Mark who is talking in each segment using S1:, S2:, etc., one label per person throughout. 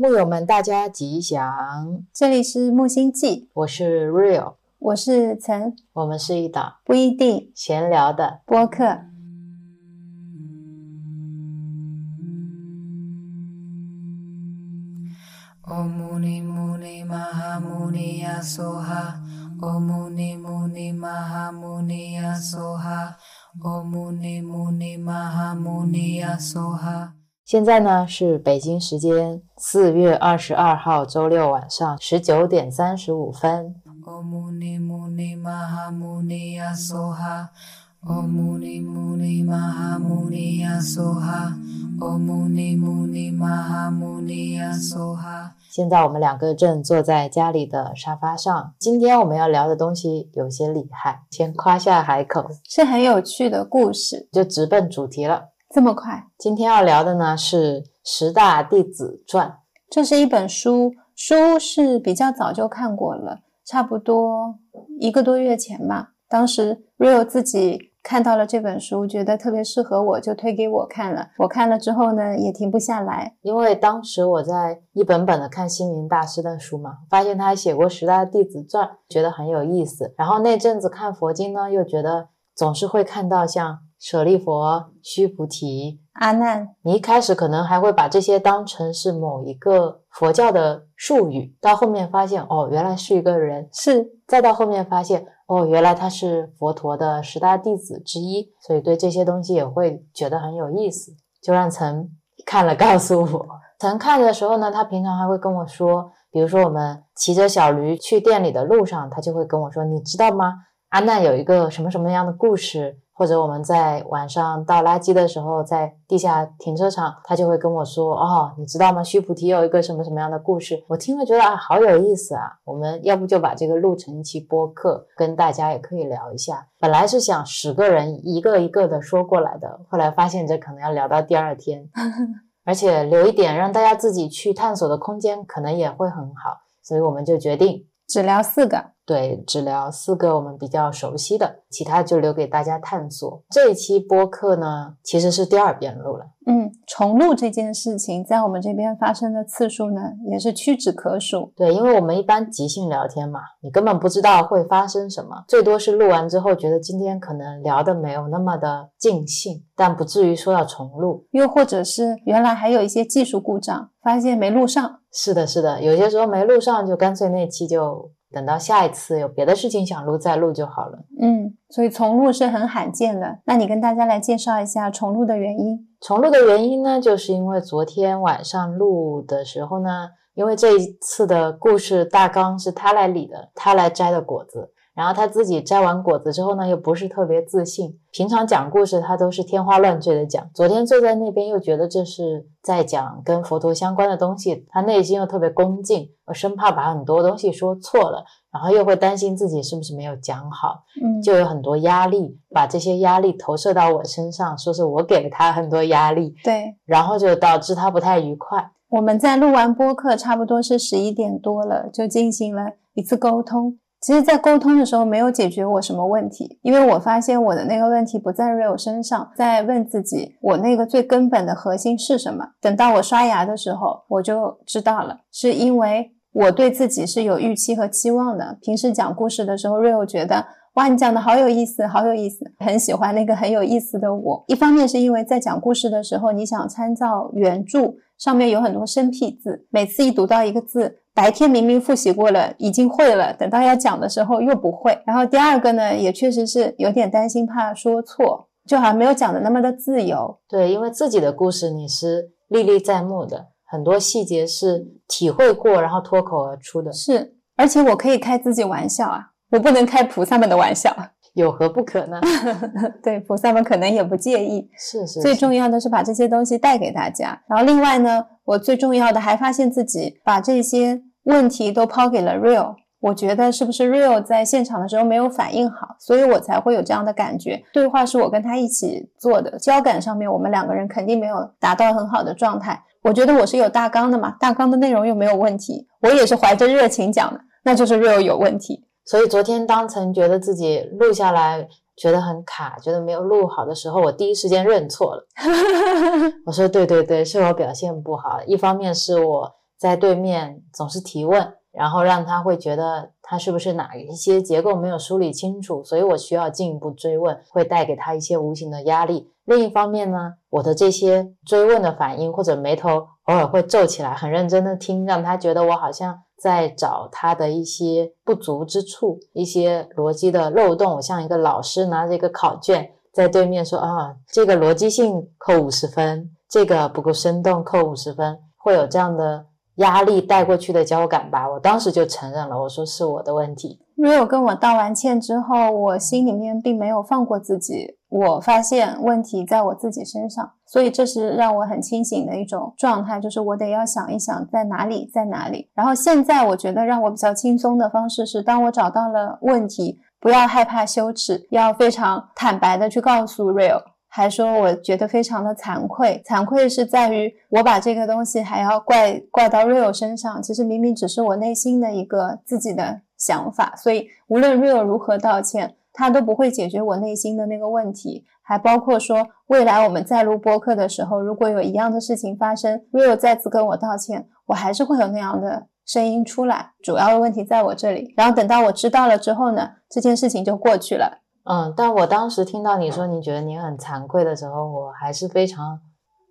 S1: 木友们，大家吉祥！
S2: 这里是木星记，
S1: 我是 Real，
S2: 我是陈，
S1: 我们是一档
S2: 不一定
S1: 闲聊的
S2: 播客。
S3: Om Muni Muni Mahamuni Yasoha Om Muni Muni Mahamuni Yasoha Om Muni Muni Mahamuni Yasoha
S1: 现在呢是北京时间四月二十二号周六晚上十九点三十五分。现在我们两个正坐在家里的沙发上。今天我们要聊的东西有些厉害，先夸下海口，
S2: 是很有趣的故事，
S1: 就直奔主题了。
S2: 这么快？
S1: 今天要聊的呢是《十大弟子传》。
S2: 这是一本书，书是比较早就看过了，差不多一个多月前吧。当时 Rio 自己看到了这本书，觉得特别适合我，就推给我看了。我看了之后呢，也停不下来。
S1: 因为当时我在一本本的看星云大师的书嘛，发现他还写过《十大弟子传》，觉得很有意思。然后那阵子看佛经呢，又觉得总是会看到像舍利佛、须菩提、
S2: 阿难，
S1: 你一开始可能还会把这些当成是某一个佛教的术语，到后面发现哦，原来是一个人，
S2: 是。
S1: 再到后面发现哦，原来他是佛陀的十大弟子之一，所以对这些东西也会觉得很有意思，就让曾看了告诉我。曾看的时候呢，他平常还会跟我说，比如说我们骑着小驴去店里的路上，他就会跟我说，你知道吗？阿难有一个什么什么样的故事，或者我们在晚上倒垃圾的时候，在地下停车场，他就会跟我说：“哦，你知道吗？须菩提有一个什么什么样的故事？”我听了觉得啊，好有意思啊！我们要不就把这个录成一期播客，跟大家也可以聊一下。本来是想十个人一个一个的说过来的，后来发现这可能要聊到第二天，而且留一点让大家自己去探索的空间，可能也会很好。所以我们就决定
S2: 只聊四个。
S1: 对，只聊四个我们比较熟悉的，其他就留给大家探索。这一期播客呢，其实是第二遍录了。
S2: 嗯，重录这件事情在我们这边发生的次数呢，也是屈指可数。
S1: 对，因为我们一般即兴聊天嘛，你根本不知道会发生什么，最多是录完之后觉得今天可能聊的没有那么的尽兴，但不至于说要重录。
S2: 又或者是原来还有一些技术故障，发现没录上。
S1: 是的，是的，有些时候没录上，就干脆那期就等到下一次有别的事情想录再录就好了。
S2: 嗯，所以重录是很罕见的。那你跟大家来介绍一下重录的原因。
S1: 重录的原因呢，就是因为昨天晚上录的时候呢，因为这一次的故事大纲是他来理的，他来摘的果子。然后他自己摘完果子之后呢，又不是特别自信。平常讲故事他都是天花乱坠的讲，昨天坐在那边又觉得这是在讲跟佛陀相关的东西，他内心又特别恭敬，我生怕把很多东西说错了，然后又会担心自己是不是没有讲好，
S2: 嗯，
S1: 就有很多压力，把这些压力投射到我身上，说是我给了他很多压力，
S2: 对。
S1: 然后就导致他不太愉快。
S2: 我们在录完播客，差不多是十一点多了，就进行了一次沟通。其实，在沟通的时候没有解决我什么问题，因为我发现我的那个问题不在 Real 身上，在问自己，我那个最根本的核心是什么？等到我刷牙的时候，我就知道了，是因为我对自己是有预期和期望的。平时讲故事的时候，Real 觉得哇，你讲的好有意思，好有意思，很喜欢那个很有意思的我。一方面是因为在讲故事的时候，你想参照原著，上面有很多生僻字，每次一读到一个字。白天明明复习过了，已经会了，等到要讲的时候又不会。然后第二个呢，也确实是有点担心，怕说错，就好像没有讲的那么的自由。
S1: 对，因为自己的故事你是历历在目的，很多细节是体会过，然后脱口而出的。
S2: 是，而且我可以开自己玩笑啊，我不能开菩萨们的玩笑。
S1: 有何不可呢？
S2: 对，菩萨们可能也不介意。
S1: 是是，
S2: 最重要的是把这些东西带给大家。然后另外呢，我最重要的还发现自己把这些。问题都抛给了 Real，我觉得是不是 Real 在现场的时候没有反应好，所以我才会有这样的感觉。对话是我跟他一起做的，交感上面我们两个人肯定没有达到很好的状态。我觉得我是有大纲的嘛，大纲的内容又没有问题，我也是怀着热情讲的，那就是 Real 有问题。
S1: 所以昨天当曾觉得自己录下来觉得很卡，觉得没有录好的时候，我第一时间认错了。我说对对对，是我表现不好，一方面是我在对面总是提问，然后让他会觉得他是不是哪一些结构没有梳理清楚，所以我需要进一步追问，会带给他一些无形的压力。另一方面呢，我的这些追问的反应或者眉头偶尔会皱起来，很认真的听，让他觉得我好像在找他的一些不足之处，一些逻辑的漏洞。我像一个老师拿着一个考卷在对面说啊，这个逻辑性扣五十分，这个不够生动扣五十分，会有这样的压力带过去的交感吧。我当时就承认了，我说是我的问题。
S2: Rio 跟我道完歉之后，我心里面并没有放过自己。我发现问题在我自己身上，所以这是让我很清醒的一种状态，就是我得要想一想在哪里，在哪里。然后现在我觉得让我比较轻松的方式是，当我找到了问题，不要害怕羞耻，要非常坦白的去告诉 Rio，还说我觉得非常的惭愧。惭愧是在于我把这个东西还要怪怪到 Rio 身上，其实明明只是我内心的一个自己的。想法，所以无论 Real 如何道歉，他都不会解决我内心的那个问题。还包括说，未来我们再录播客的时候，如果有一样的事情发生，Real 再次跟我道歉，我还是会有那样的声音出来。主要的问题在我这里。然后等到我知道了之后呢，这件事情就过去了。
S1: 嗯，但我当时听到你说你觉得你很惭愧的时候，我还是非常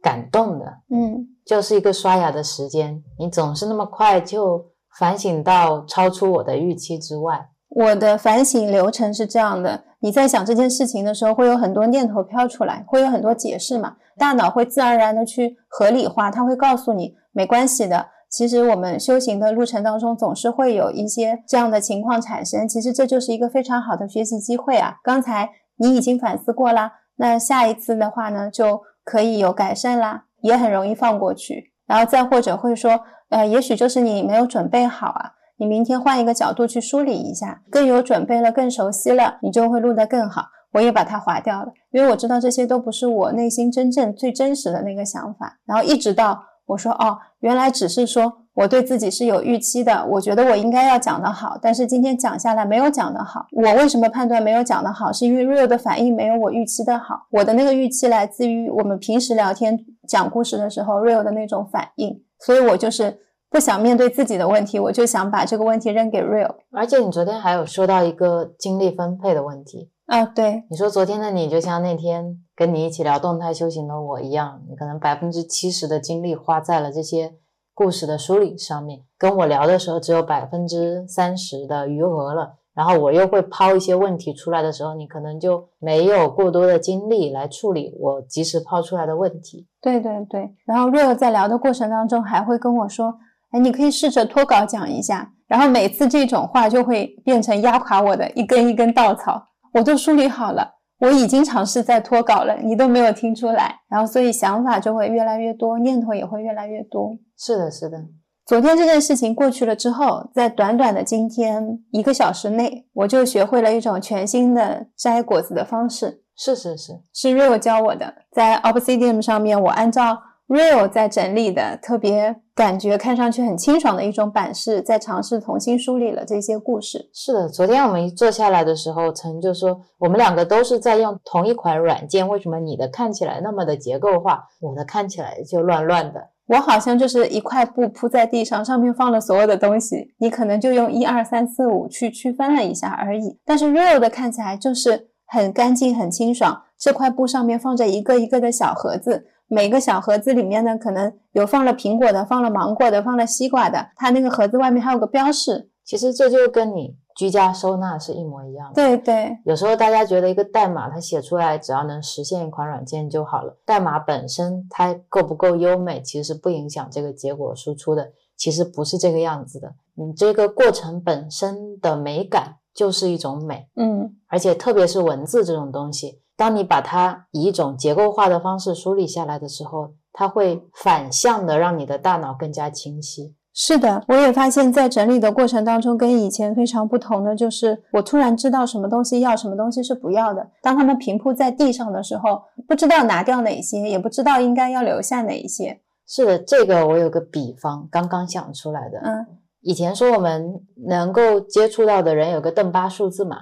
S1: 感动的。
S2: 嗯，
S1: 就是一个刷牙的时间，你总是那么快就。反省到超出我的预期之外。
S2: 我的反省流程是这样的：你在想这件事情的时候，会有很多念头飘出来，会有很多解释嘛？大脑会自然而然的去合理化，它会告诉你没关系的。其实我们修行的路程当中，总是会有一些这样的情况产生。其实这就是一个非常好的学习机会啊！刚才你已经反思过啦，那下一次的话呢，就可以有改善啦，也很容易放过去。然后再或者会说。呃，也许就是你没有准备好啊，你明天换一个角度去梳理一下，更有准备了，更熟悉了，你就会录得更好。我也把它划掉了，因为我知道这些都不是我内心真正最真实的那个想法。然后一直到我说哦，原来只是说我对自己是有预期的，我觉得我应该要讲得好，但是今天讲下来没有讲得好。我为什么判断没有讲得好？是因为 Real 的反应没有我预期的好。我的那个预期来自于我们平时聊天讲故事的时候 Real 的那种反应。所以我就是不想面对自己的问题，我就想把这个问题扔给 Real。
S1: 而且你昨天还有说到一个精力分配的问题
S2: 啊，对，
S1: 你说昨天的你就像那天跟你一起聊动态修行的我一样，你可能百分之七十的精力花在了这些故事的梳理上面，跟我聊的时候只有百分之三十的余额了。然后我又会抛一些问题出来的时候，你可能就没有过多的精力来处理我及时抛出来的问题。
S2: 对对对。然后 Real 在聊的过程当中还会跟我说：“哎，你可以试着脱稿讲一下。”然后每次这种话就会变成压垮我的一根一根稻草。我都梳理好了，我已经尝试在脱稿了，你都没有听出来。然后所以想法就会越来越多，念头也会越来越多。
S1: 是的，是的。
S2: 昨天这件事情过去了之后，在短短的今天一个小时内，我就学会了一种全新的摘果子的方式。
S1: 是是是，
S2: 是 Real 教我的。在 Obsidian 上面，我按照 Real 在整理的特别感觉看上去很清爽的一种版式，在尝试重新梳理了这些故事。
S1: 是的，昨天我们一坐下来的时候，陈就说我们两个都是在用同一款软件，为什么你的看起来那么的结构化，我的看起来就乱乱的？
S2: 我好像就是一块布铺在地上，上面放了所有的东西，你可能就用一二三四五去区分了一下而已。但是 real 的看起来就是很干净、很清爽。这块布上面放着一个一个的小盒子，每个小盒子里面呢，可能有放了苹果的、放了芒果的、放了西瓜的。它那个盒子外面还有个标识。
S1: 其实这就跟你。居家收纳是一模一样的。
S2: 对对，
S1: 有时候大家觉得一个代码它写出来只要能实现一款软件就好了，代码本身它够不够优美，其实不影响这个结果输出的。其实不是这个样子的，你这个过程本身的美感就是一种美。
S2: 嗯，
S1: 而且特别是文字这种东西，当你把它以一种结构化的方式梳理下来的时候，它会反向的让你的大脑更加清晰。
S2: 是的，我也发现，在整理的过程当中，跟以前非常不同的就是，我突然知道什么东西要，什么东西是不要的。当他们平铺在地上的时候，不知道拿掉哪些，也不知道应该要留下哪一些。
S1: 是的，这个我有个比方，刚刚想出来的。
S2: 嗯，
S1: 以前说我们能够接触到的人有个邓巴数字嘛。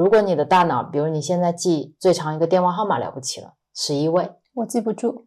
S1: 如果你的大脑，比如你现在记最长一个电话号码了不起了，十一位，
S2: 我记不住。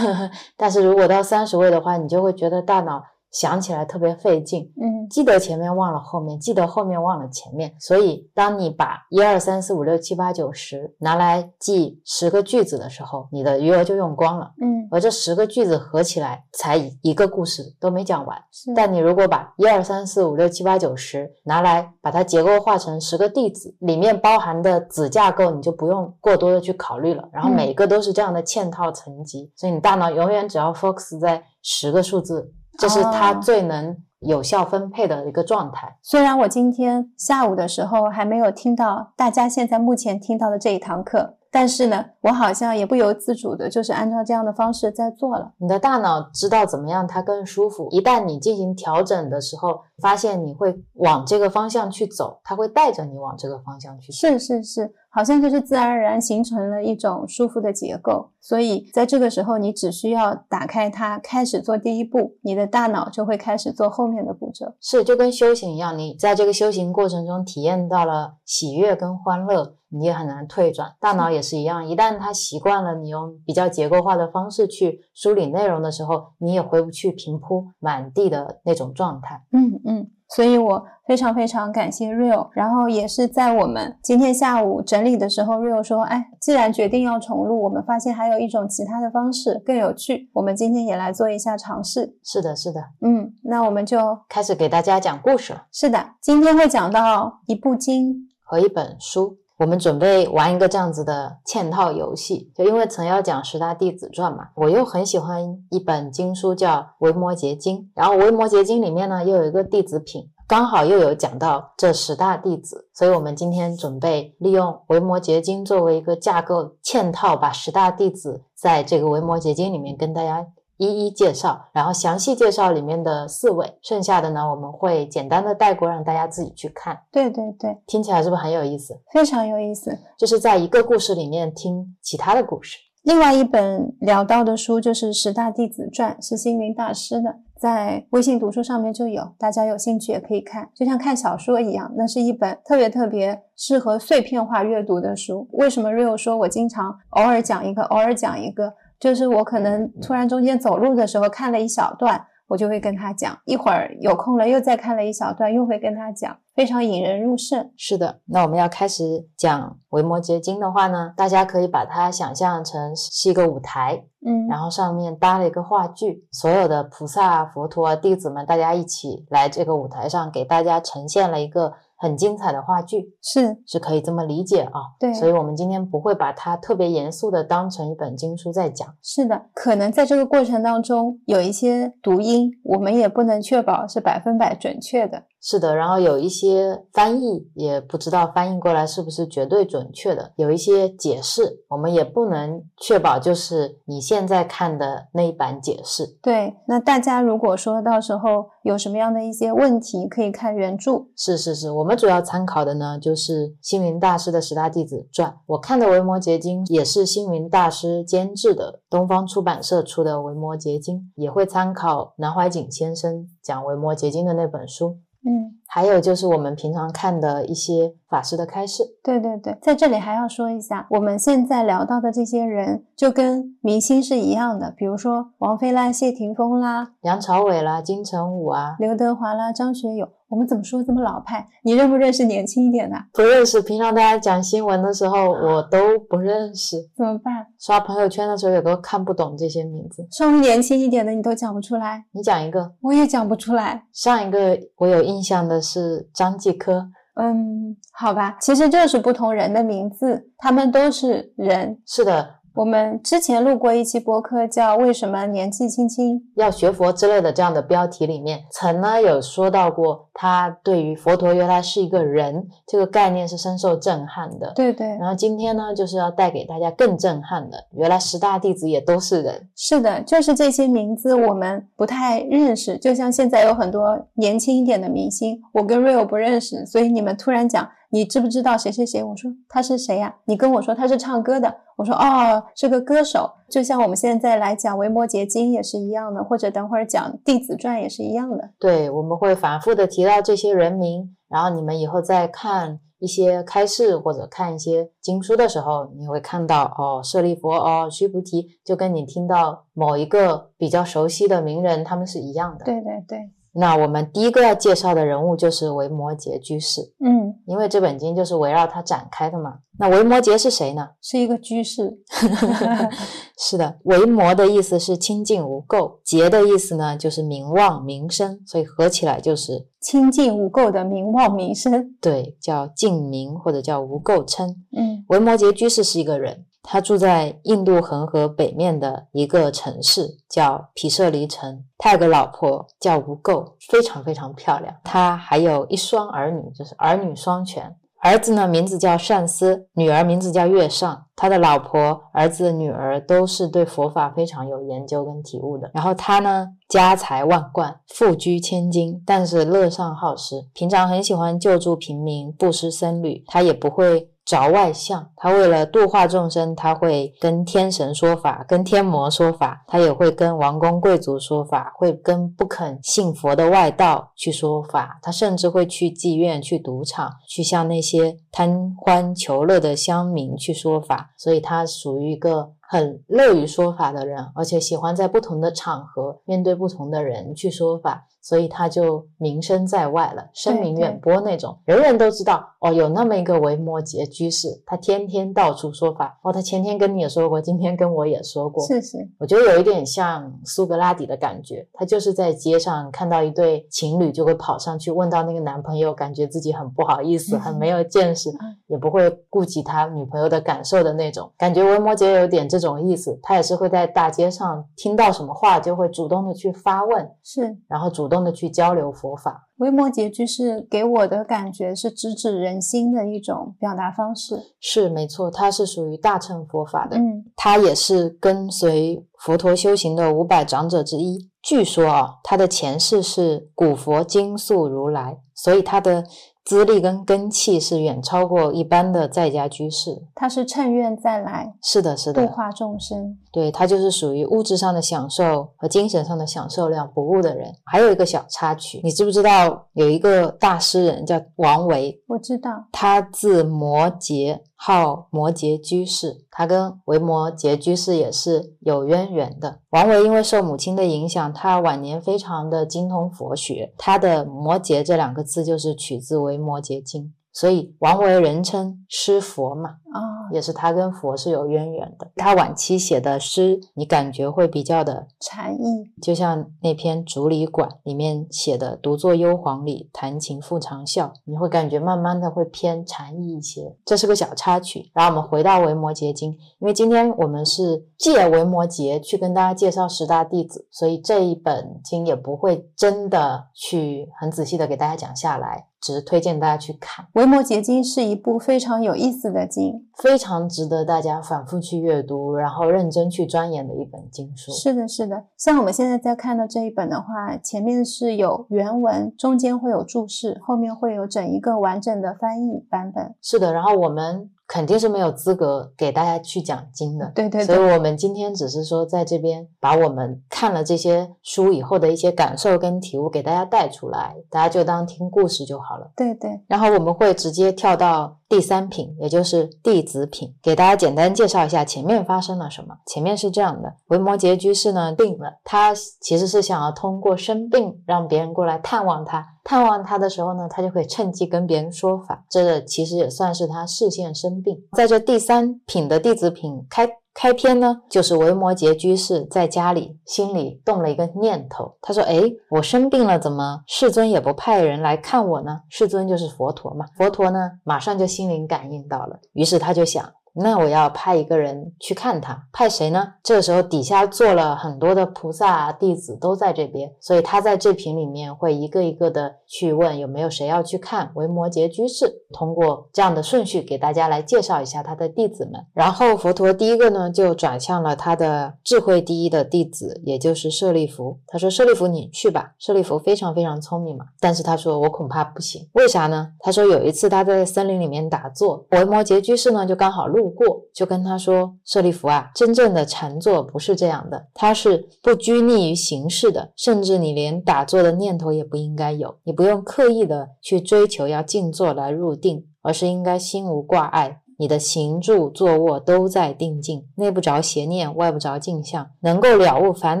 S1: 但是如果到三十位的话，你就会觉得大脑。想起来特别费劲。
S2: 嗯
S1: 记得前面忘了后面，记得后面忘了前面，所以当你把一二三四五六七八九十拿来记十个句子的时候，你的余额就用光了。
S2: 嗯，
S1: 而这十个句子合起来才一个故事都没讲完。
S2: 是，
S1: 但你如果把一二三四五六七八九十拿来把它结构化成十个弟子，里面包含的子架构你就不用过多的去考虑了。然后
S2: 嗯
S1: 每个都是这样的嵌套层级，所以你大脑永远只要 focus 在十个数字，这是它
S2: 哦
S1: 最能有效分配的一个状态。
S2: 虽然我今天下午的时候还没有听到大家现在目前听到的这一堂课，但是呢，我好像也不由自主的，就是按照这样的方式在做了。
S1: 你的大脑知道怎么样它更舒服，一旦你进行调整的时候，发现你会往这个方向去走，它会带着你往这个方向去走。
S2: 是是是，好像就是自然而然形成了一种舒服的结构。所以在这个时候，你只需要打开它，开始做第一步，你的大脑就会开始做后面的步骤。
S1: 是，就跟修行一样，你在这个修行过程中体验到了喜悦跟欢乐，你也很难退转。大脑也是一样，一旦它习惯了你用比较结构化的方式去梳理内容的时候，你也回不去平铺满地的那种状态。
S2: 嗯嗯，所以我非常非常感谢 Real 然后也是在我们今天下午整理的时候，Real 说，哎，既然决定要重录，我们发现还有一种其他的方式更有趣，我们今天也来做一下尝试。
S1: 是的，是的，
S2: 嗯，那我们就
S1: 开始给大家讲故事了。
S2: 是的，今天会讲到一部经，
S1: 和一本书。我们准备玩一个这样子的嵌套游戏，就因为曾要讲十大弟子传嘛，我又很喜欢一本经书叫《维摩诘经》，然后《维摩诘经》里面呢又有一个弟子品，刚好又有讲到这十大弟子，所以我们今天准备利用《维摩诘经》作为一个架构嵌套，把十大弟子在这个《维摩诘经》里面跟大家一一介绍，然后详细介绍里面的四位，剩下的呢我们会简单的带过，让大家自己去看。
S2: 对对对，
S1: 听起来是不是很有意思？
S2: 非常有意思。
S1: 就是在一个故事里面听其他的故事。
S2: 另外一本聊到的书就是《十大弟子传》，是星云大师的，在微信读书上面就有，大家有兴趣也可以看，就像看小说一样，那是一本特别特别适合碎片化阅读的书。为什么 Rio 说我经常偶尔讲一个，偶尔讲一个？就是我可能突然中间走路的时候看了一小段，我就会跟他讲；一会儿有空了又再看了一小段，又会跟他讲，非常引人入胜。
S1: 是的，那我们要开始讲《维摩诘经》的话呢，大家可以把它想象成是一个舞台，
S2: 嗯，
S1: 然后上面搭了一个话剧，所有的菩萨、佛陀、弟子们，大家一起来这个舞台上，给大家呈现了一个很精彩的话剧，
S2: 是
S1: 是可以这么理解啊。
S2: 对
S1: 所以我们今天不会把它特别严肃的当成一本经书在讲。
S2: 是的，可能在这个过程当中有一些读音，我们也不能确保是百分百准确的。
S1: 是的，然后有一些翻译也不知道翻译过来是不是绝对准确的，有一些解释我们也不能确保就是你现在看的那一版解释。
S2: 对，那大家如果说到时候有什么样的一些问题，可以看原著。
S1: 是是是，我们主要参考的呢就是星云大师的十大弟子传。我看的《维摩诘经》也是星云大师监制的，东方出版社出的《维摩诘经》，也会参考南怀瑾先生讲《维摩诘经》的那本书。
S2: 嗯，
S1: 还有就是我们平常看的一些法师的开示。
S2: 对对对，在这里还要说一下，我们现在聊到的这些人，就跟明星是一样的，比如说王菲啦、谢霆锋啦、
S1: 梁朝伟啦、金城武啊，
S2: 刘德华啦、张学友。我们怎么说这么老派？你认不认识年轻一点的？
S1: 不认识。平常大家讲新闻的时候，我都不认识。
S2: 怎么办？
S1: 刷朋友圈的时候，有都看不懂这些名字。
S2: 稍微年轻一点的你都讲不出来，
S1: 你讲一个。
S2: 我也讲不出来。
S1: 上一个我有印象的是张继科。
S2: 嗯，好吧，其实就是不同人的名字，他们都是人。
S1: 是的，
S2: 我们之前录过一期播客，叫《为什么年纪轻轻
S1: 要学佛》之类的这样的标题里面，曾呢有说到过，他对于佛陀原来是一个人这个概念是深受震撼的。
S2: 对对，
S1: 然后今天呢，就是要带给大家更震撼的，原来十大弟子也都是人。
S2: 是的，就是这些名字我们不太认识，就像现在有很多年轻一点的明星，我跟 Rio 不认识，所以你们突然讲你知不知道谁谁谁，我说他是谁呀、你跟我说他是唱歌的，我说哦是个歌手，就像我们现在来讲《维摩诘经》也是一样的，或者等会儿讲《弟子传》也是一样的。
S1: 对，我们会反复的提到这些人名，然后你们以后再看一些开示或者看一些经书的时候，你会看到哦，舍利弗哦，须菩提，就跟你听到某一个比较熟悉的名人，他们是一样的。
S2: 对对对，
S1: 那我们第一个要介绍的人物就是维摩诘居士，
S2: 嗯，
S1: 因为这本经就是围绕他展开的嘛。那维摩诘是谁呢？
S2: 是一个居士
S1: 是的，维摩的意思是清净无垢，诘的意思呢就是名望名声，所以合起来就是
S2: 清净无垢的名望名声。
S1: 对，叫净名或者叫无垢称。
S2: 嗯
S1: 维摩诘居士是一个人，他住在印度恒河北面的一个城市，叫毗舍离城。他有个老婆叫无垢，非常非常漂亮。他还有一双儿女，就是儿女双全。儿子呢名字叫善思，女儿名字叫月上。他的老婆、儿子、女儿都是对佛法非常有研究跟体悟的。然后他呢家财万贯，富居千金，但是乐善好施，平常很喜欢救助平民、布施僧侣。他也不会着外相，他为了度化众生，他会跟天神说法，跟天魔说法，他也会跟王公贵族说法，会跟不肯信佛的外道去说法，他甚至会去妓院、去赌场，去向那些贪欢求乐的乡民去说法，所以他属于一个。很乐于说法的人，而且喜欢在不同的场合面对不同的人去说法，所以他就名声在外了，声名远播那种，人人都知道哦，有那么一个维摩诘居士，他天天到处说法。哦，他前天跟你也说过，今天跟我也说过。
S2: 是是，
S1: 我觉得有一点像苏格拉底的感觉，他就是在街上看到一对情侣，就会跑上去问到那个男朋友，感觉自己很不好意思，很没有见识，也不会顾及他女朋友的感受的那种感觉。维摩诘有点这种意思，他也是会在大街上听到什么话，就会主动的去发问，
S2: 是
S1: 然后主动的去交流佛法。
S2: 维摩诘居士给我的感觉是直指人心的一种表达方式。
S1: 是没错，他是属于大乘佛法的，
S2: 嗯
S1: 他也是跟随佛陀修行的五百长者之一。据说啊，他的前世是古佛金宿如来，所以他的资历跟根气是远超过一般的在家居士。
S2: 他是趁愿再来
S1: 是的，是的，
S2: 度化众生。
S1: 对他就是属于物质上的享受和精神上的享受量不误的人。还有一个小插曲，你知不知道有一个大诗人叫王维，
S2: 我知道，
S1: 他字摩诘，号摩诘居士，他跟维摩诘居士也是有渊源的。王维因为受母亲的影响，他晚年非常的精通佛学，他的摩诘这两个字就是取自为摩诘经，所以王维人称诗佛嘛。
S2: 啊、
S1: 也是他跟佛是有渊源的。他晚期写的诗，你感觉会比较的，
S2: 禅意，
S1: 就像那篇《竹里馆》里面写的“独坐幽篁里，弹琴复长啸”，你会感觉慢慢的会偏禅意一些。这是个小插曲。然后我们回到维摩诘经，因为今天我们是借维摩诘去跟大家介绍十大弟子，所以这一本经也不会真的去很仔细的给大家讲下来，只是推荐大家去看。
S2: 维摩诘经是一部非常有意思的经。
S1: 非常值得大家反复去阅读，然后认真去钻研的一本经书。
S2: 是的，是的。像我们现在在看的这一本的话，前面是有原文，中间会有注释，后面会有整一个完整的翻译版本。
S1: 是的，然后我们肯定是没有资格给大家去讲经的，
S2: 对对对，
S1: 所以我们今天只是说在这边把我们看了这些书以后的一些感受跟体悟给大家带出来，大家就当听故事就好了。
S2: 对对，
S1: 然后我们会直接跳到第三品，也就是弟子品，给大家简单介绍一下前面发生了什么。前面是这样的：维摩诘居士呢病了，他其实是想要通过生病让别人过来探望他。探望他的时候呢，他就可以趁机跟别人说法，这其实也算是他视线生病。在这第三品的弟子品开开篇呢，就是维摩诘居士在家里心里动了一个念头，他说：“哎，我生病了，怎么世尊也不派人来看我呢？世尊就是佛陀嘛。佛陀呢，马上就心灵感应到了，于是他就想。”那我要派一个人去看他，派谁呢？这个时候底下坐了很多的菩萨弟子都在这边，所以他在这瓶里面会一个一个的去问有没有谁要去看维摩诘居士，通过这样的顺序给大家来介绍一下他的弟子们。然后佛陀第一个呢就转向了他的智慧第一的弟子，也就是舍利弗。他说：“舍利弗，你去吧。”舍利弗非常非常聪明嘛，但是他说：“我恐怕不行。”为啥呢？他说有一次他在森林里面打坐，维摩诘居士呢就刚好路。路过就跟他说：“舍利弗啊，真正的禅坐不是这样的，它是不拘泥于形式的，甚至你连打坐的念头也不应该有，你不用刻意的去追求要静坐来入定，而是应该心无挂碍。你的行住坐卧都在定境，内不着邪念，外不着镜像，能够了悟烦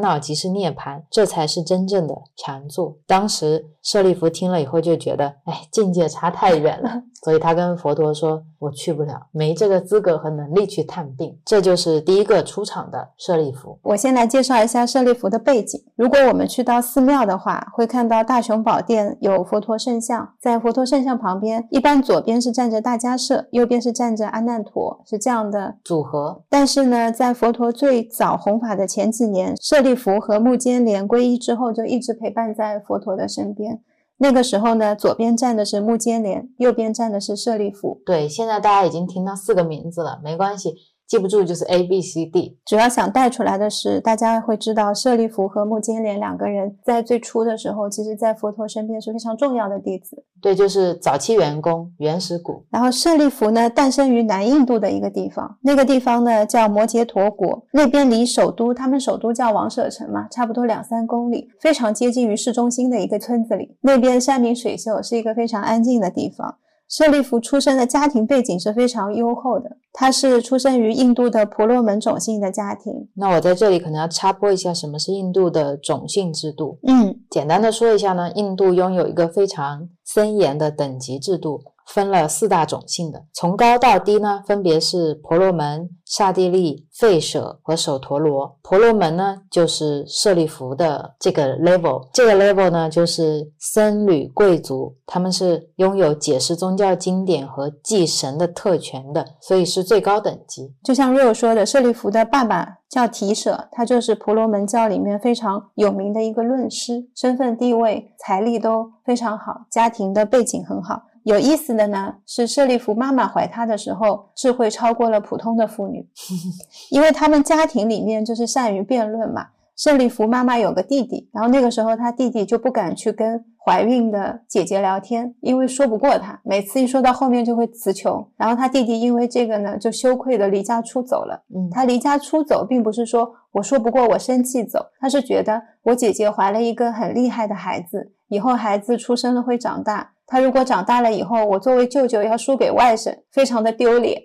S1: 恼即是涅槃，这才是真正的禅坐。当时舍利弗听了以后就觉得，哎，境界差太远了，所以他跟佛陀说：“我去不了，没这个资格和能力去探病。”这就是第一个出场的舍利弗。
S2: 我先来介绍一下舍利弗的背景。如果我们去到寺庙的话，会看到大雄宝殿有佛陀圣像，在佛陀圣像旁边，一般左边是站着大迦叶，右边是站着阿难陀，是这样的
S1: 组合。
S2: 但是呢，在佛陀最早弘法的前几年，舍利弗和目犍连皈依之后，就一直陪伴在佛陀的身边。那个时候呢，左边站的是目犍连，右边站的是舍利弗。
S1: 对，现在大家已经听到四个名字了，没关系。记不住就是 A B C D，
S2: 主要想带出来的是，大家会知道舍利弗和目犍连两个人在最初的时候，其实在佛陀身边是非常重要的弟子。
S1: 对，就是早期员工、原始股。
S2: 然后舍利弗呢，诞生于南印度的一个地方，那个地方呢叫摩羯陀国，那边离首都，他们首都叫王舍城嘛，差不多两三公里，非常接近于市中心的一个村子里。那边山明水秀，是一个非常安静的地方。舍利弗出生的家庭背景是非常优厚的，他是出生于印度的婆罗门种姓的家庭。
S1: 那我在这里可能要插播一下，什么是印度的种姓制度？
S2: 嗯，
S1: 简单的说一下呢，印度拥有一个非常森严的等级制度。分了四大种姓的，从高到低呢，分别是婆罗门、刹帝利、吠舍和首陀罗。婆罗门呢，就是舍利弗的这个 level，这个 level 呢，就是僧侣贵族，他们是拥有解释宗教经典和祭神的特权的，所以是最高等级。
S2: 就像 Rio 说的，舍利弗的爸爸叫提舍，他就是婆罗门教里面非常有名的一个论师，身份地位、财力都非常好，家庭的背景很好。有意思的呢，是舍利弗妈妈怀他的时候，智慧超过了普通的妇女，因为他们家庭里面就是善于辩论嘛。舍利弗妈妈有个弟弟，然后那个时候他弟弟就不敢去跟怀孕的姐姐聊天，因为说不过她，每次一说到后面就会词穷。然后她弟弟因为这个呢，就羞愧的离家出走了。
S1: 嗯，
S2: 他离家出走，并不是说我说不过我生气走，他是觉得我姐姐怀了一个很厉害的孩子，以后孩子出生了会长大。他如果长大了以后，我作为舅舅要输给外甥，非常的丢脸，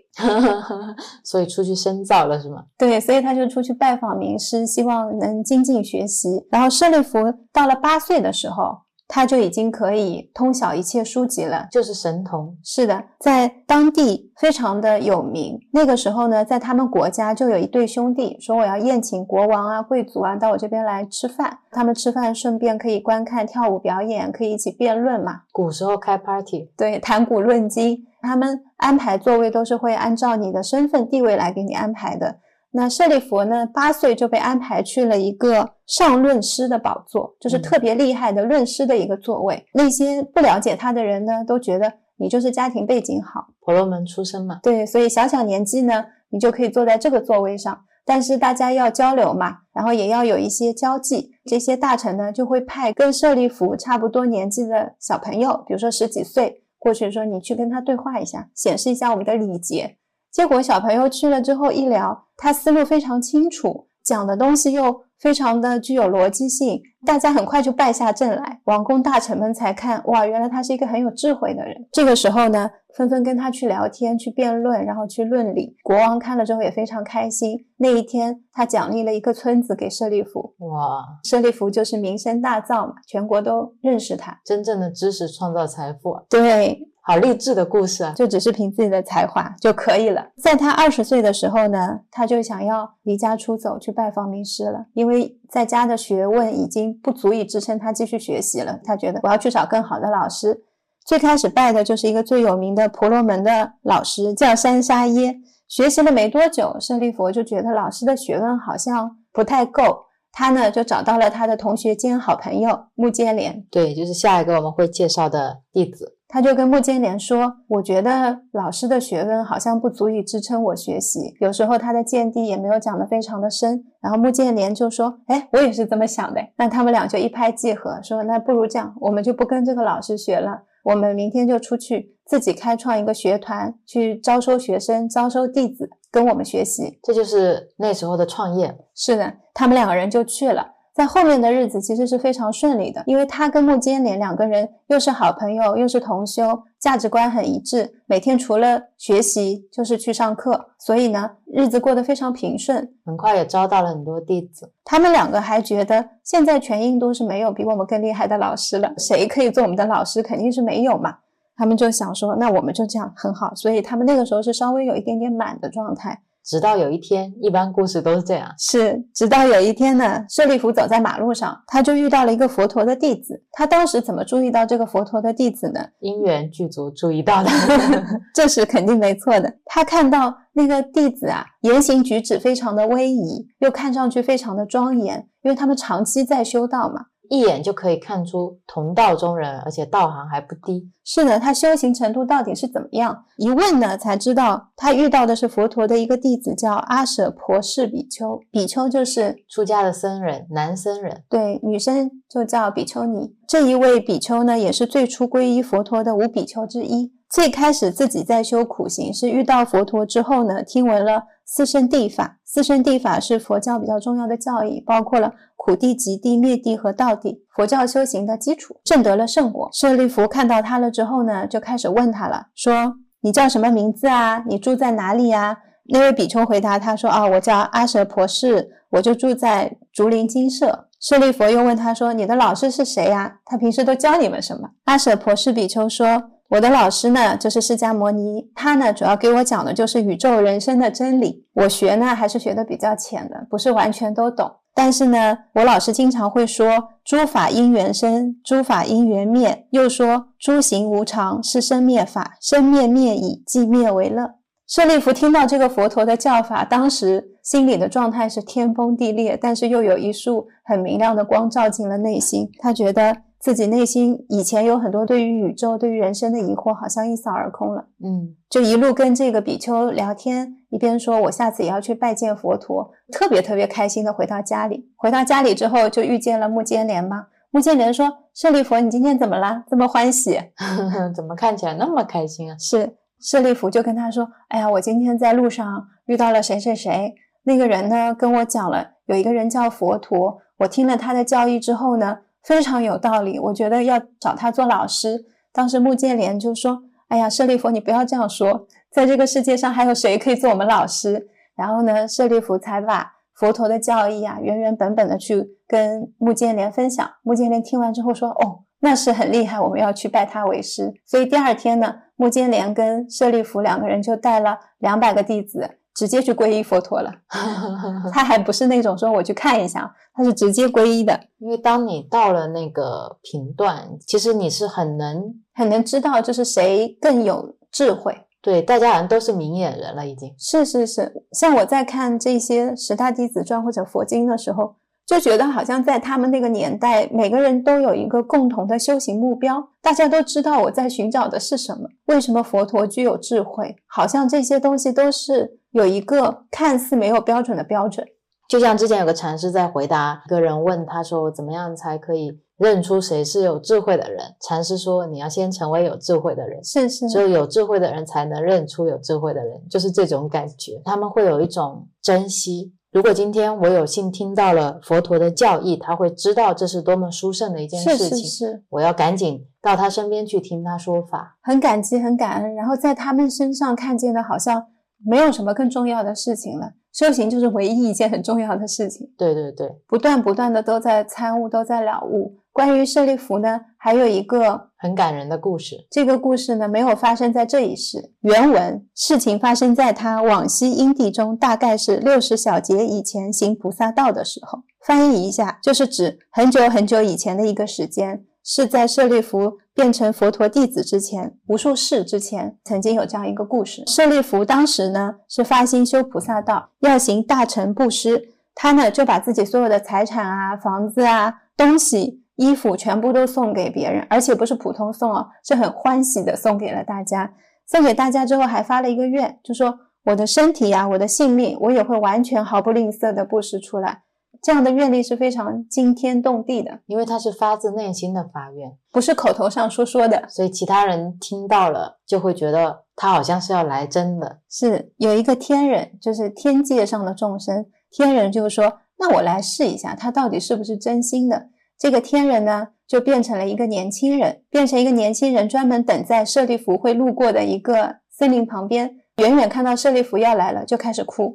S1: 所以出去深造了是吗？
S2: 对，所以他就出去拜访名师，希望能精进学习。然后舍利弗到了八岁的时候。他就已经可以通晓一切书籍了，
S1: 就是神童。
S2: 是的，在当地非常的有名。那个时候呢，在他们国家就有一对兄弟说：“我要宴请国王啊、贵族啊到我这边来吃饭。他们吃饭顺便可以观看跳舞表演，可以一起辩论嘛。
S1: 古时候开 party，
S2: 对，谈古论今。他们安排座位都是会按照你的身份地位来给你安排的。”那舍利弗呢？八岁就被安排去了一个上论师的宝座，就是特别厉害的论师的一个座位。那些不了解他的人呢，都觉得你就是家庭背景好，
S1: 婆罗门出身嘛。
S2: 对，所以小小年纪呢，你就可以坐在这个座位上。但是大家要交流嘛，然后也要有一些交际。这些大臣呢，就会派跟舍利弗差不多年纪的小朋友，比如说十几岁，过去说你去跟他对话一下，显示一下我们的礼节。结果小朋友去了之后一聊，他思路非常清楚，讲的东西又非常的具有逻辑性，大家很快就败下阵来。王公大臣们才看，哇，原来他是一个很有智慧的人。这个时候呢，纷纷跟他去聊天、去辩论，然后去论理。国王看了之后也非常开心。那一天，他奖励了一个村子给舍利弗。
S1: 哇，
S2: 舍利弗就是名声大噪嘛，全国都认识他。
S1: 真正的知识创造财富，
S2: 对。
S1: 好励志的故事啊！
S2: 就只是凭自己的才华就可以了。在他二十岁的时候呢，他就想要离家出走去拜访名师了，因为在家的学问已经不足以支撑他继续学习了。他觉得我要去找更好的老师。最开始拜的就是一个最有名的婆罗门的老师，叫山沙耶。学习了没多久，舍利佛就觉得老师的学问好像不太够，他呢就找到了他的同学兼好朋友目犍连。
S1: 对，就是下一个我们会介绍的弟子。
S2: 他就跟穆建莲说：“我觉得老师的学问好像不足以支撑我学习，有时候他的见地也没有讲得非常的深。”然后穆建莲就说：“哎，我也是这么想的。”那他们俩就一拍即合，说：“那不如这样，我们就不跟这个老师学了，我们明天就出去自己开创一个学团，去招收学生、招收弟子，跟我们学习。”
S1: 这就是那时候的创业。
S2: 是的，他们两个人就去了。在后面的日子其实是非常顺利的，因为他跟木间连两个人又是好朋友，又是同修，价值观很一致，每天除了学习就是去上课，所以呢，日子过得非常平顺。
S1: 很快也招到了很多弟子。
S2: 他们两个还觉得现在全印度是没有比我们更厉害的老师了，谁可以做我们的老师？肯定是没有嘛。他们就想说，那我们就这样很好，所以他们那个时候是稍微有一点点满的状态。
S1: 直到有一天，一般故事都是这样。
S2: 是，直到有一天呢，舍利弗走在马路上，他就遇到了一个佛陀的弟子。他当时怎么注意到这个佛陀的弟子呢？
S1: 因缘具足注意到的，
S2: 这是肯定没错的。他看到那个弟子啊，言行举止非常的威仪，又看上去非常的庄严，因为他们长期在修道嘛。
S1: 一眼就可以看出同道中人，而且道行还不低。
S2: 是的，他修行程度到底是怎么样？一问呢，才知道他遇到的是佛陀的一个弟子，叫阿舍婆氏比丘。比丘就是
S1: 出家的僧人，男僧人。
S2: 对，女生就叫比丘尼。这一位比丘呢，也是最初皈依佛陀的五比丘之一。最开始自己在修苦行，是遇到佛陀之后呢，听闻了四圣谛法。四圣谛法是佛教比较重要的教义，包括了苦地、极地、灭地和道地，佛教修行的基础，证得了圣果。舍利弗看到他了之后呢，就开始问他了，说：“你叫什么名字啊？你住在哪里呀？”那位比丘回答他说：“啊，我叫阿舍婆氏，我就住在竹林精舍。”舍利弗又问他说：“你的老师是谁呀？他平时都教你们什么？”阿舍婆氏比丘说。我的老师呢，就是释迦牟尼，他呢主要给我讲的就是宇宙人生的真理。我学呢还是学的比较浅的，不是完全都懂。但是呢，我老师经常会说：“诸法因缘生，诸法因缘灭。”又说：“诸行无常，是生灭法，生灭灭已，即灭为乐。”舍利弗听到这个佛陀的教法，当时心里的状态是天崩地裂，但是又有一束很明亮的光照进了内心，他觉得。自己内心以前有很多对于宇宙、对于人生的疑惑，好像一扫而空了。
S1: 嗯，
S2: 就一路跟这个比丘聊天，一边说：“我下次也要去拜见佛陀。”特别特别开心的回到家里。回到家里之后，就遇见了木坚莲嘛。木坚莲说：“舍利弗，你今天怎么了？这么欢喜？
S1: 怎么看起来那么开心啊？”
S2: 是舍利弗就跟他说：“哎呀，我今天在路上遇到了谁谁谁，那个人呢跟我讲了，有一个人叫佛陀。我听了他的教义之后呢。”非常有道理，我觉得要找他做老师。当时穆建莲就说：“哎呀，舍利弗，你不要这样说，在这个世界上还有谁可以做我们老师？”然后呢，舍利弗才把佛陀的教义啊原原本本的去跟穆建莲分享。穆建莲听完之后说：“哦，那是很厉害，我们要去拜他为师。”所以第二天呢，穆建莲跟舍利弗两个人就带了两百个弟子。直接去皈依佛陀了，他还不是那种说我去看一下，他是直接皈依的。
S1: 因为当你到了那个频段，其实你是很能
S2: 很能知道，就是谁更有智慧。
S1: 对，大家好像都是明眼人了，已经
S2: 是是是。像我在看这些十大弟子传或者佛经的时候。就觉得好像在他们那个年代，每个人都有一个共同的修行目标，大家都知道我在寻找的是什么。为什么佛陀具有智慧？好像这些东西都是有一个看似没有标准的标准。
S1: 就像之前有个禅师在回答一个人问他说：“怎么样才可以认出谁是有智慧的人？”禅师说：“你要先成为有智慧的人，
S2: 是是，
S1: 只有有智慧的人才能认出有智慧的人，就是这种感觉。他们会有一种珍惜。”如果今天我有幸听到了佛陀的教义，他会知道这是多么殊胜的一件事情。
S2: 是是是，
S1: 我要赶紧到他身边去听他说法，
S2: 很感激，很感恩。然后在他们身上看见的，好像没有什么更重要的事情了。修行就是唯一一件很重要的事情。
S1: 对对对，
S2: 不断不断的都在参悟，都在了悟。关于舍利弗呢，还有一个
S1: 很感人的故事。
S2: 这个故事呢，没有发生在这一世。原文事情发生在他往昔因地中，大概是六十小节以前行菩萨道的时候。翻译一下，就是指很久很久以前的一个时间，是在舍利弗变成佛陀弟子之前，无数世之前，曾经有这样一个故事。舍利弗当时呢，是发心修菩萨道，要行大乘布施，他呢就把自己所有的财产啊、房子啊、东西。衣服全部都送给别人，而且不是普通送哦，是很欢喜的送给了大家。送给大家之后，还发了一个愿，就说我的身体呀，我的性命，我也会完全毫不吝啬的布施出来。这样的愿力是非常惊天动地的，
S1: 因为它是发自内心的发愿，
S2: 不是口头上说说的，
S1: 所以其他人听到了就会觉得他好像是要来真的。
S2: 是有一个天人，就是天界上的众生，天人就是说那我来试一下，他到底是不是真心的。这个天人呢，就变成了一个年轻人，变成一个年轻人，专门等在舍利弗会路过的一个森林旁边，远远看到舍利弗要来了，就开始哭，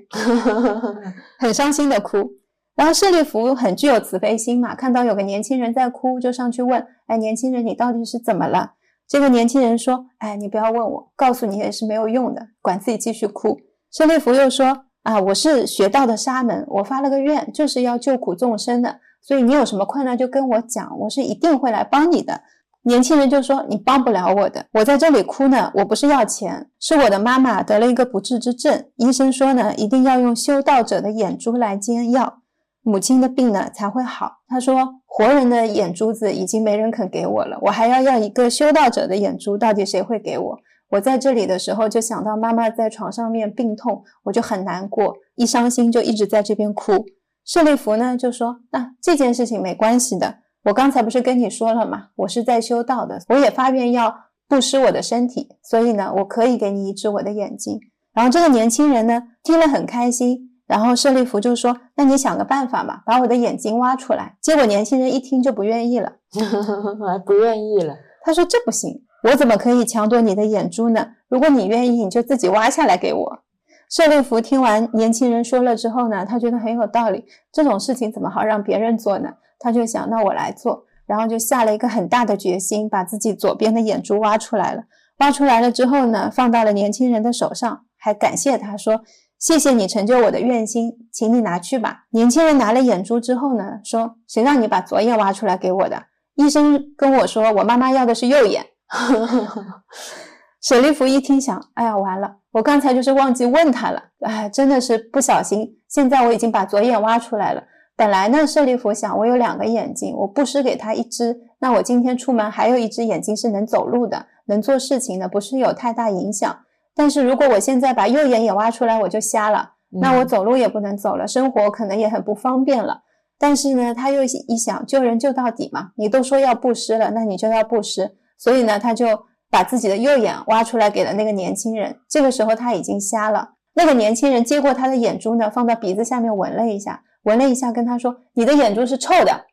S2: 很伤心的哭。然后舍利弗很具有慈悲心嘛，看到有个年轻人在哭，就上去问：“哎，年轻人，你到底是怎么了？”这个年轻人说：“哎，你不要问我，告诉你也是没有用的，管自己继续哭。”舍利弗又说：“啊，我是学道的沙门，我发了个愿，就是要救苦众生的。”所以你有什么困难就跟我讲，我是一定会来帮你的。年轻人就说：“你帮不了我的，我在这里哭呢，我不是要钱，是我的妈妈得了一个不治之症，医生说呢，一定要用修道者的眼珠来煎药，母亲的病呢才会好。他说活人的眼珠子已经没人肯给我了，我还要要一个修道者的眼珠，到底谁会给我？我在这里的时候就想到妈妈在床上面病痛，我就很难过，一伤心就一直在这边哭。”舍利弗呢就说：“那这件事情没关系的，我刚才不是跟你说了吗？我是在修道的，我也发愿要布施我的身体，所以呢，我可以给你医治我的眼睛。”然后这个年轻人呢听了很开心，然后舍利弗就说：“那你想个办法吧，把我的眼睛挖出来。”结果年轻人一听就不愿意了，
S1: 还不愿意了。
S2: 他说：“这不行，我怎么可以抢夺你的眼珠呢？如果你愿意，你就自己挖下来给我。”舍利弗听完年轻人说了之后呢，他觉得很有道理。这种事情怎么好让别人做呢？他就想，那我来做，然后就下了一个很大的决心，把自己左边的眼珠挖出来了。挖出来了之后呢，放到了年轻人的手上，还感谢他说：“谢谢你成就我的愿心，请你拿去吧。”年轻人拿了眼珠之后呢，说：“谁让你把左眼挖出来给我的？医生跟我说，我妈妈要的是右眼。”舍利弗一听，想：“哎呀，完了。”我刚才就是忘记问他了，哎，真的是不小心。现在我已经把左眼挖出来了。本来呢，舍利弗想，我有两个眼睛，我布施给他一只，那我今天出门还有一只眼睛是能走路的，能做事情的，不是有太大影响。但是如果我现在把右眼也挖出来，我就瞎了，那我走路也不能走了，生活可能也很不方便了。但是呢，他又一想，救人救到底嘛，你都说要布施了，那你就要布施。所以呢，他就。把自己的右眼挖出来给了那个年轻人，这个时候他已经瞎了。那个年轻人接过他的眼珠呢，放到鼻子下面闻了一下，闻了一下，跟他说：“你的眼珠是臭的。”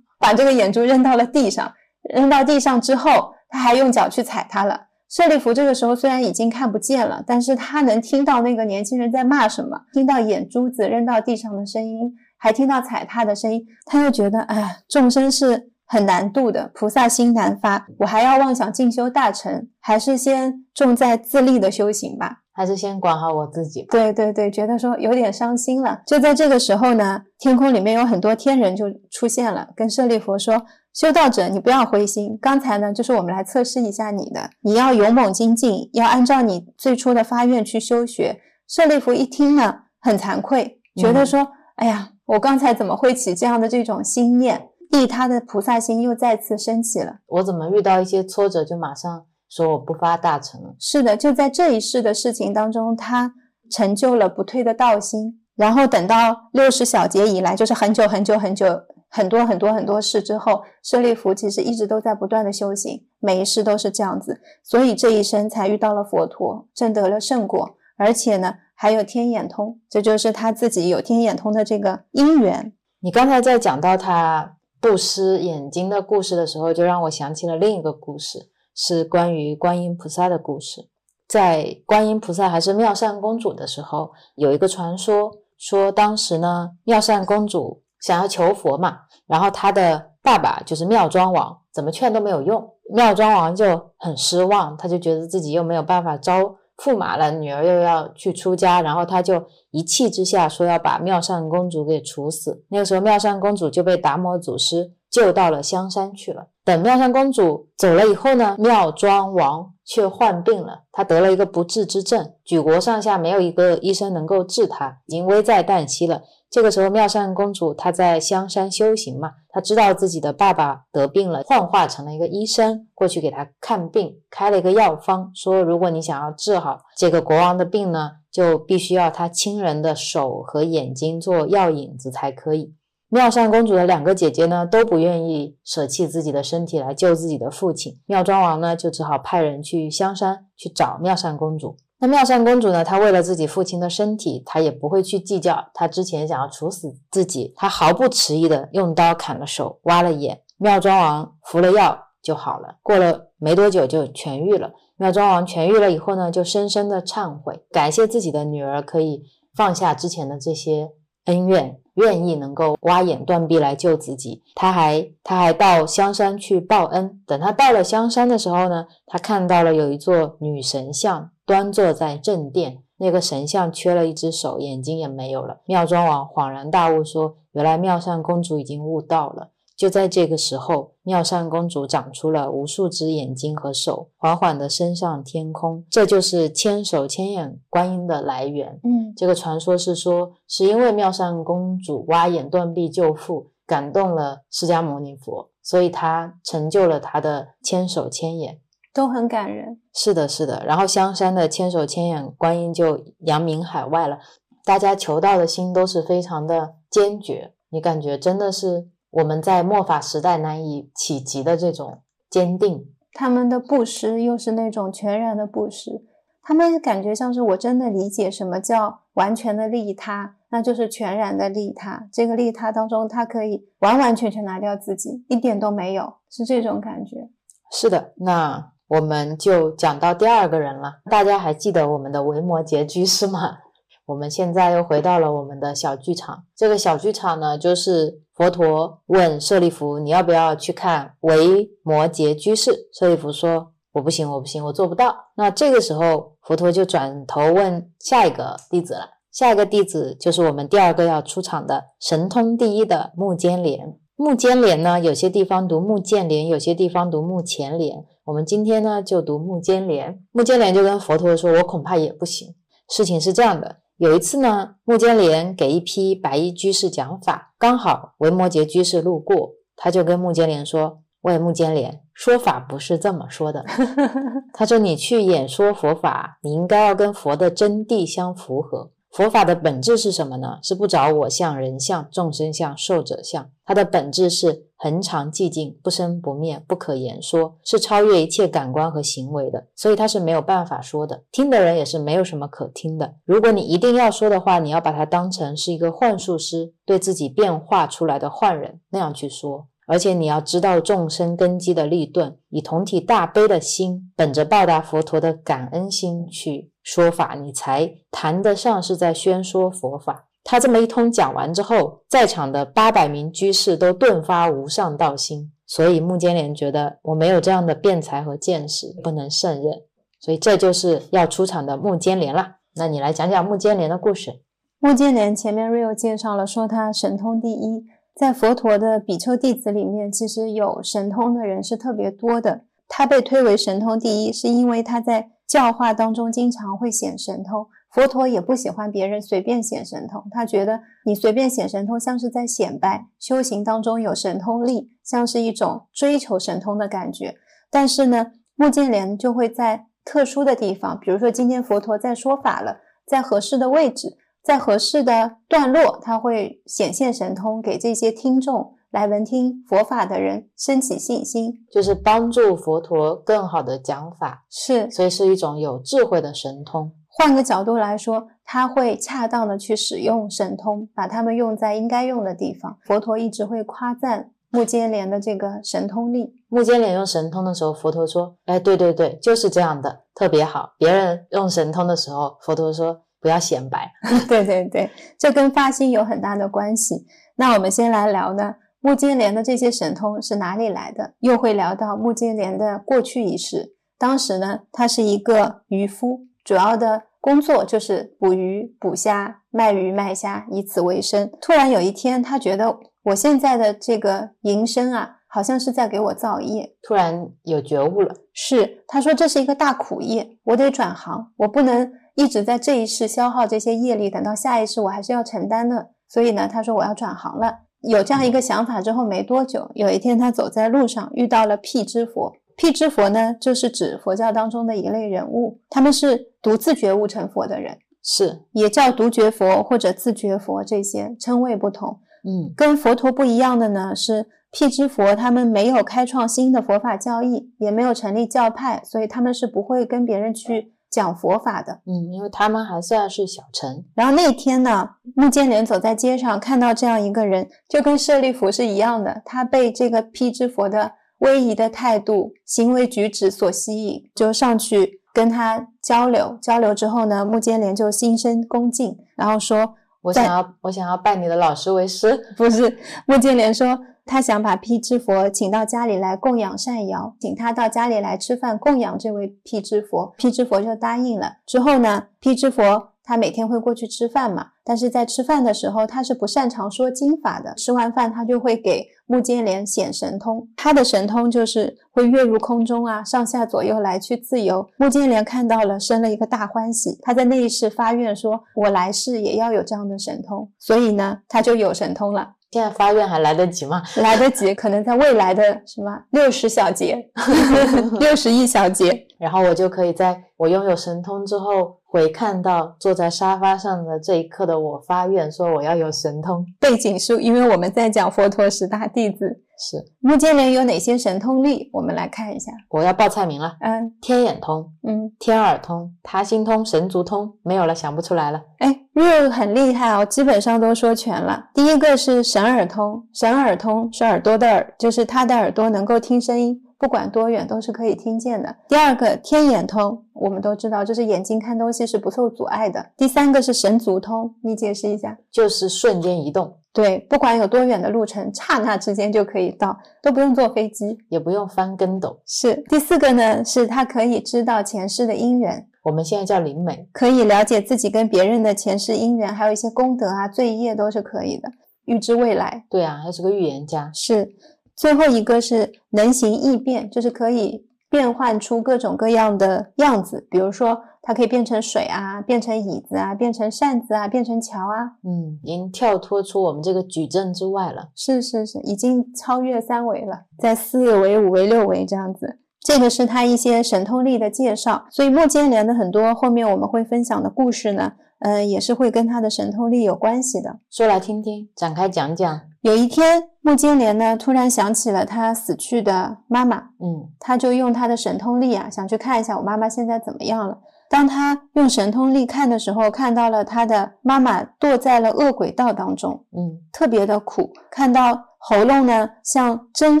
S2: 把这个眼珠扔到了地上。扔到地上之后，他还用脚去踩它了。舍利弗这个时候虽然已经看不见了，但是他能听到那个年轻人在骂什么，听到眼珠子扔到地上的声音，还听到踩踏的声音，他又觉得，哎，众生是。很难度的菩萨心难发，我还要妄想进修大成，还是先重在自立的修行吧？
S1: 还是先管好我自己？
S2: 对对对，觉得说有点伤心了。就在这个时候呢，天空里面有很多天人就出现了，跟舍利弗说：“修道者，你不要灰心。刚才呢，就是我们来测试一下你的，你要勇猛精进，要按照你最初的发愿去修学。”舍利弗一听呢，很惭愧，觉得说：“哎呀，我刚才怎么会起这样的这种心念？”地他的菩萨心又再次升起了。
S1: 我怎么遇到一些挫折就马上说我不发大成了？
S2: 是的，就在这一世的事情当中，他成就了不退的道心。然后等到六十小节以来，就是很久很久很久很多很多很多事之后，舍利弗其实一直都在不断的修行，每一世都是这样子，所以这一生才遇到了佛陀，证得了圣果，而且呢还有天眼通，这就是他自己有天眼通的这个因缘。
S1: 你刚才在讲到他。布施眼睛的故事的时候，就让我想起了另一个故事，是关于观音菩萨的故事。在观音菩萨还是妙善公主的时候，有一个传说，说当时呢，妙善公主想要求佛嘛，然后他的爸爸就是妙庄王，怎么劝都没有用，妙庄王就很失望，他就觉得自己又没有办法招。驸马了，女儿又要去出家，然后他就一气之下说要把妙善公主给处死。那个时候，妙善公主就被达摩祖师救到了香山去了。等妙善公主走了以后呢，妙庄王却患病了，他得了一个不治之症，举国上下没有一个医生能够治他，已经危在旦夕了。这个时候，妙善公主她在香山修行嘛，她知道自己的爸爸得病了，幻化成了一个医生过去给他看病，开了一个药方，说如果你想要治好这个国王的病呢，就必须要他亲人的手和眼睛做药引子才可以。妙善公主的两个姐姐呢都不愿意舍弃自己的身体来救自己的父亲，妙庄王呢就只好派人去香山去找妙善公主。那妙善公主呢？她为了自己父亲的身体，她也不会去计较。她之前想要处死自己，她毫不迟疑的用刀砍了手，挖了眼。妙庄王服了药就好了，过了没多久就痊愈了。妙庄王痊愈了以后呢，就深深的忏悔，感谢自己的女儿可以放下之前的这些恩怨，愿意能够挖眼断臂来救自己。他还他还到香山去报恩。等他到了香山的时候呢，他看到了有一座女神像。端坐在正殿，那个神像缺了一只手，眼睛也没有了。妙庄王恍然大悟，说：“原来妙善公主已经悟道了。”就在这个时候，妙善公主长出了无数只眼睛和手，缓缓地升上天空。这就是千手千眼观音的来源。
S2: 嗯，
S1: 这个传说是说，是因为妙善公主挖眼断臂救父，感动了释迦牟尼佛，所以他成就了他的千手千眼。
S2: 都很感人，
S1: 是的，是的。然后香山的千手千眼观音就扬名海外了，大家求道的心都是非常的坚决。你感觉真的是我们在末法时代难以企及的这种坚定。
S2: 他们的布施又是那种全然的布施，他们感觉像是我真的理解什么叫完全的利他，那就是全然的利他。这个利他当中，他可以完完全全拿掉自己，一点都没有，是这种感觉。
S1: 是的，那。我们就讲到第二个人了。大家还记得我们的维摩诘居士吗？我们现在又回到了我们的小剧场。这个小剧场呢，就是佛陀问舍利弗：“你要不要去看维摩诘居士？”舍利弗说：“我不行，我不行，我做不到。”那这个时候，佛陀就转头问下一个弟子了。下一个弟子就是我们第二个要出场的神通第一的目犍连。目犍连呢，有些地方读目犍连，有些地方读目犍连。我们今天呢就读目犍连，目犍连就跟佛陀说：“我恐怕也不行。”事情是这样的，有一次呢，目犍连给一批白衣居士讲法，刚好维摩诘居士路过，他就跟目犍连说：“喂，目犍连，说法不是这么说的。他说你去演说佛法，你应该要跟佛的真谛相符合。”佛法的本质是什么呢？是不着我相、人相、众生相、寿者相。它的本质是恒常寂静、不生不灭、不可言说，是超越一切感官和行为的。所以它是没有办法说的，听的人也是没有什么可听的。如果你一定要说的话，你要把它当成是一个幻术师对自己变化出来的幻人那样去说。而且你要知道众生根基的立顿，以同体大悲的心，本着报答佛陀的感恩心去说法，你才谈得上是在宣说佛法。他这么一通讲完之后，在场的八百名居士都顿发无上道心。所以目犍连觉得我没有这样的辩才和见识，不能胜任。所以这就是要出场的目犍连了。那你来讲讲目犍连的故事。
S2: 目犍连前面 Rio 介绍了，说他神通第一。在佛陀的比丘弟子里面，其实有神通的人是特别多的。他被推为神通第一，是因为他在教化当中经常会显神通。佛陀也不喜欢别人随便显神通，他觉得你随便显神通像是在显摆，修行当中有神通力，像是一种追求神通的感觉。但是呢，目犍连就会在特殊的地方，比如说今天佛陀在说法了，在合适的位置。在合适的段落，他会显现神通，给这些听众来闻听佛法的人升起信心，
S1: 就是帮助佛陀更好的讲法。
S2: 是，
S1: 所以是一种有智慧的神通。
S2: 换个角度来说，他会恰当的去使用神通，把它们用在应该用的地方。佛陀一直会夸赞目犍连的这个神通力。
S1: 目犍连用神通的时候，佛陀说：“哎，对对对，就是这样的，特别好。”别人用神通的时候，佛陀说。不要显摆，
S2: 对对对，这跟发心有很大的关系。那我们先来聊呢，目犍连的这些神通是哪里来的？又会聊到目犍连的过去一世。当时呢，他是一个渔夫，主要的工作就是捕鱼、捕虾、卖鱼卖虾，以此为生。突然有一天，他觉得我现在的这个营生啊，好像是在给我造业。
S1: 突然有觉悟了，
S2: 是他说这是一个大苦业，我得转行，我不能。一直在这一世消耗这些业力，等到下一世我还是要承担的。所以呢，他说我要转行了。有这样一个想法之后，没多久，有一天他走在路上，遇到了辟支佛。辟支佛呢，就是指佛教当中的一类人物，他们是独自觉悟成佛的人，
S1: 是
S2: 也叫独觉佛或者自觉佛，这些称谓不同。
S1: 嗯，
S2: 跟佛陀不一样的呢，是辟支佛他们没有开创新的佛法教义，也没有成立教派，所以他们是不会跟别人去。讲佛法的。
S1: 嗯，因为他们还算是小乘，
S2: 然后那天呢，穆建连走在街上，看到这样一个人，就跟舍利弗是一样的，他被这个辟支佛的威仪的态度、行为举止所吸引，就上去跟他交流。交流之后呢，穆坚连就心生恭敬，然后说
S1: 我想要我想要拜你的老师为师。
S2: 不是，穆坚连说他想把辟支佛请到家里来供养善瑶，请他到家里来吃饭供养这位辟支佛。辟支佛就答应了。之后呢，辟支佛他每天会过去吃饭嘛，但是在吃饭的时候他是不擅长说经法的。吃完饭他就会给木建连显神通，他的神通就是会跃入空中啊，上下左右来去自由。木建连看到了，生了一个大欢喜，他在那一世发愿说，我来世也要有这样的神通，所以呢，他就有神通了。
S1: 现在发愿还来得及吗？
S2: 来得及，可能在未来的什么六十小节、六十亿小节，
S1: 然后我就可以在我拥有神通之后，回看到坐在沙发上的这一刻的我发愿，说我要有神通。
S2: 背景书，因为我们在讲佛陀十大弟子，
S1: 是，
S2: 目犍连有哪些神通力？我们来看一下。
S1: 我要报菜名了：
S2: 嗯
S1: 天眼通、
S2: 嗯，
S1: 天耳通、他心通、神足通，没有了，想不出来了。
S2: 哎，Rio 很厉害哦，基本上都说全了。第一个是神耳通，神耳通是耳朵的耳，就是他的耳朵能够听声音，不管多远都是可以听见的。第二个天眼通，我们都知道，就是眼睛看东西是不受阻碍的。第三个是神足通，你解释一下。
S1: 就是瞬间移动，
S2: 对，不管有多远的路程，刹那之间就可以到，都不用坐飞机。
S1: 也不用翻跟斗。
S2: 是第四个呢，是他可以知道前世的因缘，
S1: 我们现在叫灵媒，
S2: 可以了解自己跟别人的前世因缘，还有一些功德啊、罪业都是可以的，预知未来。
S1: 对啊，还是个预言家。
S2: 是最后一个是能形异变，就是可以变换出各种各样的样子，比如说它可以变成水啊，变成椅子啊，变成扇子啊，变成桥啊。
S1: 嗯，已经跳脱出我们这个矩阵之外了。
S2: 是是是，已经超越三维了，在四维、五维、六维这样子。这个是他一些神通力的介绍，所以穆建连的很多后面我们会分享的故事呢，呃，也是会跟他的神通力有关系的。
S1: 说来听听，展开讲讲。
S2: 有一天，穆金莲呢突然想起了她死去的妈妈，
S1: 嗯，
S2: 她就用她的神通力啊，想去看一下我妈妈现在怎么样了。当她用神通力看的时候，看到了她的妈妈堕在了恶鬼道当中，
S1: 嗯，
S2: 特别的苦，看到喉咙呢像针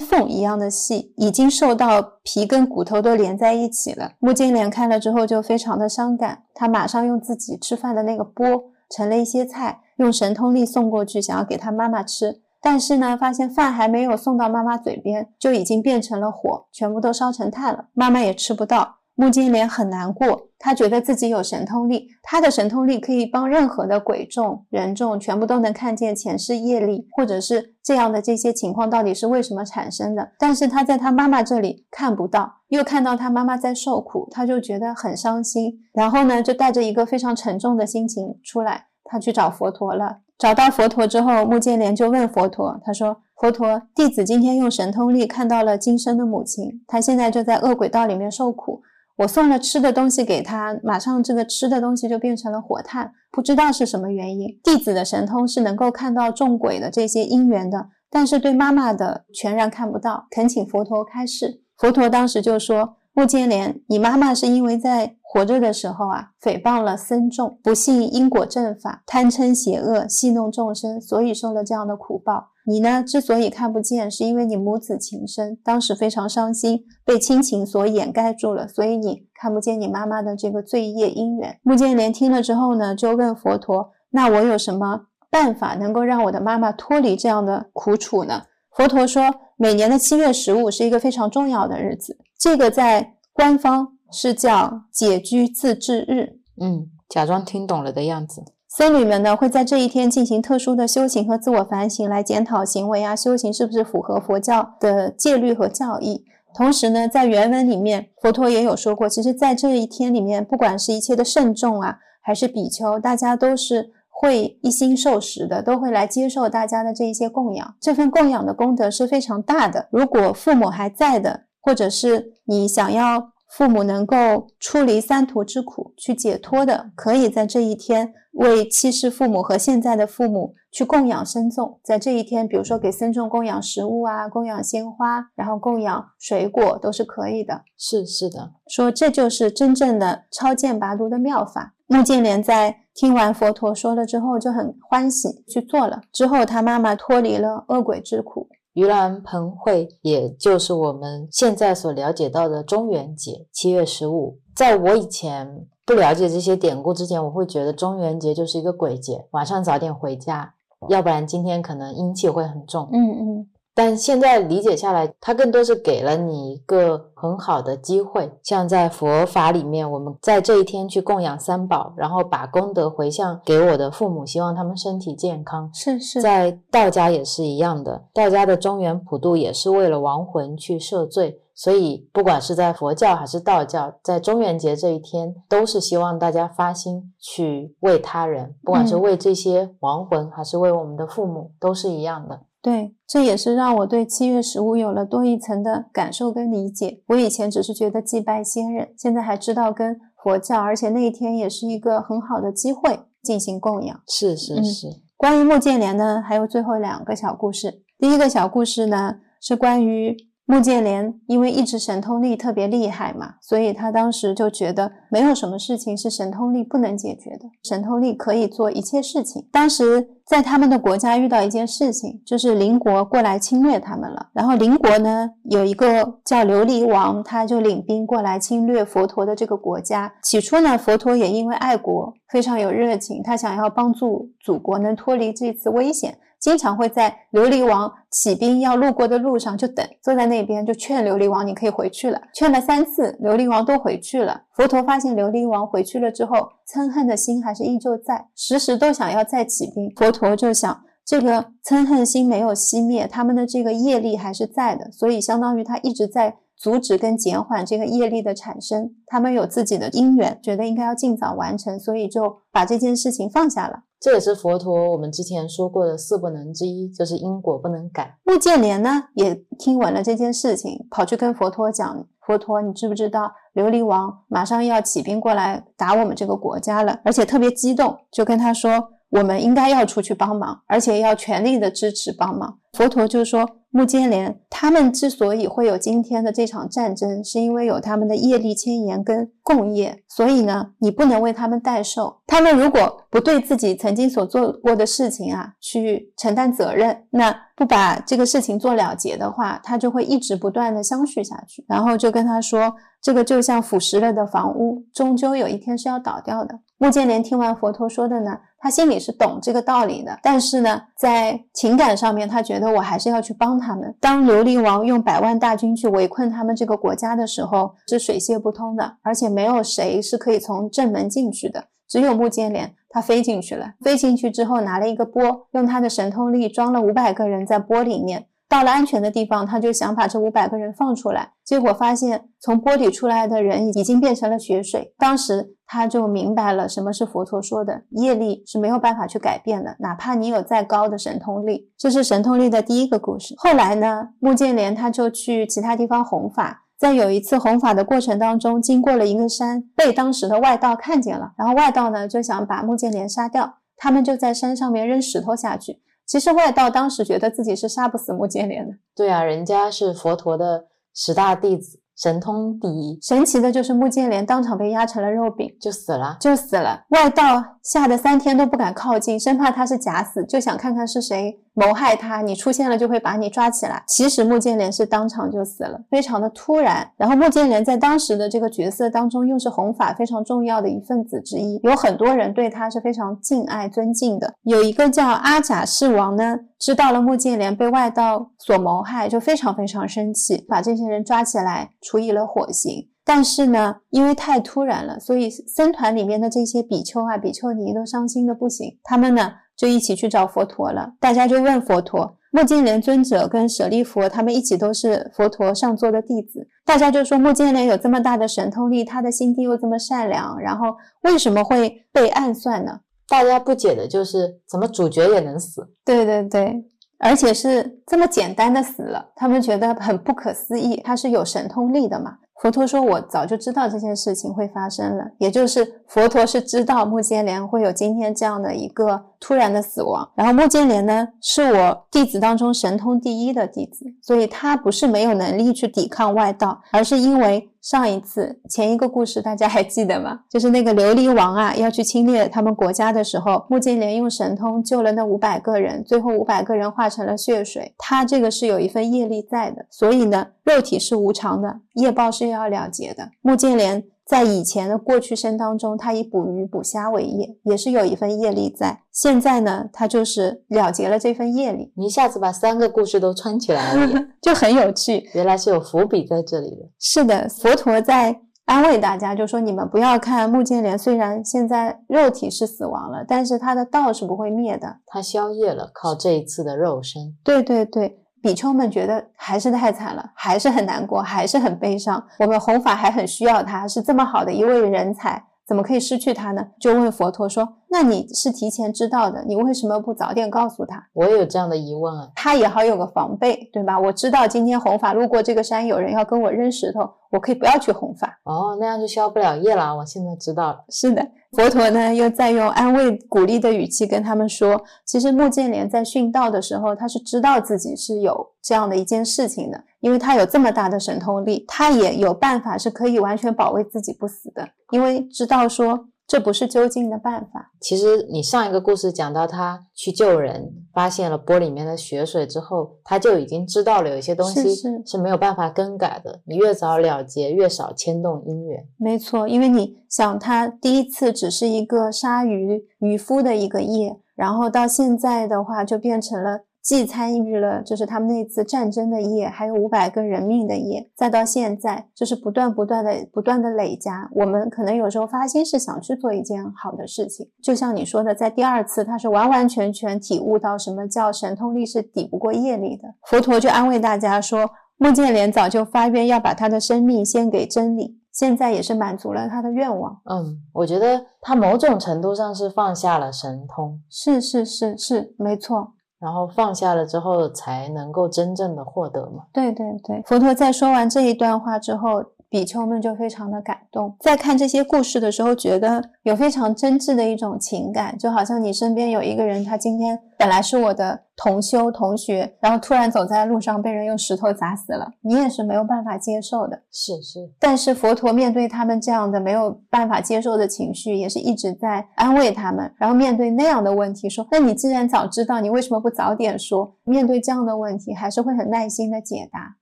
S2: 缝一样的细，已经受到皮跟骨头都连在一起了。穆金莲看了之后就非常的伤感，她马上用自己吃饭的那个钵盛了一些菜，用神通力送过去，想要给他妈妈吃。但是呢，发现饭还没有送到妈妈嘴边，就已经变成了火，全部都烧成炭了，妈妈也吃不到。穆金莲很难过，他觉得自己有神通力，他的神通力可以帮任何的鬼众、人众，全部都能看见前世业力，或者是这样的这些情况到底是为什么产生的。但是他在他妈妈这里看不到，又看到他妈妈在受苦，他就觉得很伤心。然后呢，就带着一个非常沉重的心情出来，他去找佛陀了。找到佛陀之后，穆建连就问佛陀，他说：“佛陀，弟子今天用神通力看到了今生的母亲，她现在就在恶鬼道里面受苦。”我送了吃的东西给他，马上这个吃的东西就变成了火炭，不知道是什么原因。弟子的神通是能够看到众鬼的这些因缘的，但是对妈妈的全然看不到。恳请佛陀开示。佛陀当时就说：“穆建连，你妈妈是因为在活着的时候啊，诽谤了僧众，不信因果正法，贪嗔邪恶，戏弄众生，所以受了这样的苦报。”你呢？之所以看不见，是因为你母子情深，当时非常伤心，被亲情所掩盖住了，所以你看不见你妈妈的这个罪业因缘。穆建连听了之后呢，就问佛陀：“那我有什么办法能够让我的妈妈脱离这样的苦楚呢？”佛陀说：“每年的七月十五是一个非常重要的日子，这个在官方是叫解居自治日。
S1: 嗯，假装听懂了的样子。
S2: 僧侣们呢会在这一天进行特殊的修行和自我反省，来检讨行为啊，修行是不是符合佛教的戒律和教义。同时呢，在原文里面，佛陀也有说过，其实，在这一天里面，不管是一切的慎重啊，还是比丘，大家都是会一心受食的，都会来接受大家的这一些供养。这份供养的功德是非常大的。如果父母还在的，或者是你想要父母能够出离三途之苦，去解脱的，可以在这一天为七世父母和现在的父母去供养僧众。在这一天，比如说给僧众供养食物啊，供养鲜花，然后供养水果，都是可以的。
S1: 是是的，
S2: 说这就是真正的超荐拔毒的妙法。穆建莲在听完佛陀说了之后，就很欢喜去做了。之后，他妈妈脱离了恶鬼之苦。
S1: 盂兰盆会，也就是我们现在所了解到的中元节，七月十五。在我以前不了解这些典故之前，我会觉得中元节就是一个鬼节，晚上早点回家，要不然今天可能阴气会很重。
S2: 嗯嗯。
S1: 但现在理解下来，它更多是给了你一个很好的机会，像在佛法里面，我们在这一天去供养三宝，然后把功德回向给我的父母，希望他们身体健康。
S2: 是是，
S1: 在道家也是一样的，道家的中原普渡也是为了亡魂去赦罪，所以不管是在佛教还是道教，在中元节这一天，都是希望大家发心去为他人，不管是为这些亡魂，还是为我们的父母，都是一样的。
S2: 对，这也是让我对七月十五有了多一层的感受跟理解。我以前只是觉得祭拜先人，现在还知道跟佛教，而且那一天也是一个很好的机会进行供养。
S1: 是是是。
S2: 关于穆建莲呢，还有最后两个小故事。第一个小故事呢，是关于。穆建连因为一直神通力特别厉害嘛，所以他当时就觉得没有什么事情是神通力不能解决的，神通力可以做一切事情。当时在他们的国家遇到一件事情，就是邻国过来侵略他们了。然后邻国呢有一个叫琉璃王，他就领兵过来侵略佛陀的这个国家。起初呢，佛陀也因为爱国非常有热情，他想要帮助祖国能脱离这次危险。经常会在琉璃王起兵要路过的路上就等，坐在那边就劝琉璃王，你可以回去了。劝了三次，琉璃王都回去了。佛陀发现琉璃王回去了之后，嗔恨的心还是依旧在，时时都想要再起兵。佛陀就想，这个嗔恨心没有熄灭，他们的这个业力还是在的，所以相当于他一直在阻止跟减缓这个业力的产生。他们有自己的因缘，觉得应该要尽早完成，所以就把这件事情放下了。
S1: 这也是佛陀我们之前说过的四不能之一，就是因果不能改。
S2: 穆建连呢也听闻了这件事情，跑去跟佛陀讲：“佛陀，你知不知道琉璃王马上要起兵过来打我们这个国家了？而且特别激动，就跟他说，我们应该要出去帮忙，而且要全力的支持帮忙。”佛陀就说。穆建连他们之所以会有今天的这场战争，是因为有他们的业力牵延跟共业，所以呢，你不能为他们代受。他们如果不对自己曾经所做过的事情啊去承担责任，那不把这个事情做了结的话，他就会一直不断的相续下去。然后就跟他说，这个就像腐蚀了的房屋，终究有一天是要倒掉的。穆建连听完佛陀说的呢。他心里是懂这个道理的，但是呢，在情感上面，他觉得我还是要去帮他们。当琉璃王用百万大军去围困他们这个国家的时候，是水泄不通的，而且没有谁是可以从正门进去的，只有穆建连，他飞进去了。飞进去之后，拿了一个钵，用他的神通力装了五百个人在钵里面。到了安全的地方，他就想把这五百个人放出来，结果发现从玻璃出来的人已经变成了血水。当时。他就明白了什么是佛陀说的业力是没有办法去改变的，哪怕你有再高的神通力。这是神通力的第一个故事。后来呢，穆建连他就去其他地方弘法，在有一次弘法的过程当中，经过了一个山，被当时的外道看见了，然后外道呢就想把穆建连杀掉，他们就在山上面扔石头下去。其实外道当时觉得自己是杀不死穆建连的。
S1: 对啊，人家是佛陀的十大弟子。神通第一，
S2: 神奇的就是穆建连当场被压成了肉饼，
S1: 就死了，
S2: 就死了。外道吓得三天都不敢靠近，生怕他是假死，就想看看是谁。谋害他，你出现了就会把你抓起来。其实穆建连是当场就死了，非常的突然。然后穆建连在当时的这个角色当中，又是弘法非常重要的一份子之一，有很多人对他是非常敬爱尊敬的。有一个叫阿贾世王呢，知道了穆建连被外道所谋害，就非常非常生气，把这些人抓起来处以了火刑。但是呢，因为太突然了，所以僧团里面的这些比丘啊、比丘尼都伤心的不行，他们呢。就一起去找佛陀了。大家就问佛陀，目犍连尊者跟舍利弗他们一起都是佛陀上座的弟子。大家就说目犍连有这么大的神通力，他的心地又这么善良，然后为什么会被暗算呢？
S1: 大家不解的就是怎么主角也能死？
S2: 对对对，而且是这么简单的死了，他们觉得很不可思议。他是有神通力的嘛？佛陀说：“我早就知道这件事情会发生了，也就是佛陀是知道目犍连会有今天这样的一个突然的死亡。然后目犍连呢，是我弟子当中神通第一的弟子，所以他不是没有能力去抵抗外道，而是因为上一次前一个故事大家还记得吗？就是那个琉璃王啊要去侵略他们国家的时候，目犍连用神通救了那五百个人，最后五百个人化成了血水。他这个是有一份业力在的，所以呢，肉体是无常的，业报是。要了结的目犍连在以前的过去生当中，他以捕鱼捕虾为业，也是有一份业力在。现在呢，他就是了结了这份业力。
S1: 你一下子把三个故事都串起来了，
S2: 就很有趣。
S1: 原来是有伏笔在这里的。
S2: 是的，佛陀在安慰大家，就说你们不要看目犍连，虽然现在肉体是死亡了，但是他的道是不会灭的，
S1: 他消业了，靠这一次的肉身。
S2: 对对对。比丘们觉得还是太惨了，还是很难过，还是很悲伤。我们弘法还很需要他，是这么好的一位人才，怎么可以失去他呢？就问佛陀说：“那你是提前知道的，你为什么不早点告诉他？”
S1: 我也有这样的疑问啊。
S2: 他也好有个防备，对吧？我知道今天弘法路过这个山，有人要跟我扔石头，我可以不要去弘法。
S1: 哦，那样就消不了业了。我现在知道了。
S2: 是的。佛陀呢，又在用安慰、鼓励的语气跟他们说：“其实穆建连在殉道的时候，他是知道自己是有这样的一件事情的，因为他有这么大的神通力，他也有办法是可以完全保卫自己不死的，因为知道说。”这不是究竟的办法。
S1: 其实你上一个故事讲到他去救人，发现了钵里面的血水之后，他就已经知道了有一些东西是没有办法更改的。你越早了结，越少牵动姻缘。
S2: 没错，因为你想，他第一次只是一个杀鱼渔夫的一个业，然后到现在的话，就变成了。既参与了就是他们那次战争的夜，还有五百个人命的夜，再到现在就是不断不断的不断的累加。我们可能有时候发心是想去做一件好的事情，就像你说的，在第二次他是完完全全体悟到什么叫神通力是抵不过业力的。佛陀就安慰大家说，穆建连早就发愿要把他的生命献给真理，现在也是满足了他的愿望。
S1: 嗯，我觉得他某种程度上是放下了神通，
S2: 是是是是，没错。
S1: 然后放下了之后，才能够真正的获得嘛？
S2: 对对对，佛陀在说完这一段话之后。比丘们就非常的感动，在看这些故事的时候，觉得有非常真挚的一种情感，就好像你身边有一个人，他今天本来是我的同修同学，然后突然走在路上被人用石头砸死了，你也是没有办法接受的。
S1: 是是，
S2: 但是佛陀面对他们这样的没有办法接受的情绪，也是一直在安慰他们。然后面对那样的问题，说：“那你既然早知道，你为什么不早点说？”面对这样的问题，还是会很耐心的解答。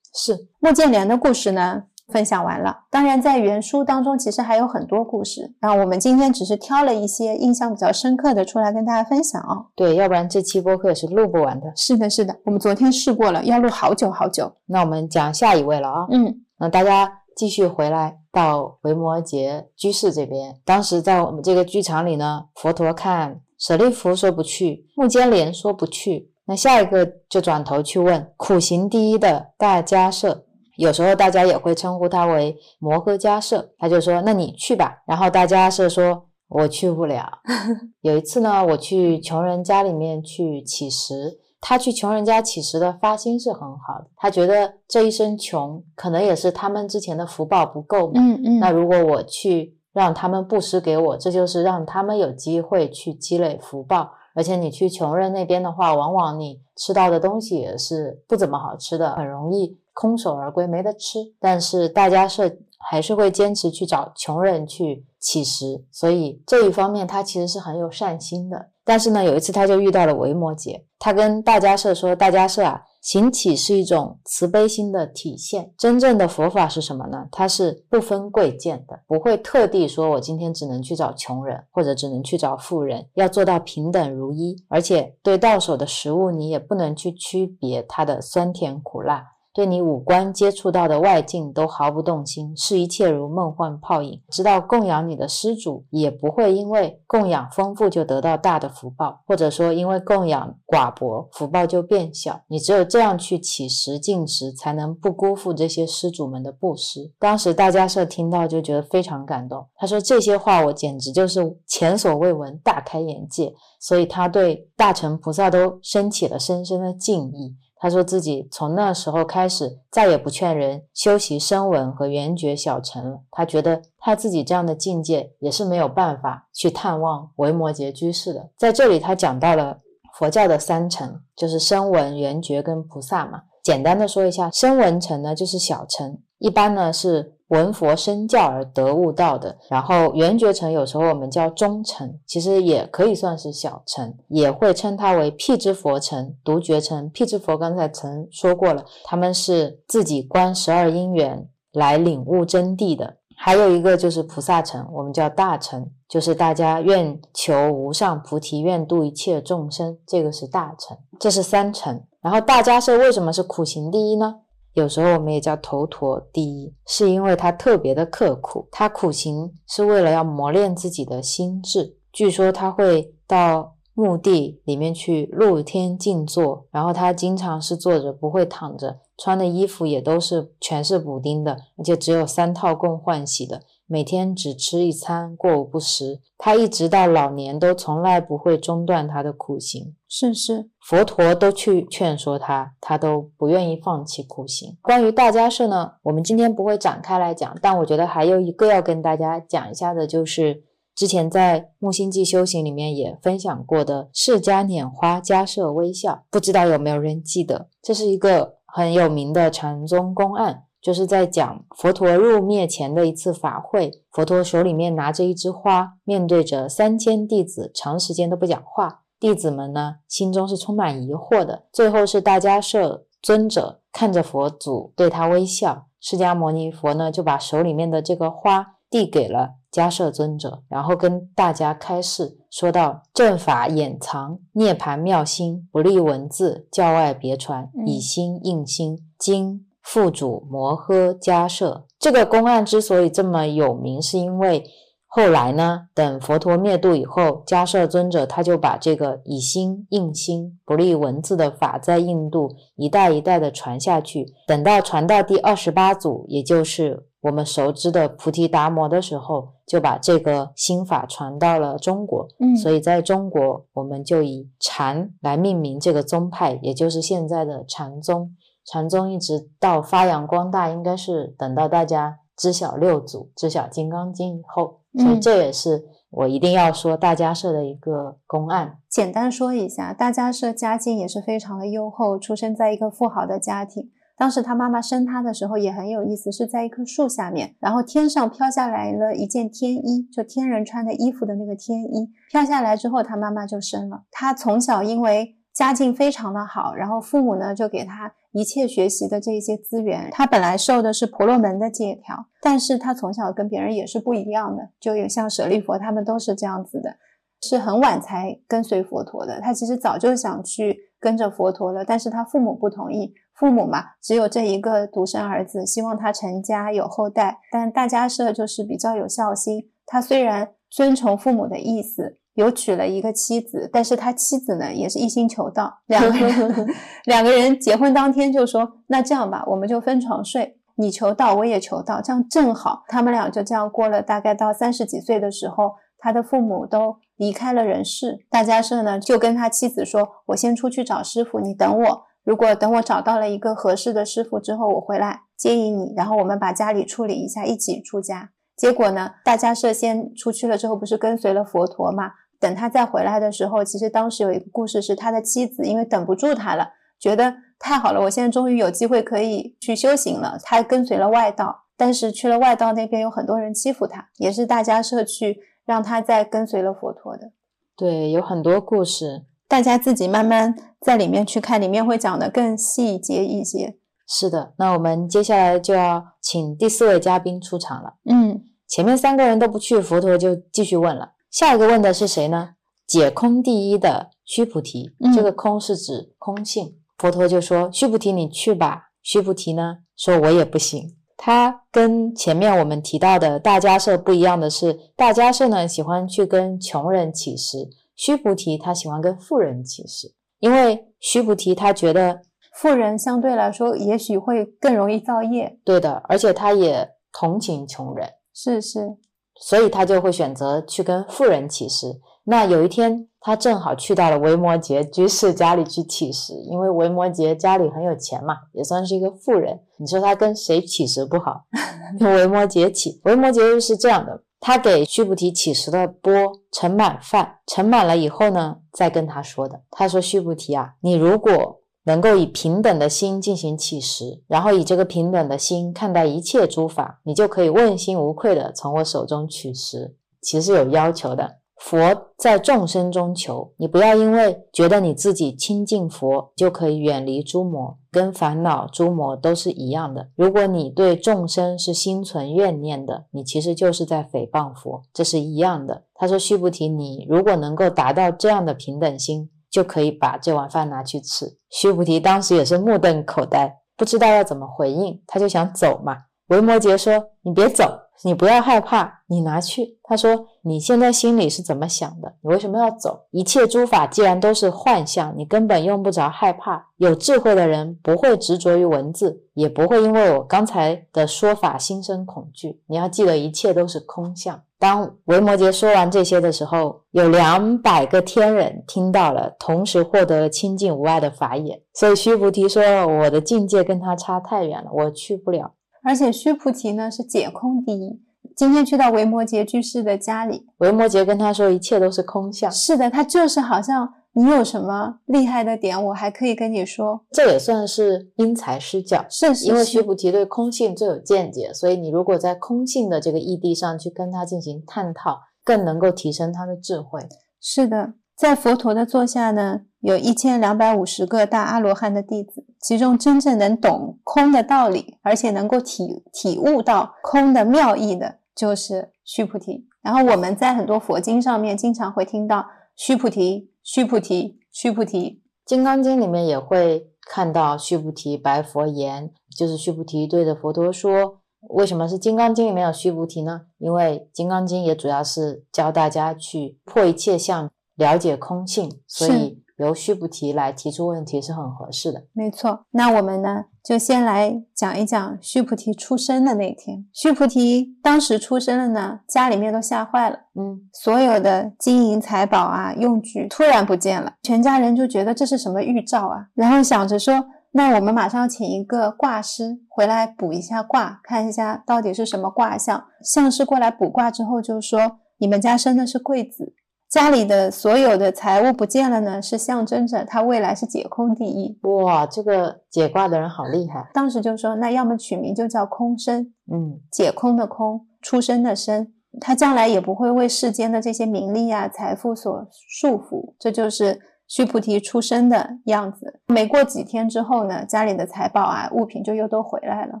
S1: 是
S2: 莫建莲的故事呢？分享完了，当然在原书当中其实还有很多故事，那我们今天只是挑了一些印象比较深刻的出来跟大家分享哦。
S1: 对，要不然这期播客也是录不完的。
S2: 是的，是的，我们昨天试过了，要录好久好久。
S1: 那我们讲下一位了啊。
S2: 嗯，
S1: 那大家继续回来到维摩诘居士这边。当时在我们这个剧场里呢，佛陀看舍利弗说不去，目犍连说不去，那下一个就转头去问苦行第一的大迦舍。有时候大家也会称呼他为摩诃迦舍，他就说：“那你去吧。”然后大家是说：“我去不了。”有一次呢，我去穷人家里面去乞食，他去穷人家乞食的发心是很好的，他觉得这一生穷，可能也是他们之前的福报不够嘛。
S2: 嗯嗯。
S1: 那如果我去让他们布施给我，这就是让他们有机会去积累福报。而且你去穷人那边的话，往往你吃到的东西也是不怎么好吃的，很容易。空手而归没得吃，但是大家是还是会坚持去找穷人去乞食，所以这一方面他其实是很有善心的。但是呢，有一次他就遇到了维摩诘，他跟大家社说：“大家社啊，行乞是一种慈悲心的体现。真正的佛法是什么呢？它是不分贵贱的，不会特地说我今天只能去找穷人，或者只能去找富人，要做到平等如一。而且对到手的食物，你也不能去区别它的酸甜苦辣。”对你五官接触到的外境都毫不动心，视一切如梦幻泡影。知道供养你的施主也不会因为供养丰富就得到大的福报，或者说因为供养寡薄福报就变小。你只有这样去起食进食，才能不辜负这些施主们的布施。当时大家社听到就觉得非常感动，他说这些话我简直就是前所未闻，大开眼界。所以他对大乘菩萨都升起了深深的敬意。他说自己从那时候开始再也不劝人修习声闻和缘觉小乘了。他觉得他自己这样的境界也是没有办法去探望维摩诘居士的。在这里，他讲到了佛教的三乘，就是声闻、缘觉跟菩萨嘛。简单的说一下，声闻乘呢就是小乘，一般呢是。闻佛身教而得悟道的，然后圆觉乘有时候我们叫中乘，其实也可以算是小乘，也会称它为辟支佛乘、独觉乘。辟支佛刚才曾说过了，他们是自己观十二因缘来领悟真谛的。还有一个就是菩萨乘，我们叫大乘，就是大家愿求无上菩提，愿度一切众生，这个是大乘。这是三乘。然后大家是为什么是苦行第一呢？有时候我们也叫头陀第一，是因为他特别的刻苦，他苦行是为了要磨练自己的心智。据说他会到墓地里面去露天静坐，然后他经常是坐着，不会躺着，穿的衣服也都是全是补丁的，而且只有三套供换洗的。每天只吃一餐，过午不食。他一直到老年都从来不会中断他的苦行。
S2: 甚是，
S1: 佛陀都去劝说他，他都不愿意放弃苦行。关于大家社呢，我们今天不会展开来讲，但我觉得还有一个要跟大家讲一下的，就是之前在木星记修行里面也分享过的释迦拈花迦摄微笑，不知道有没有人记得？这是一个很有名的禅宗公案。就是在讲佛陀入灭前的一次法会，佛陀手里面拿着一枝花，面对着三千弟子，长时间都不讲话。弟子们呢，心中是充满疑惑的。最后是大迦摄尊者看着佛祖，对他微笑。释迦牟尼佛呢，就把手里面的这个花递给了迦摄尊者，然后跟大家开示，说到正法掩藏，涅盘妙心，不立文字，教外别传，以心应心，经。副主摩诃迦摄这个公案之所以这么有名，是因为后来呢，等佛陀灭度以后，迦摄尊者他就把这个以心印心、不立文字的法在印度一代一代的传下去。等到传到第二十八祖，也就是我们熟知的菩提达摩的时候，就把这个心法传到了中国。
S2: 嗯，
S1: 所以在中国，我们就以禅来命名这个宗派，也就是现在的禅宗。禅宗一直到发扬光大，应该是等到大家知晓六祖、知晓《金刚经》以后，所以这也是我一定要说大家社的一个公案。
S2: 简单说一下，大家社家境也是非常的优厚，出生在一个富豪的家庭。当时他妈妈生他的时候也很有意思，是在一棵树下面，然后天上飘下来了一件天衣，就天人穿的衣服的那个天衣，飘下来之后，他妈妈就生了。他从小因为家境非常的好，然后父母呢就给他。一切学习的这些资源，他本来受的是婆罗门的戒条，但是他从小跟别人也是不一样的，就有像舍利佛他们都是这样子的，是很晚才跟随佛陀的。他其实早就想去跟着佛陀了，但是他父母不同意。父母嘛，只有这一个独生儿子，希望他成家有后代，但大家社就是比较有孝心，他虽然遵从父母的意思。有娶了一个妻子，但是他妻子呢也是一心求道，两个人 两个人结婚当天就说，那这样吧，我们就分床睡，你求道，我也求道，这样正好。他们俩就这样过了，大概到三十几岁的时候，他的父母都离开了人世。大家社呢就跟他妻子说，我先出去找师傅，你等我。如果等我找到了一个合适的师傅之后，我回来接引你，然后我们把家里处理一下，一起出家。结果呢，大家社先出去了之后，不是跟随了佛陀吗？等他再回来的时候，其实当时有一个故事，是他的妻子因为等不住他了，觉得太好了，我现在终于有机会可以去修行了，他跟随了外道。但是去了外道那边，有很多人欺负他，也是大家社区让他再跟随了佛陀的。
S1: 对，有很多故事，
S2: 大家自己慢慢在里面去看，里面会讲的更细节一些。
S1: 是的，那我们接下来就要请第四位嘉宾出场了。
S2: 嗯，
S1: 前面三个人都不去，佛陀就继续问了。下一个问的是谁呢？解空第一的须菩提，这个空是指空性。佛陀就说：“须菩提，你去吧。”须菩提呢说：“我也不行。”他跟前面我们提到的大家社不一样的是，大家社呢喜欢去跟穷人乞食，须菩提他喜欢跟富人乞食，因为须菩提他觉得
S2: 富人相对来说也许会更容易造业。
S1: 对的，而且他也同情穷人。
S2: 是是。
S1: 所以他就会选择去跟富人乞食。那有一天，他正好去到了维摩诘居士家里去乞食，因为维摩诘家里很有钱嘛，也算是一个富人。你说他跟谁乞食不好？跟维摩诘乞。维摩诘是这样的，他给须菩提乞食的钵盛满饭，盛满了以后呢，再跟他说的。他说：“须菩提啊，你如果……”能够以平等的心进行乞食，然后以这个平等的心看待一切诸法，你就可以问心无愧的从我手中取食。其实有要求的，佛在众生中求，你不要因为觉得你自己亲近佛就可以远离诸魔，跟烦恼诸魔都是一样的。如果你对众生是心存怨念的，你其实就是在诽谤佛，这是一样的。他说：“须菩提，你如果能够达到这样的平等心。”就可以把这碗饭拿去吃。须菩提当时也是目瞪口呆，不知道要怎么回应，他就想走嘛。维摩诘说：“你别走，你不要害怕，你拿去。”他说：“你现在心里是怎么想的？你为什么要走？一切诸法既然都是幻象，你根本用不着害怕。有智慧的人不会执着于文字，也不会因为我刚才的说法心生恐惧。你要记得，一切都是空相。”当维摩诘说完这些的时候，有两百个天人听到了，同时获得了清净无碍的法眼。所以须菩提说：“我的境界跟他差太远了，我去不了。”
S2: 而且须菩提呢是解空第一。今天去到维摩诘居士的家里，
S1: 维摩诘跟他说：“一切都是空相。”
S2: 是的，他就是好像。你有什么厉害的点，我还可以跟你说。
S1: 这也算是因材施教，
S2: 是是。
S1: 因为须菩提对空性最有见解，所以你如果在空性的这个义地上去跟他进行探讨，更能够提升他的智慧。
S2: 是的，在佛陀的座下呢，有一千两百五十个大阿罗汉的弟子，其中真正能懂空的道理，而且能够体体悟到空的妙意的，就是须菩提。然后我们在很多佛经上面经常会听到须菩提。须菩提，须菩提，《
S1: 金刚经》里面也会看到须菩提白佛言，就是须菩提对着佛陀说：“为什么是《金刚经》里面有须菩提呢？因为《金刚经》也主要是教大家去破一切相，了解空性，所以。”由须菩提来提出问题是很合适的，
S2: 没错。那我们呢，就先来讲一讲须菩提出生的那天。须菩提当时出生了呢，家里面都吓坏了，
S1: 嗯，
S2: 所有的金银财宝啊、用具突然不见了，全家人就觉得这是什么预兆啊？然后想着说，那我们马上请一个卦师回来卜一下卦，看一下到底是什么卦象。相师过来卜卦之后就说，你们家生的是贵子。家里的所有的财物不见了呢，是象征着他未来是解空第一。
S1: 哇，这个解卦的人好厉害！
S2: 当时就说，那要么取名就叫空生，
S1: 嗯，
S2: 解空的空，出生的生，他将来也不会为世间的这些名利啊、财富所束缚。这就是。须菩提出生的样子，没过几天之后呢，家里的财宝啊、物品就又都回来了。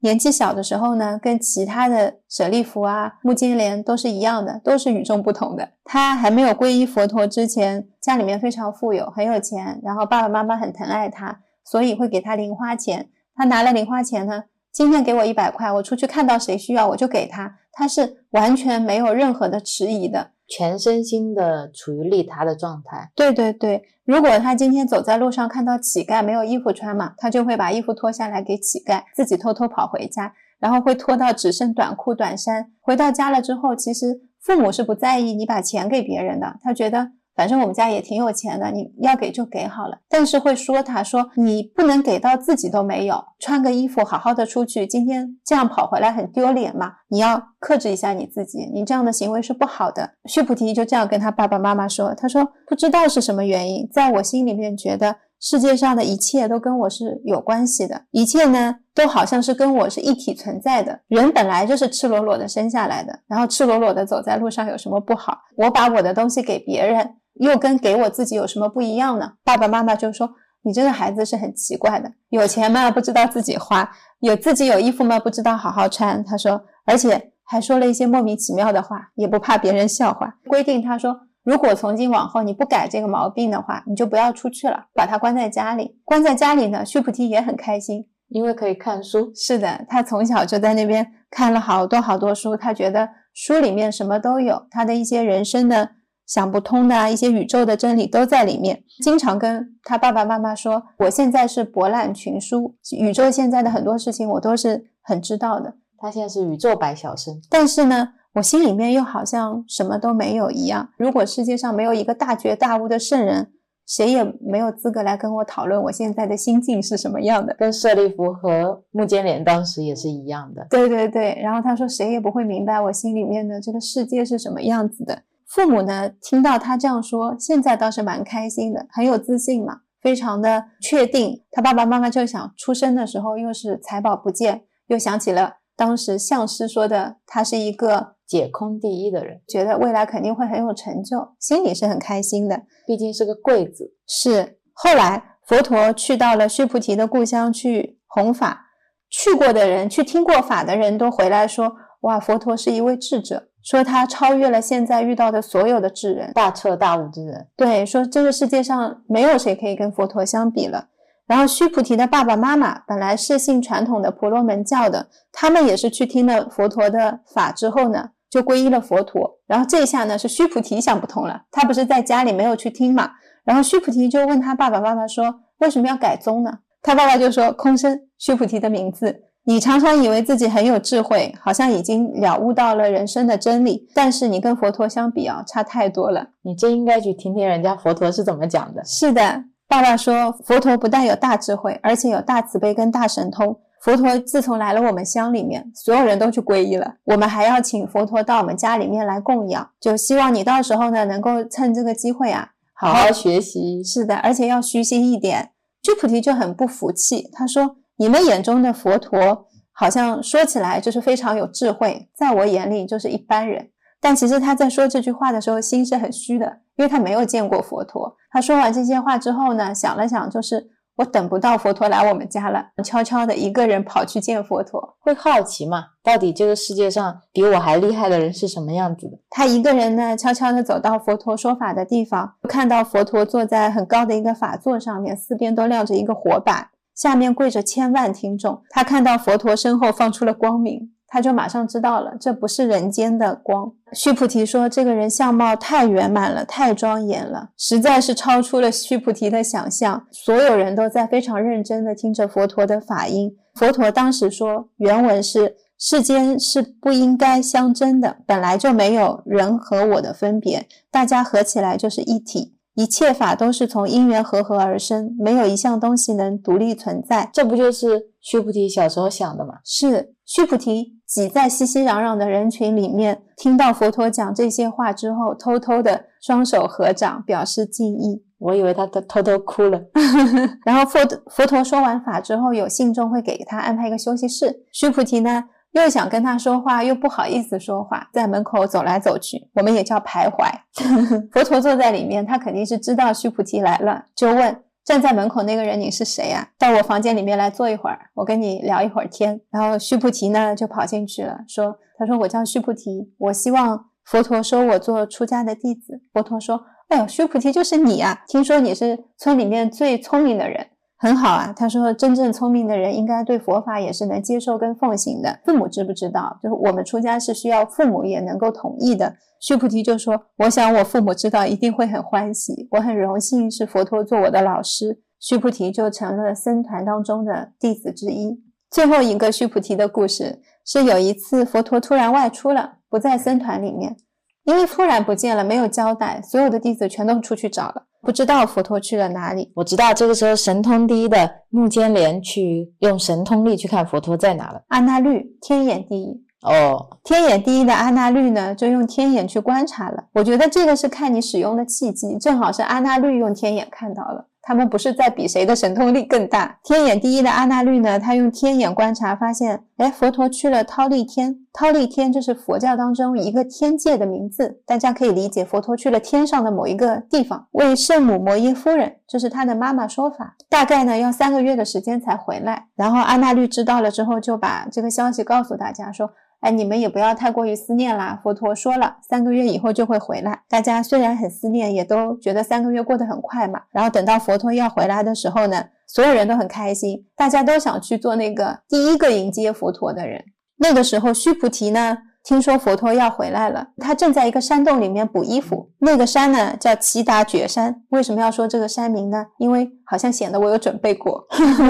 S2: 年纪小的时候呢，跟其他的舍利弗啊、目犍连都是一样的，都是与众不同的。他还没有皈依佛陀之前，家里面非常富有，很有钱，然后爸爸妈妈很疼爱他，所以会给他零花钱。他拿了零花钱呢，今天给我一百块，我出去看到谁需要我就给他，他是完全没有任何的迟疑的。
S1: 全身心的处于利他的状态。
S2: 对对对，如果他今天走在路上看到乞丐没有衣服穿嘛，他就会把衣服脱下来给乞丐，自己偷偷跑回家，然后会脱到只剩短裤短衫。回到家了之后，其实父母是不在意你把钱给别人的，他觉得。反正我们家也挺有钱的，你要给就给好了。但是会说，他说你不能给到自己都没有，穿个衣服好好的出去，今天这样跑回来很丢脸嘛。你要克制一下你自己，你这样的行为是不好的。须菩提就这样跟他爸爸妈妈说，他说不知道是什么原因，在我心里面觉得世界上的一切都跟我是有关系的，一切呢都好像是跟我是一体存在的。人本来就是赤裸裸的生下来的，然后赤裸裸的走在路上有什么不好？我把我的东西给别人。又跟给我自己有什么不一样呢？爸爸妈妈就说：“你这个孩子是很奇怪的，有钱嘛不知道自己花，有自己有衣服嘛不知道好好穿。”他说，而且还说了一些莫名其妙的话，也不怕别人笑话。规定他说，如果从今往后你不改这个毛病的话，你就不要出去了，把他关在家里。关在家里呢，须菩提也很开心，
S1: 因为可以看书。
S2: 是的，他从小就在那边看了好多好多书，他觉得书里面什么都有，他的一些人生的。想不通的啊，一些宇宙的真理都在里面。经常跟他爸爸妈妈说：“我现在是博览群书，宇宙现在的很多事情我都是很知道的。”
S1: 他现在是宇宙白小生。
S2: 但是呢，我心里面又好像什么都没有一样。如果世界上没有一个大觉大悟的圣人，谁也没有资格来跟我讨论我现在的心境是什么样的。
S1: 跟舍利弗和目犍连当时也是一样的。
S2: 对对对，然后他说谁也不会明白我心里面的这个世界是什么样子的。父母呢，听到他这样说，现在倒是蛮开心的，很有自信嘛，非常的确定。他爸爸妈妈就想，出生的时候又是财宝不见，又想起了当时相师说的，他是一个
S1: 解空第一的人，
S2: 觉得未来肯定会很有成就，心里是很开心的。
S1: 毕竟是个贵子。
S2: 是后来佛陀去到了须菩提的故乡去弘法，去过的人，去听过法的人都回来说，哇，佛陀是一位智者。说他超越了现在遇到的所有的智人，
S1: 大彻大悟之人。
S2: 对，说这个世界上没有谁可以跟佛陀相比了。然后须菩提的爸爸妈妈本来是信传统的婆罗门教的，他们也是去听了佛陀的法之后呢，就皈依了佛陀。然后这下呢是须菩提想不通了，他不是在家里没有去听嘛？然后须菩提就问他爸爸妈妈说，为什么要改宗呢？他爸爸就说空生须菩提的名字。你常常以为自己很有智慧，好像已经了悟到了人生的真理，但是你跟佛陀相比啊，差太多了。
S1: 你真应该去听听人家佛陀是怎么讲的。
S2: 是的，爸爸说，佛陀不但有大智慧，而且有大慈悲跟大神通。佛陀自从来了我们乡里面，所有人都去皈依了。我们还要请佛陀到我们家里面来供养，就希望你到时候呢，能够趁这个机会啊，
S1: 好好学习。
S2: 是的，而且要虚心一点。居菩提就很不服气，他说。你们眼中的佛陀，好像说起来就是非常有智慧，在我眼里就是一般人。但其实他在说这句话的时候，心是很虚的，因为他没有见过佛陀。他说完这些话之后呢，想了想，就是我等不到佛陀来我们家了，悄悄的一个人跑去见佛陀。
S1: 会好奇嘛？到底这个世界上比我还厉害的人是什么样子的？
S2: 他一个人呢，悄悄的走到佛陀说法的地方，看到佛陀坐在很高的一个法座上面，四边都亮着一个火把。下面跪着千万听众，他看到佛陀身后放出了光明，他就马上知道了，这不是人间的光。须菩提说：“这个人相貌太圆满了，太庄严了，实在是超出了须菩提的想象。”所有人都在非常认真地听着佛陀的法音。佛陀当时说，原文是：“世间是不应该相争的，本来就没有人和我的分别，大家合起来就是一体。”一切法都是从因缘和合而生，没有一项东西能独立存在。
S1: 这不就是须菩提小时候想的吗？
S2: 是须菩提挤在熙熙攘攘的人群里面，听到佛陀讲这些话之后，偷偷的双手合掌表示敬意。
S1: 我以为他偷偷偷哭了。
S2: 然后佛佛陀说完法之后，有信众会给他安排一个休息室。须菩提呢？又想跟他说话，又不好意思说话，在门口走来走去，我们也叫徘徊。佛陀坐在里面，他肯定是知道须菩提来了，就问站在门口那个人：“你是谁呀？到我房间里面来坐一会儿，我跟你聊一会儿天。”然后须菩提呢就跑进去了，说：“他说我叫须菩提，我希望佛陀收我做出家的弟子。”佛陀说：“哎呦，须菩提就是你啊！听说你是村里面最聪明的人。”很好啊，他说真正聪明的人应该对佛法也是能接受跟奉行的。父母知不知道？就是我们出家是需要父母也能够同意的。须菩提就说：“我想我父母知道一定会很欢喜，我很荣幸是佛陀做我的老师。”须菩提就成了僧团当中的弟子之一。最后一个须菩提的故事是有一次佛陀突然外出了，不在僧团里面，因为突然不见了，没有交代，所有的弟子全都出去找了。不知道佛陀去了哪里。
S1: 我知道这个时候神通第一的目犍连去用神通力去看佛陀在哪了。
S2: 阿那律天眼第一
S1: 哦，
S2: 天眼第一的阿那律呢，就用天眼去观察了。我觉得这个是看你使用的契机，正好是阿那律用天眼看到了。他们不是在比谁的神通力更大。天眼第一的阿那律呢，他用天眼观察，发现，哎，佛陀去了忉利天。忉利天这是佛教当中一个天界的名字，大家可以理解，佛陀去了天上的某一个地方，为圣母摩耶夫人，这是他的妈妈说法。大概呢要三个月的时间才回来。然后阿那律知道了之后，就把这个消息告诉大家说。哎，你们也不要太过于思念啦。佛陀说了，三个月以后就会回来。大家虽然很思念，也都觉得三个月过得很快嘛。然后等到佛陀要回来的时候呢，所有人都很开心，大家都想去做那个第一个迎接佛陀的人。那个时候，须菩提呢，听说佛陀要回来了，他正在一个山洞里面补衣服。那个山呢叫齐达觉山。为什么要说这个山名呢？因为好像显得我有准备过。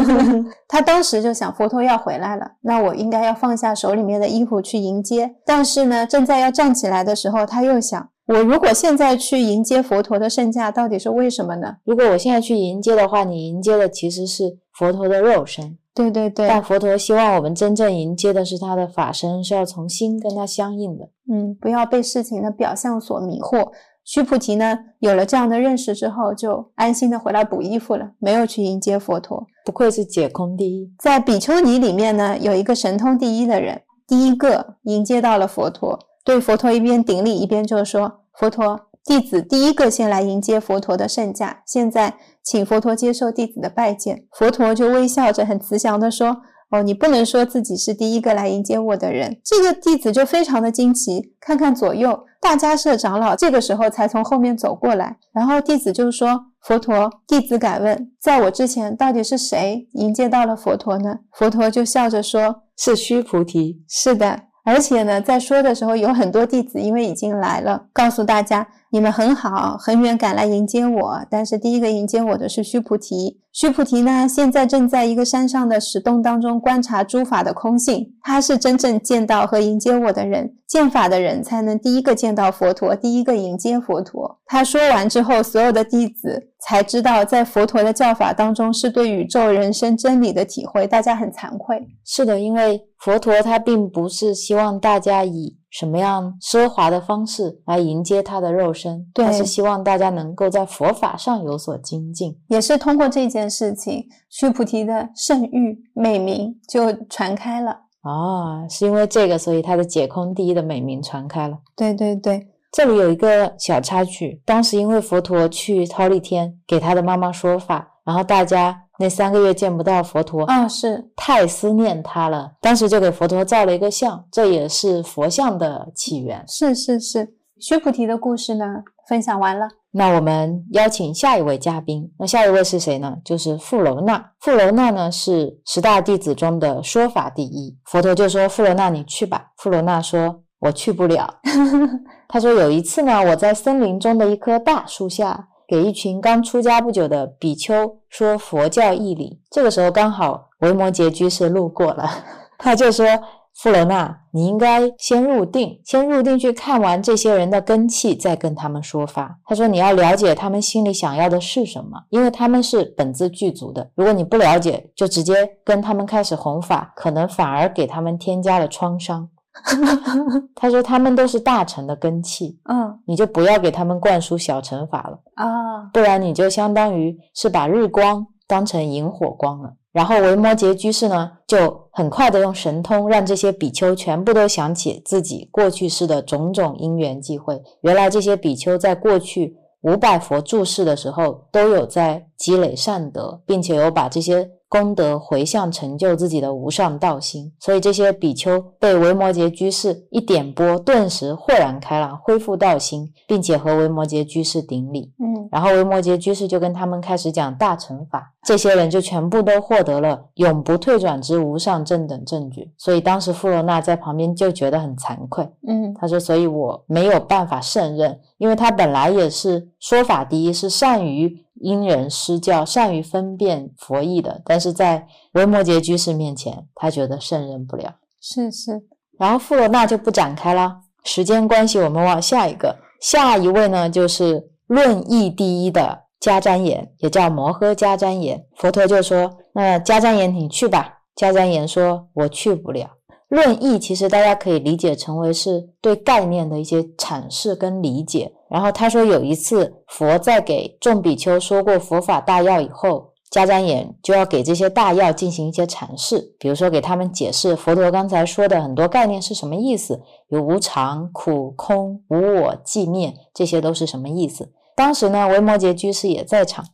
S2: 他当时就想，佛陀要回来了，那我应该要放下手里面的衣服去迎接。但是呢，正在要站起来的时候，他又想。我如果现在去迎接佛陀的圣驾，到底是为什么呢？
S1: 如果我现在去迎接的话，你迎接的其实是佛陀的肉身。
S2: 对对对。
S1: 但佛陀希望我们真正迎接的是他的法身，是要从心跟他相应的。
S2: 嗯，不要被事情的表象所迷惑。须菩提呢，有了这样的认识之后，就安心的回来补衣服了，没有去迎接佛陀。
S1: 不愧是解空第一。
S2: 在比丘尼里面呢，有一个神通第一的人，第一个迎接到了佛陀。对佛陀一边顶礼一边就说：“佛陀，弟子第一个先来迎接佛陀的圣驾，现在请佛陀接受弟子的拜见。”佛陀就微笑着很慈祥的说：“哦，你不能说自己是第一个来迎接我的人。”这个弟子就非常的惊奇，看看左右，大迦舍长老这个时候才从后面走过来，然后弟子就说：“佛陀，弟子敢问，在我之前到底是谁迎接到了佛陀呢？”佛陀就笑着说：“
S1: 是须菩提。”
S2: 是的。而且呢，在说的时候，有很多弟子因为已经来了，告诉大家。你们很好，很远赶来迎接我，但是第一个迎接我的是须菩提。须菩提呢，现在正在一个山上的石洞当中观察诸法的空性。他是真正见到和迎接我的人，见法的人才能第一个见到佛陀，第一个迎接佛陀。他说完之后，所有的弟子才知道，在佛陀的教法当中是对宇宙人生真理的体会。大家很惭愧。
S1: 是的，因为佛陀他并不是希望大家以。什么样奢华的方式来迎接他的肉身？
S2: 对，
S1: 是希望大家能够在佛法上有所精进，
S2: 也是通过这件事情，须菩提的圣誉美名就传开了。
S1: 哦，是因为这个，所以他的解空第一的美名传开了。
S2: 对对对，
S1: 这里有一个小插曲，当时因为佛陀去忉利天给他的妈妈说法，然后大家。那三个月见不到佛陀
S2: 啊，是
S1: 太思念他了。当时就给佛陀造了一个像，这也是佛像的起源。
S2: 是是是，须菩提的故事呢，分享完了。
S1: 那我们邀请下一位嘉宾。那下一位是谁呢？就是富楼那。富楼那呢是十大弟子中的说法第一。佛陀就说：“富楼那，你去吧。”富楼那说：“我去不了。”他说：“有一次呢，我在森林中的一棵大树下。”给一群刚出家不久的比丘说佛教义理，这个时候刚好维摩诘居士路过了，他就说：“富罗那，你应该先入定，先入定去看完这些人的根器，再跟他们说法。”他说：“你要了解他们心里想要的是什么，因为他们是本自具足的。如果你不了解，就直接跟他们开始弘法，可能反而给他们添加了创伤。” 他说：“他们都是大乘的根器，
S2: 嗯，
S1: 你就不要给他们灌输小乘法了
S2: 啊，
S1: 不然你就相当于是把日光当成萤火光了。”然后维摩诘居士呢，就很快的用神通让这些比丘全部都想起自己过去世的种种因缘际会。原来这些比丘在过去五百佛住世的时候，都有在积累善德，并且有把这些。功德回向成就自己的无上道心，所以这些比丘被维摩诘居士一点拨，顿时豁然开朗，恢复道心，并且和维摩诘居士顶礼。
S2: 嗯，
S1: 然后维摩诘居士就跟他们开始讲大乘法，这些人就全部都获得了永不退转之无上正等正觉。所以当时富罗那在旁边就觉得很惭愧。
S2: 嗯，
S1: 他说：“所以我没有办法胜任，因为他本来也是说法第一，是善于。”因人施教，善于分辨佛意的，但是在维摩诘居士面前，他觉得胜任不了。
S2: 是是，
S1: 然后富罗那就不展开了，时间关系，我们往下一个，下一位呢，就是论义第一的迦旃延，也叫摩诃迦旃延。佛陀就说：“那迦旃延，你去吧。”迦旃延说：“我去不了。”论义其实大家可以理解成为是对概念的一些阐释跟理解。然后他说，有一次佛在给众比丘说过佛法大要以后，迦旃延就要给这些大要进行一些阐释，比如说给他们解释佛陀刚才说的很多概念是什么意思，有无常、苦、空、无我、寂灭，这些都是什么意思。当时呢，维摩诘居士也在场，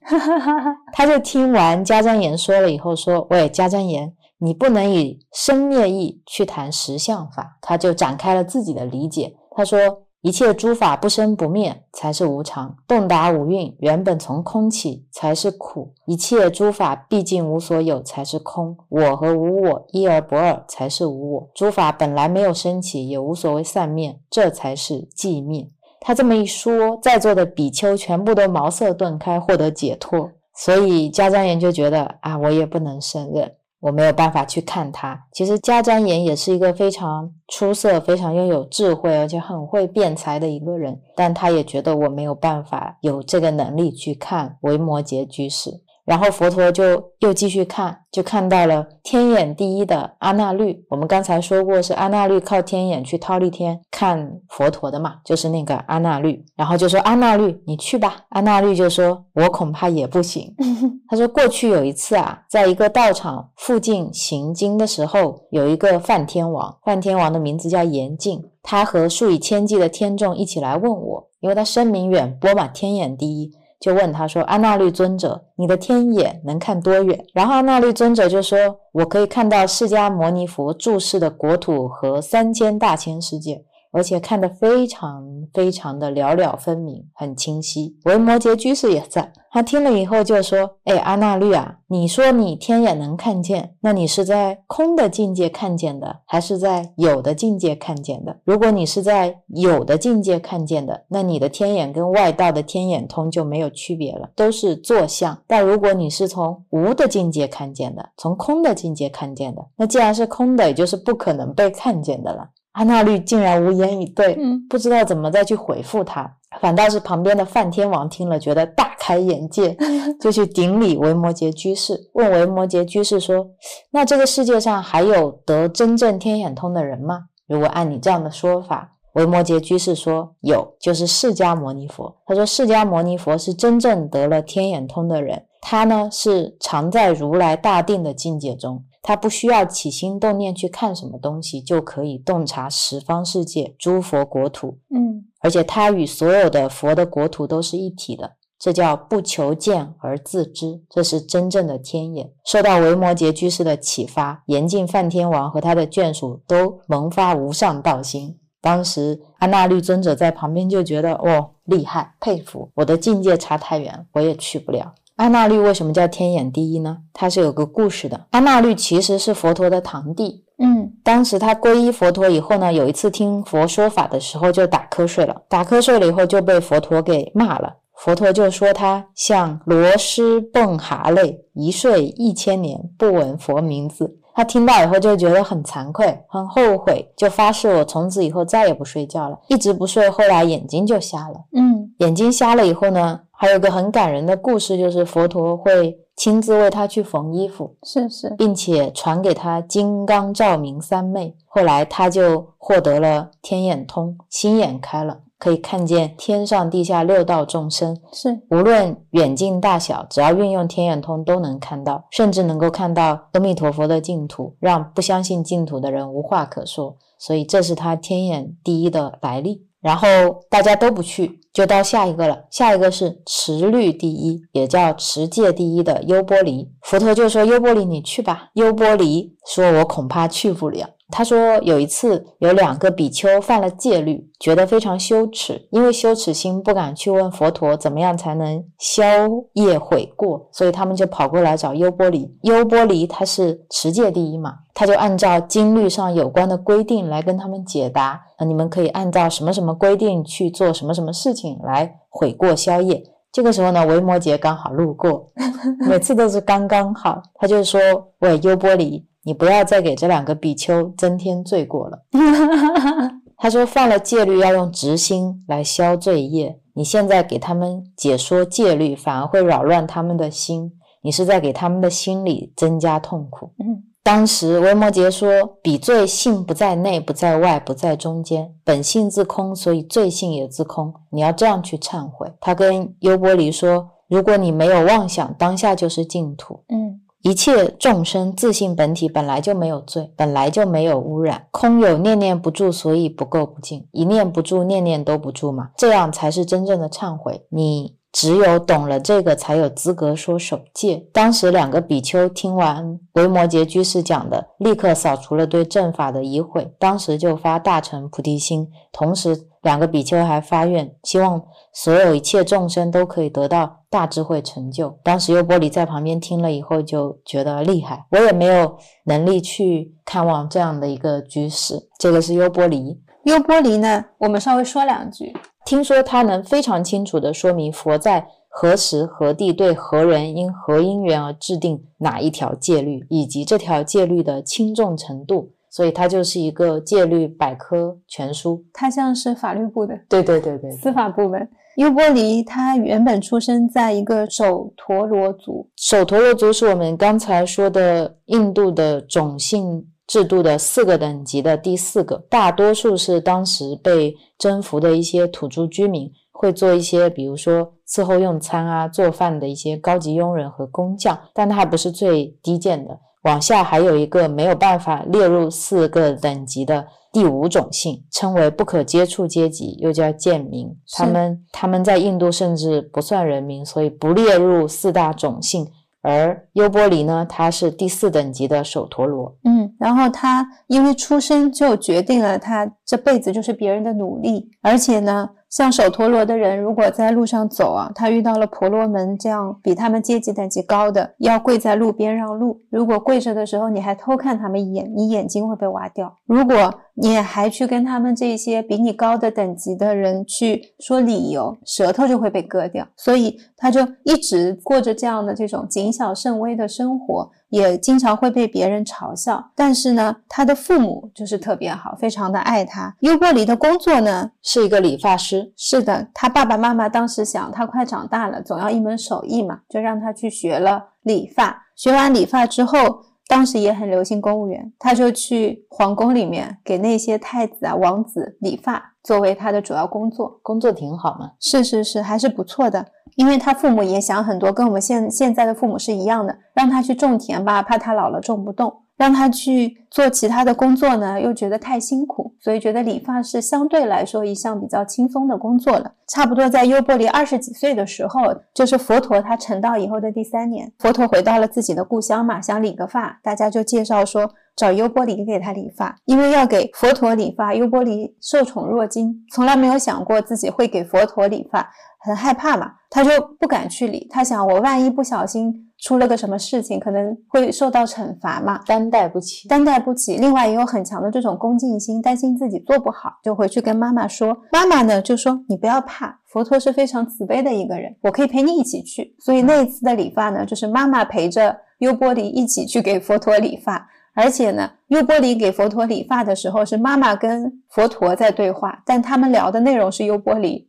S1: 他就听完迦旃延说了以后说：“喂，迦旃延。”你不能以生灭意去谈实相法，他就展开了自己的理解。他说：“一切诸法不生不灭才是无常，洞达五蕴原本从空起才是苦，一切诸法毕竟无所有才是空，我和无我一而不二才是无我，诸法本来没有升起，也无所谓散灭，这才是寂灭。他这么一说，在座的比丘全部都茅塞顿开，获得解脱。所以迦旃延就觉得啊，我也不能胜任。我没有办法去看他。其实迦旃延也是一个非常出色、非常拥有智慧，而且很会辩才的一个人，但他也觉得我没有办法有这个能力去看维摩诘居士。然后佛陀就又继续看，就看到了天眼第一的阿那律。我们刚才说过，是阿那律靠天眼去忉利天看佛陀的嘛，就是那个阿那律。然后就说阿那律，你去吧。阿那律就说，我恐怕也不行。他说，过去有一次啊，在一个道场附近行经的时候，有一个梵天王，梵天王的名字叫严净，他和数以千计的天众一起来问我，因为他声名远播嘛，天眼第一。就问他说：“阿那律尊者，你的天眼能看多远？”然后阿那律尊者就说：“我可以看到释迦牟尼佛注视的国土和三千大千世界。”而且看得非常非常的了了分明，很清晰。维摩诘居士也在，他听了以后就说：“哎，阿那律啊，你说你天眼能看见，那你是在空的境界看见的，还是在有的境界看见的？如果你是在有的境界看见的，那你的天眼跟外道的天眼通就没有区别了，都是坐相。但如果你是从无的境界看见的，从空的境界看见的，那既然是空的，也就是不可能被看见的了。”阿那律竟然无言以对，
S2: 嗯，
S1: 不知道怎么再去回复他。反倒是旁边的梵天王听了，觉得大开眼界，就去顶礼维摩诘居士，问维摩诘居士说：“那这个世界上还有得真正天眼通的人吗？如果按你这样的说法，维摩诘居士说有，就是释迦牟尼佛。他说释迦牟尼佛是真正得了天眼通的人，他呢是常在如来大定的境界中。”他不需要起心动念去看什么东西，就可以洞察十方世界诸佛国土。
S2: 嗯，
S1: 而且他与所有的佛的国土都是一体的，这叫不求见而自知，这是真正的天眼。受到维摩诘居士的启发，严禁梵天王和他的眷属都萌发无上道心。当时阿那律尊者在旁边就觉得，哦，厉害，佩服，我的境界差太远，我也去不了。阿那律为什么叫天眼第一呢？它是有个故事的。阿那律其实是佛陀的堂弟。
S2: 嗯，
S1: 当时他皈依佛陀以后呢，有一次听佛说法的时候就打瞌睡了。打瞌睡了以后就被佛陀给骂了。佛陀就说他像螺蛳蹦蛤类，一睡一千年不闻佛名字。他听到以后就觉得很惭愧，很后悔，就发誓我从此以后再也不睡觉了，一直不睡。后来眼睛就瞎了。
S2: 嗯，
S1: 眼睛瞎了以后呢？还有个很感人的故事，就是佛陀会亲自为他去缝衣服，
S2: 是是，
S1: 并且传给他金刚照明三昧。后来他就获得了天眼通，心眼开了，可以看见天上地下六道众生，
S2: 是
S1: 无论远近大小，只要运用天眼通都能看到，甚至能够看到阿弥陀佛的净土，让不相信净土的人无话可说。所以这是他天眼第一的来历。然后大家都不去，就到下一个了。下一个是持律第一，也叫持戒第一的优波离。佛陀就说：“优波离，你去吧。”优波离说：“我恐怕去不了。”他说有一次有两个比丘犯了戒律，觉得非常羞耻，因为羞耻心不敢去问佛陀怎么样才能消业悔过，所以他们就跑过来找优波离。优波离他是持戒第一嘛，他就按照经律上有关的规定来跟他们解答。你们可以按照什么什么规定去做什么什么事情来悔过消业。这个时候呢，维摩诘刚好路过，每次都是刚刚好，他就说：“喂，优波离。”你不要再给这两个比丘增添罪过了。他说犯了戒律要用直心来消罪业，你现在给他们解说戒律，反而会扰乱他们的心，你是在给他们的心里增加痛苦。
S2: 嗯，
S1: 当时维摩诘说：“比罪性不在内，不在外，不在中间，本性自空，所以罪性也自空。你要这样去忏悔。”他跟优波离说：“如果你没有妄想，当下就是净土。”
S2: 嗯。
S1: 一切众生自性本体本来就没有罪，本来就没有污染，空有念念不住，所以不垢不净。一念不住，念念都不住嘛，这样才是真正的忏悔。你只有懂了这个，才有资格说守戒。当时两个比丘听完维摩诘居士讲的，立刻扫除了对正法的疑悔，当时就发大乘菩提心。同时，两个比丘还发愿，希望所有一切众生都可以得到大智慧成就。当时优波离在旁边听了以后，就觉得厉害。我也没有能力去看望这样的一个居士。这个是优波离。
S2: 优波离呢，我们稍微说两句。
S1: 听说他能非常清楚地说明佛在何时何地对何人因何因缘而制定哪一条戒律，以及这条戒律的轻重程度，所以它就是一个戒律百科全书。
S2: 它像是法律部的，
S1: 对对对对，
S2: 司法部门。优波离他原本出生在一个首陀罗族，
S1: 首陀罗族是我们刚才说的印度的种姓。制度的四个等级的第四个，大多数是当时被征服的一些土著居民，会做一些，比如说伺候用餐啊、做饭的一些高级佣人和工匠，但它还不是最低贱的。往下还有一个没有办法列入四个等级的第五种姓，称为不可接触阶级，又叫贱民。他们他们在印度甚至不算人民，所以不列入四大种姓。而优波离呢，他是第四等级的首陀罗。
S2: 嗯，然后他因为出生就决定了他这辈子就是别人的奴隶，而且呢。像首陀罗的人，如果在路上走啊，他遇到了婆罗门这样比他们阶级等级高的，要跪在路边让路。如果跪着的时候你还偷看他们一眼，你眼睛会被挖掉。如果你还去跟他们这些比你高的等级的人去说理由，舌头就会被割掉。所以他就一直过着这样的这种谨小慎微的生活。也经常会被别人嘲笑，但是呢，他的父母就是特别好，非常的爱他。优波里的工作呢
S1: 是一个理发师，
S2: 是的，他爸爸妈妈当时想他快长大了，总要一门手艺嘛，就让他去学了理发。学完理发之后，当时也很流行公务员，他就去皇宫里面给那些太子啊、王子理发，作为他的主要工作。
S1: 工作挺好嘛，
S2: 是是是，还是不错的。因为他父母也想很多，跟我们现现在的父母是一样的，让他去种田吧，怕他老了种不动；让他去做其他的工作呢，又觉得太辛苦，所以觉得理发是相对来说一项比较轻松的工作了。差不多在优波离二十几岁的时候，就是佛陀他成道以后的第三年，佛陀回到了自己的故乡嘛，想理个发，大家就介绍说找优波离给他理发，因为要给佛陀理发，优波离受宠若惊，从来没有想过自己会给佛陀理发。很害怕嘛，他就不敢去理。他想，我万一不小心出了个什么事情，可能会受到惩罚嘛，
S1: 担待不起，
S2: 担待不起。另外也有很强的这种恭敬心，担心自己做不好，就回去跟妈妈说。妈妈呢就说：“你不要怕，佛陀是非常慈悲的一个人，我可以陪你一起去。”所以那一次的理发呢，就是妈妈陪着优波离一起去给佛陀理发。而且呢，优波离给佛陀理发的时候，是妈妈跟佛陀在对话，但他们聊的内容是优波离，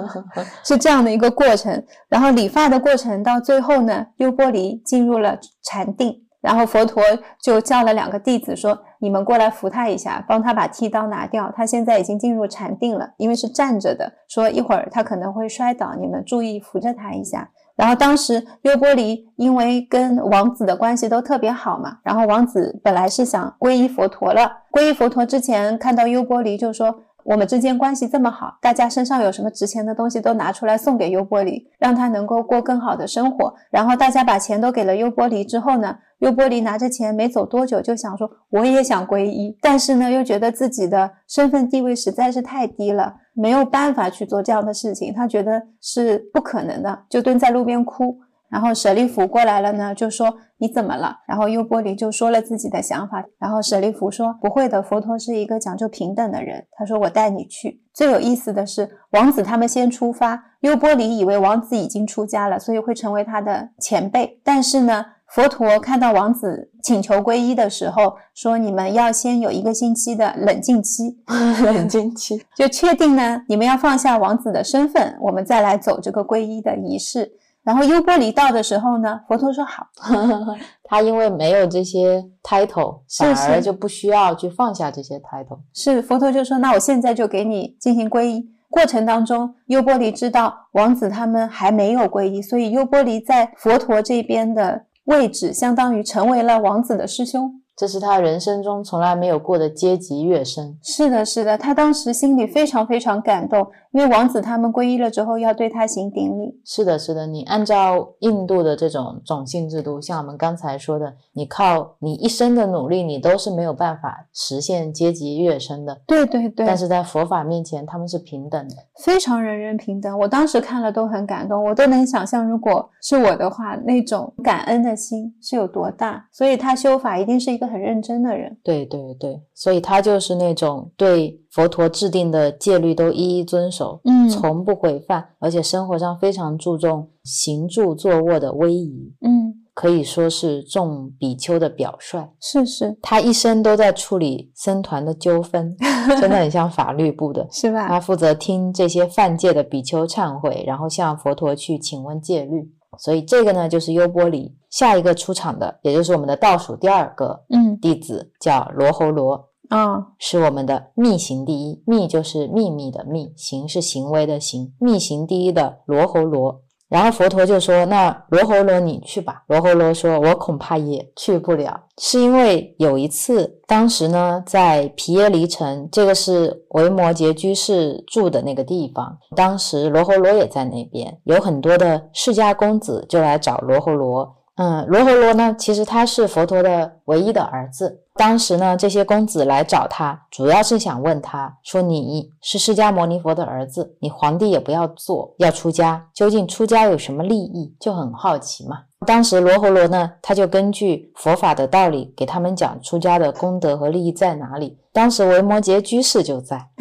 S2: 是这样的一个过程。然后理发的过程到最后呢，优波离进入了禅定，然后佛陀就叫了两个弟子说：“你们过来扶他一下，帮他把剃刀拿掉。他现在已经进入禅定了，因为是站着的，说一会儿他可能会摔倒，你们注意扶着他一下。”然后当时优波离因为跟王子的关系都特别好嘛，然后王子本来是想皈依佛陀了。皈依佛陀之前，看到优波离就说：“我们之间关系这么好，大家身上有什么值钱的东西都拿出来送给优波离，让他能够过更好的生活。”然后大家把钱都给了优波离之后呢？优波离拿着钱没走多久，就想说我也想皈依，但是呢，又觉得自己的身份地位实在是太低了，没有办法去做这样的事情，他觉得是不可能的，就蹲在路边哭。然后舍利弗过来了呢，就说你怎么了？然后优波离就说了自己的想法。然后舍利弗说不会的，佛陀是一个讲究平等的人。他说我带你去。最有意思的是，王子他们先出发，优波离以为王子已经出家了，所以会成为他的前辈，但是呢。佛陀看到王子请求皈依的时候，说：“你们要先有一个星期的冷静期，
S1: 冷静期
S2: 就确定呢，你们要放下王子的身份，我们再来走这个皈依的仪式。”然后优波离到的时候呢，佛陀说：“好。”
S1: 他因为没有这些 title，反而就不需要去放下这些 title。
S2: 是佛陀就说：“那我现在就给你进行皈依。”过程当中，优波离知道王子他们还没有皈依，所以优波离在佛陀这边的。位置相当于成为了王子的师兄，
S1: 这是他人生中从来没有过的阶级跃升。
S2: 是的，是的，他当时心里非常非常感动，因为王子他们皈依了之后要对他行顶礼。
S1: 是的，是的，你按照印度的这种种姓制度，像我们刚才说的，你靠你一生的努力，你都是没有办法实现阶级跃升的。
S2: 对对对，
S1: 但是在佛法面前，他们是平等的。
S2: 非常人人平等。我当时看了都很感动，我都能想象，如果是我的话，那种感恩的心是有多大。所以他修法一定是一个很认真的人。
S1: 对对对，所以他就是那种对佛陀制定的戒律都一一遵守，
S2: 嗯
S1: 从不毁犯，而且生活上非常注重行住坐卧的威仪，
S2: 嗯，
S1: 可以说是众比丘的表率。
S2: 是是
S1: 他一生都在处理僧团的纠纷，真的很像法律部的。
S2: 是吧？
S1: 他负责听这些犯戒的比丘忏悔，然后向佛陀去请问戒律。所以这个呢，就是优波离。下一个出场的，也就是我们的倒数第二个
S2: 嗯
S1: 弟子，叫罗侯罗，
S2: 啊
S1: 是我们的密行第一。密就是秘密的密，行是行为的行，密行第一的罗侯罗。然后佛陀就说：“那罗侯罗你去吧。”罗侯罗说：“我恐怕也去不了，是因为有一次，当时呢在皮耶离城，这个是维摩诘居士住的那个地方，当时罗侯罗也在那边，有很多的释迦公子就来找罗侯罗。嗯，罗侯罗呢，其实他是佛陀的唯一的儿子。当时呢，这些公子来找他，主要是想问他说：“你是释迦牟尼佛的儿子，你皇帝也不要做，要出家，究竟出家有什么利益？”就很好奇嘛。当时罗侯罗呢，他就根据佛法的道理给他们讲出家的功德和利益在哪里。当时维摩诘居士就在，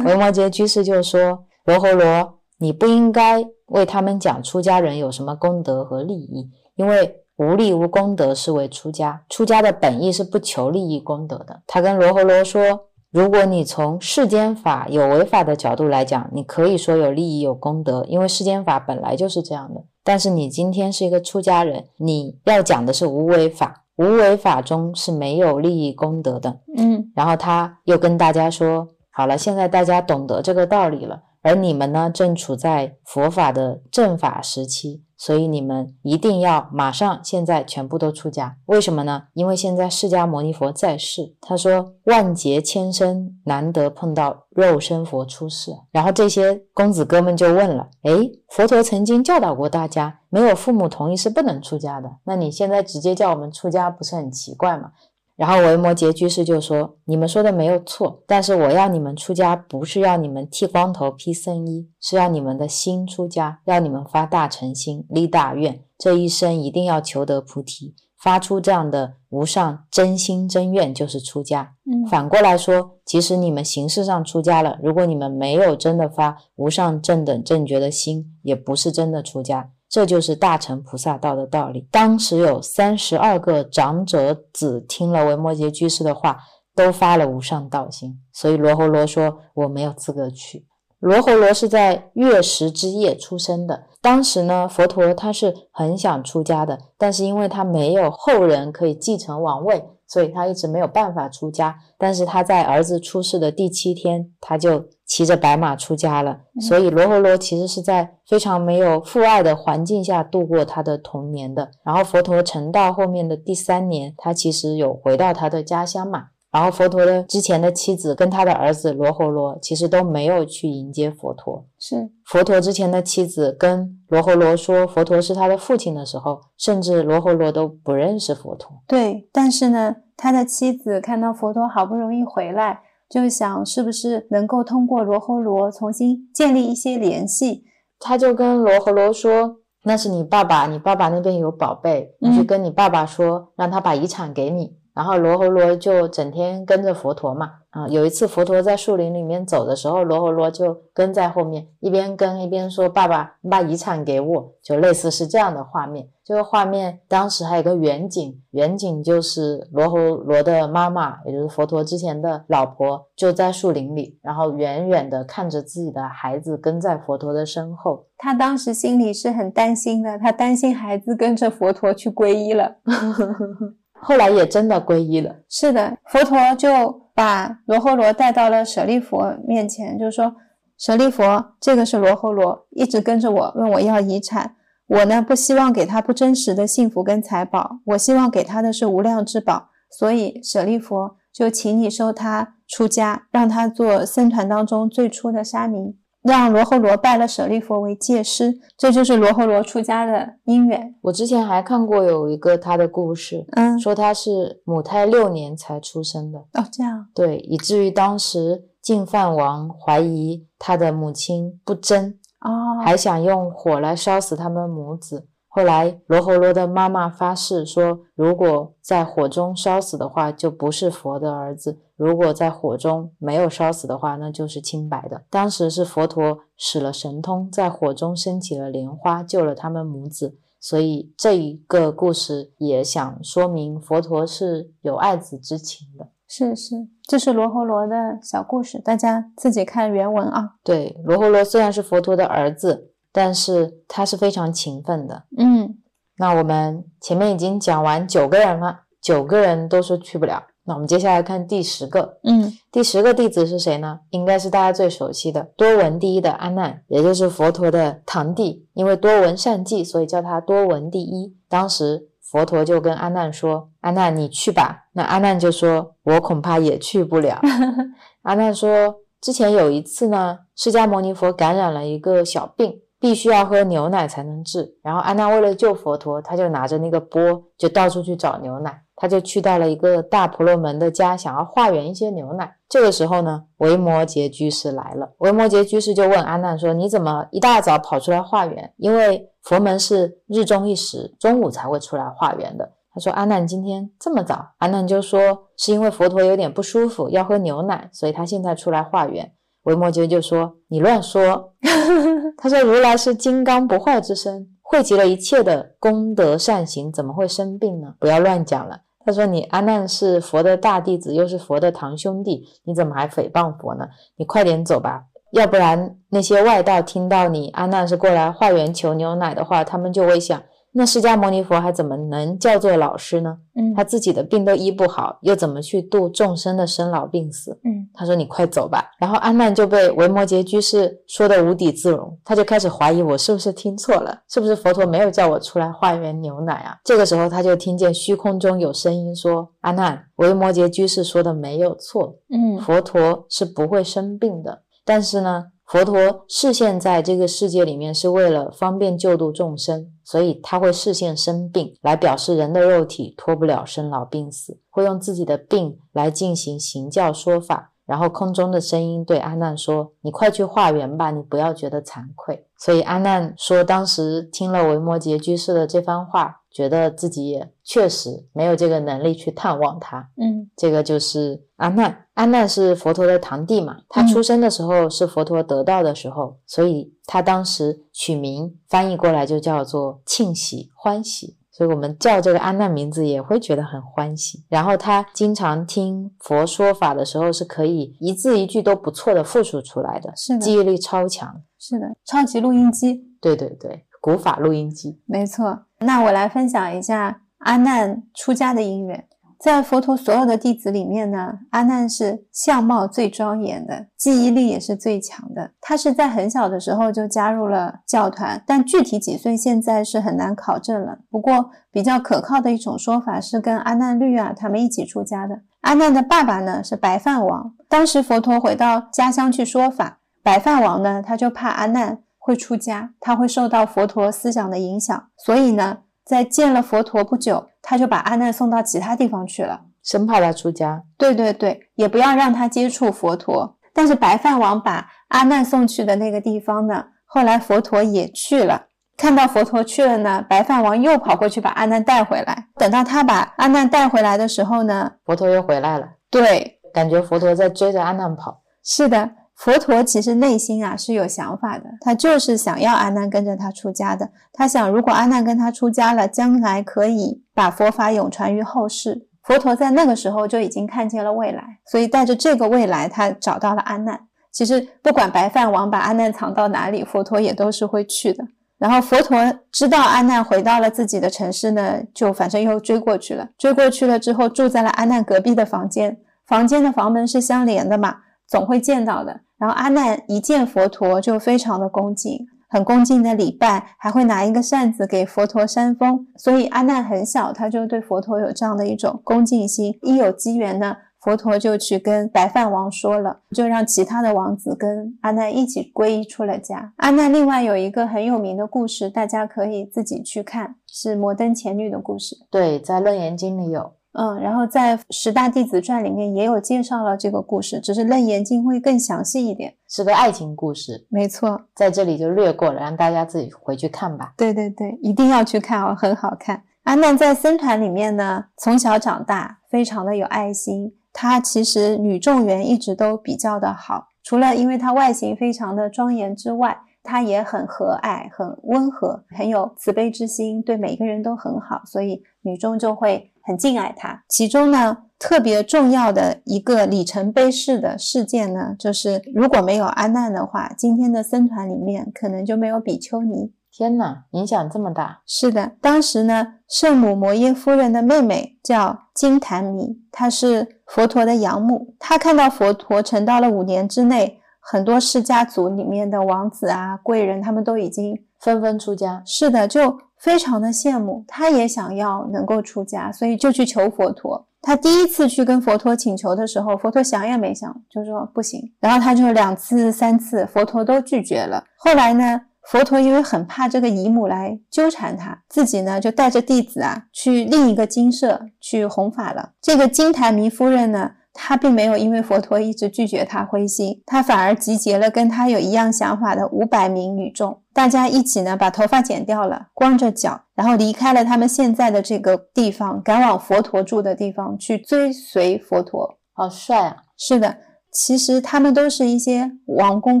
S1: 维摩诘居士就说：“罗侯罗，你不应该为他们讲出家人有什么功德和利益。”因为无利无功德是为出家，出家的本意是不求利益功德的。他跟罗侯罗说，如果你从世间法有为法的角度来讲，你可以说有利益有功德，因为世间法本来就是这样的。但是你今天是一个出家人，你要讲的是无为法，无为法中是没有利益功德的。
S2: 嗯
S1: 然后他又跟大家说，好了，现在大家懂得这个道理了，而你们呢，正处在佛法的正法时期。所以你们一定要马上现在全部都出家，为什么呢？因为现在释迦牟尼佛在世，他说万劫千生难得碰到肉身佛出世。然后这些公子哥们就问了：诶，佛陀曾经教导过大家，没有父母同意是不能出家的，那你现在直接叫我们出家，不是很奇怪吗？然后维摩诘居士就说：“你们说的没有错，但是我要你们出家，不是要你们剃光头披僧衣，是要你们的心出家，要你们发大诚心，立大愿，这一生一定要求得菩提，发出这样的无上真心真愿，就是出家。
S2: 嗯
S1: 反过来说，即使你们形式上出家了，如果你们没有真的发无上正等正觉的心，也不是真的出家。”这就是大乘菩萨道的道理。当时有三十二个长者子听了维摩诘居士的话，都发了无上道心。所以罗侯罗说：“我没有资格去。”罗侯罗是在月食之夜出生的。当时呢，佛陀他是很想出家的，但是因为他没有后人可以继承王位，所以他一直没有办法出家。但是他在儿子出世的第七天，他就骑着白马出家了。所以罗侯罗其实是在非常没有父爱的环境下度过他的童年的。然后佛陀成道后面的第三年，他其实有回到他的家乡嘛。然后佛陀的之前的妻子跟他的儿子罗侯罗其实都没有去迎接佛陀。
S2: 是
S1: 佛陀之前的妻子跟罗侯罗说佛陀是他的父亲的时候，甚至罗侯罗都不认识佛陀。
S2: 对，但是呢，他的妻子看到佛陀好不容易回来，就想是不是能够通过罗侯罗重新建立一些联系。
S1: 他就跟罗侯罗说：“那是你爸爸，你爸爸那边有宝贝，你去
S2: 嗯
S1: 跟你爸爸说，让他把遗产给你。”然后罗侯罗就整天跟着佛陀嘛。啊，有一次佛陀在树林里面走的时候，罗侯罗就跟在后面，一边跟一边说：“爸爸，你把遗产给我。”就类似是这样的画面。这个画面当时还有个远景，远景就是罗侯罗的妈妈，也就是佛陀之前的老婆，就在树林里，然后远远的看着自己的孩子跟在佛陀的身后。
S2: 他当时心里是很担心的，他担心孩子跟着佛陀去皈依了。
S1: 后来也真的皈依了。
S2: 是的，佛陀就把罗侯罗带到了舍利佛面前，就说：“舍利佛，这个是罗侯罗，一直跟着我，问我要遗产。我呢，不希望给他不真实的幸福跟财宝，我希望给他的是无量之宝。所以舍利佛就请你收他出家，让他做僧团当中最初的沙弥。让罗睺罗拜了舍利佛为戒师，这就是罗睺罗出家的因缘。
S1: 我之前还看过有一个他的故事，
S2: 嗯，
S1: 说他是母胎六年才出生的，
S2: 哦，这样，
S1: 对，以至于当时净饭王怀疑他的母亲不贞，
S2: 哦，
S1: 还想用火来烧死他们母子。后来罗睺罗的妈妈发誓说，如果在火中烧死的话，就不是佛的儿子；如果在火中没有烧死的话，那就是清白的。当时是佛陀使了神通，在火中升起了莲花，救了他们母子。所以这一个故事也想说明佛陀是有爱子之情的。
S2: 是是，这是罗侯罗的小故事，大家自己看原文啊。
S1: 对，罗侯罗虽然是佛陀的儿子。但是他是非常勤奋的，
S2: 嗯，
S1: 那我们前面已经讲完九个人了，九个人都说去不了，那我们接下来看第十个，
S2: 嗯，
S1: 第十个弟子是谁呢？应该是大家最熟悉的多闻第一的阿难，也就是佛陀的堂弟，因为多闻善记，所以叫他多闻第一。当时佛陀就跟阿难说：“阿难，你去吧。”那阿难就说：“我恐怕也去不了。”阿难说：“之前有一次呢，释迦牟尼佛感染了一个小病。”必须要喝牛奶才能治。然后安娜为了救佛陀，他就拿着那个钵，就到处去找牛奶。他就去到了一个大婆罗门的家，想要化缘一些牛奶。这个时候呢，维摩诘居士来了。维摩诘居士就问阿难说：“你怎么一大早跑出来化缘？因为佛门是日中一时，中午才会出来化缘的。”他说：“阿难今天这么早？”阿难就说：“是因为佛陀有点不舒服，要喝牛奶，所以他现在出来化缘。”维摩诘就说：“你乱说。”他说：“如来是金刚不坏之身，汇集了一切的功德善行，怎么会生病呢？不要乱讲了。”他说：“你阿难是佛的大弟子，又是佛的堂兄弟，你怎么还诽谤佛呢？你快点走吧，要不然那些外道听到你阿难是过来化缘求牛奶的话，他们就会想。”那释迦牟尼佛还怎么能叫做老师呢？
S2: 嗯，
S1: 他自己的病都医不好，又怎么去度众生的生老病死？
S2: 嗯，
S1: 他说：“你快走吧。”然后阿难就被维摩诘居士说的无地自容，他就开始怀疑我是不是听错了，是不是佛陀没有叫我出来化缘牛奶啊？这个时候他就听见虚空中有声音说：“阿难，维摩诘居士说的没有错，
S2: 嗯，
S1: 佛陀是不会生病的，但是呢。”佛陀视现在这个世界里面是为了方便救度众生，所以他会视现生病来表示人的肉体脱不了生老病死，会用自己的病来进行行教说法。然后空中的声音对阿难说：“你快去化缘吧，你不要觉得惭愧。”所以阿难说，当时听了维摩诘居士的这番话，觉得自己也确实没有这个能力去探望他。
S2: 嗯，
S1: 这个就是阿难。阿难是佛陀的堂弟嘛，他出生的时候是佛陀得道的时候，所以他当时取名翻译过来就叫做庆喜欢喜。所以我们叫这个阿难名字也会觉得很欢喜。然后他经常听佛说法的时候，是可以一字一句都不错的复述出来的，
S2: 是的，
S1: 记忆力超强。
S2: 是的，超级录音机。
S1: 对对对，古法录音机。
S2: 没错。那我来分享一下阿难出家的因缘。在佛陀所有的弟子里面呢，阿难是相貌最庄严的，记忆力也是最强的。他是在很小的时候就加入了教团，但具体几岁现在是很难考证了。不过比较可靠的一种说法是跟阿难律啊他们一起出家的。阿难的爸爸呢是白饭王，当时佛陀回到家乡去说法，白饭王呢他就怕阿难会出家，他会受到佛陀思想的影响，所以呢。在见了佛陀不久，他就把阿难送到其他地方去了，
S1: 生怕他出家。
S2: 对对对，也不要让他接触佛陀。但是白饭王把阿难送去的那个地方呢，后来佛陀也去了，看到佛陀去了呢，白饭王又跑过去把阿难带回来。等到他把阿难带回来的时候呢，
S1: 佛陀又回来了。
S2: 对，
S1: 感觉佛陀在追着阿难跑。
S2: 是的。佛陀其实内心啊是有想法的，他就是想要阿难跟着他出家的。他想，如果阿难跟他出家了，将来可以把佛法永传于后世。佛陀在那个时候就已经看见了未来，所以带着这个未来，他找到了阿难。其实不管白饭王把阿难藏到哪里，佛陀也都是会去的。然后佛陀知道阿难回到了自己的城市呢，就反正又追过去了。追过去了之后，住在了阿难隔壁的房间，房间的房门是相连的嘛，总会见到的。然后阿难一见佛陀就非常的恭敬，很恭敬的礼拜，还会拿一个扇子给佛陀扇风。所以阿难很小，他就对佛陀有这样的一种恭敬心。一有机缘呢，佛陀就去跟白饭王说了，就让其他的王子跟阿难一起皈依出了家。阿难另外有一个很有名的故事，大家可以自己去看，是摩登前女的故事。
S1: 对，在《楞严经》里有。
S2: 嗯，然后在《十大弟子传》里面也有介绍了这个故事，只是《楞严经》会更详细一点，
S1: 是个爱情故事。
S2: 没错，
S1: 在这里就略过了，让大家自己回去看吧。
S2: 对对对，一定要去看哦，很好看。阿难在僧团里面呢，从小长大，非常的有爱心。他其实女众缘一直都比较的好，除了因为他外形非常的庄严之外，他也很和蔼、很温和、很有慈悲之心，对每个人都很好，所以女众就会。很敬爱他，其中呢特别重要的一个里程碑式的事件呢，就是如果没有阿难的话，今天的僧团里面可能就没有比丘尼。
S1: 天哪，影响这么大！
S2: 是的，当时呢，圣母摩耶夫人的妹妹叫金檀弥，她是佛陀的养母。她看到佛陀成道了五年之内，很多释家族里面的王子啊、贵人，他们都已经
S1: 纷纷出家。
S2: 是的，就。非常的羡慕，他也想要能够出家，所以就去求佛陀。他第一次去跟佛陀请求的时候，佛陀想也没想就说不行。然后他就两次、三次，佛陀都拒绝了。后来呢，佛陀因为很怕这个姨母来纠缠他，自己呢就带着弟子啊去另一个精舍去弘法了。这个金台弥夫人呢。他并没有因为佛陀一直拒绝他灰心，他反而集结了跟他有一样想法的五百名女众，大家一起呢把头发剪掉了，光着脚，然后离开了他们现在的这个地方，赶往佛陀住的地方去追随佛陀。
S1: 好帅啊！
S2: 是的。其实他们都是一些王公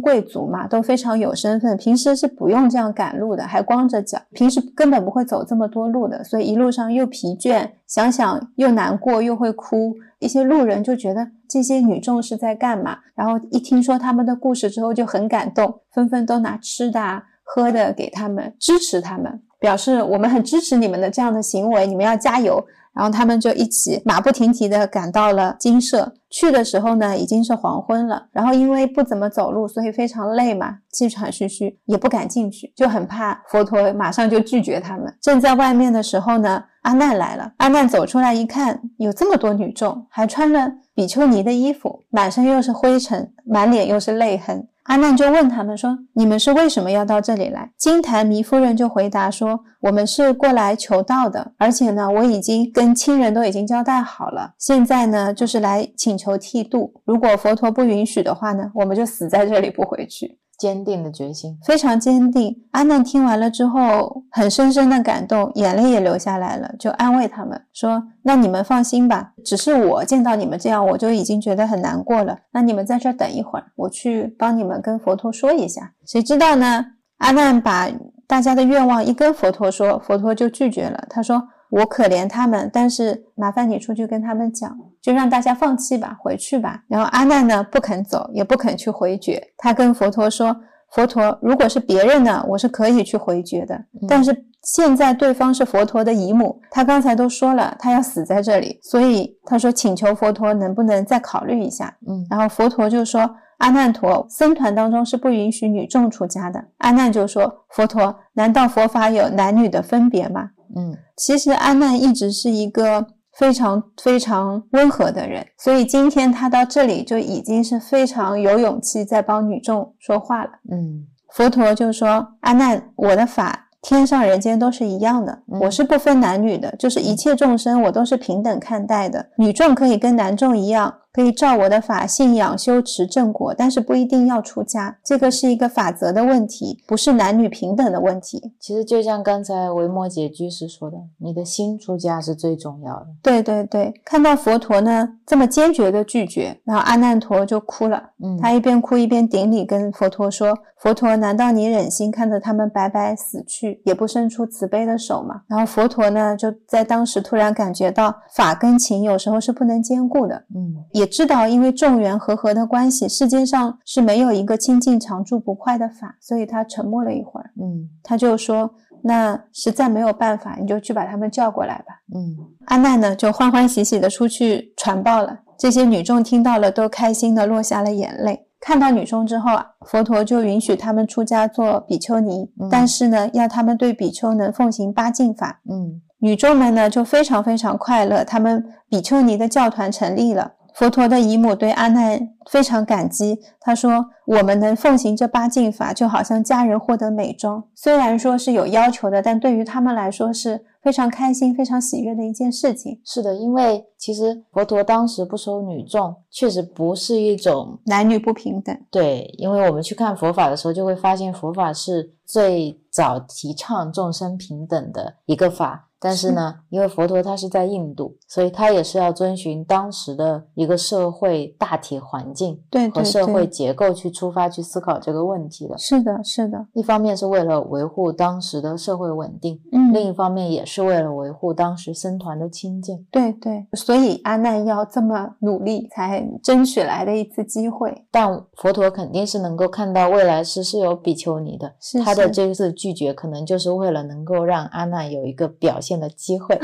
S2: 贵族嘛，都非常有身份，平时是不用这样赶路的，还光着脚，平时根本不会走这么多路的，所以一路上又疲倦，想想又难过，又会哭。一些路人就觉得这些女众是在干嘛，然后一听说他们的故事之后就很感动，纷纷都拿吃的啊、喝的给他们，支持他们，表示我们很支持你们的这样的行为，你们要加油。然后他们就一起马不停蹄地赶到了金舍。去的时候呢，已经是黄昏了。然后因为不怎么走路，所以非常累嘛，气喘吁吁，也不敢进去，就很怕佛陀马上就拒绝他们。正在外面的时候呢，阿难来了。阿难走出来一看，有这么多女众，还穿了比丘尼的衣服，满身又是灰尘，满脸又是泪痕。阿难就问他们说：“你们是为什么要到这里来？”金檀弥夫人就回答说：“我们是过来求道的，而且呢，我已经跟亲人都已经交代好了，现在呢，就是来请求剃度。如果佛陀不允许的话呢，我们就死在这里不回去。”
S1: 坚定的决心，
S2: 非常坚定。阿难听完了之后，很深深的感动，眼泪也流下来了，就安慰他们说：“那你们放心吧，只是我见到你们这样，我就已经觉得很难过了。那你们在这等一会儿，我去帮你们跟佛陀说一下。谁知道呢？阿难把大家的愿望一跟佛陀说，佛陀就拒绝了。他说。”我可怜他们，但是麻烦你出去跟他们讲，就让大家放弃吧，回去吧。然后阿难呢不肯走，也不肯去回绝。他跟佛陀说：“佛陀，如果是别人呢，我是可以去回绝的。但是现在对方是佛陀的姨母，他刚才都说了，他要死在这里，所以他说请求佛陀能不能再考虑一下。
S1: 嗯，
S2: 然后佛陀就说：阿难陀，僧团当中是不允许女众出家的。阿难就说：佛陀，难道佛法有男女的分别吗？
S1: 嗯，
S2: 其实阿难一直是一个非常非常温和的人，所以今天他到这里就已经是非常有勇气在帮女众说话了。
S1: 嗯，
S2: 佛陀就说：“阿难，我的法天上人间都是一样的，我是不分男女的，就是一切众生我都是平等看待的，女众可以跟男众一样。”可以照我的法信仰修持正果，但是不一定要出家，这个是一个法则的问题，不是男女平等的问题。
S1: 其实就像刚才维摩诘居士说的，你的心出家是最重要的。
S2: 对对对，看到佛陀呢这么坚决的拒绝，然后阿难陀就哭了。
S1: 嗯，
S2: 他一边哭一边顶礼跟佛陀说：“佛陀，难道你忍心看着他们白白死去，也不伸出慈悲的手吗？”然后佛陀呢就在当时突然感觉到法跟情有时候是不能兼顾的。
S1: 嗯，
S2: 也。知道，因为众缘和合的关系，世界上是没有一个清净常住不坏的法，所以他沉默了一会儿。
S1: 嗯，
S2: 他就说：“那实在没有办法，你就去把他们叫过来吧。”
S1: 嗯，
S2: 阿难呢就欢欢喜喜的出去传报了。这些女众听到了，都开心的落下了眼泪。看到女众之后啊，佛陀就允许他们出家做比丘尼，
S1: 嗯
S2: 但是呢，要他们对比丘能奉行八敬法。
S1: 嗯
S2: 女众们呢就非常非常快乐，他们比丘尼的教团成立了。佛陀的姨母对阿难非常感激，他说：“我们能奉行这八敬法，就好像家人获得美妆。虽然说是有要求的，但对于他们来说是非常开心、非常喜悦的一件事情。
S1: 是的，因为其实佛陀当时不收女众，确实不是一种
S2: 男女不平等，
S1: 对，因为我们去看佛法的时候，就会发现佛法是最早提倡众生平等的一个法。但是呢，因为佛陀他是在印度，所以他也是要遵循当时的一个社会大体环境和社会，结构去出发去思考这个问题的。
S2: 是的，是的，
S1: 一方面是为了维护当时的社会稳定，
S2: 嗯，
S1: 另一方面也是为了维护当时僧团的清净。
S2: 对对，所以阿难要这么努力，才争取来的一次机会。
S1: 但佛陀肯定是能够看到未来是是有比丘尼的，
S2: 是
S1: 他的
S2: 是
S1: 这次拒绝可能就是为了能够让阿难有一个表现的机会。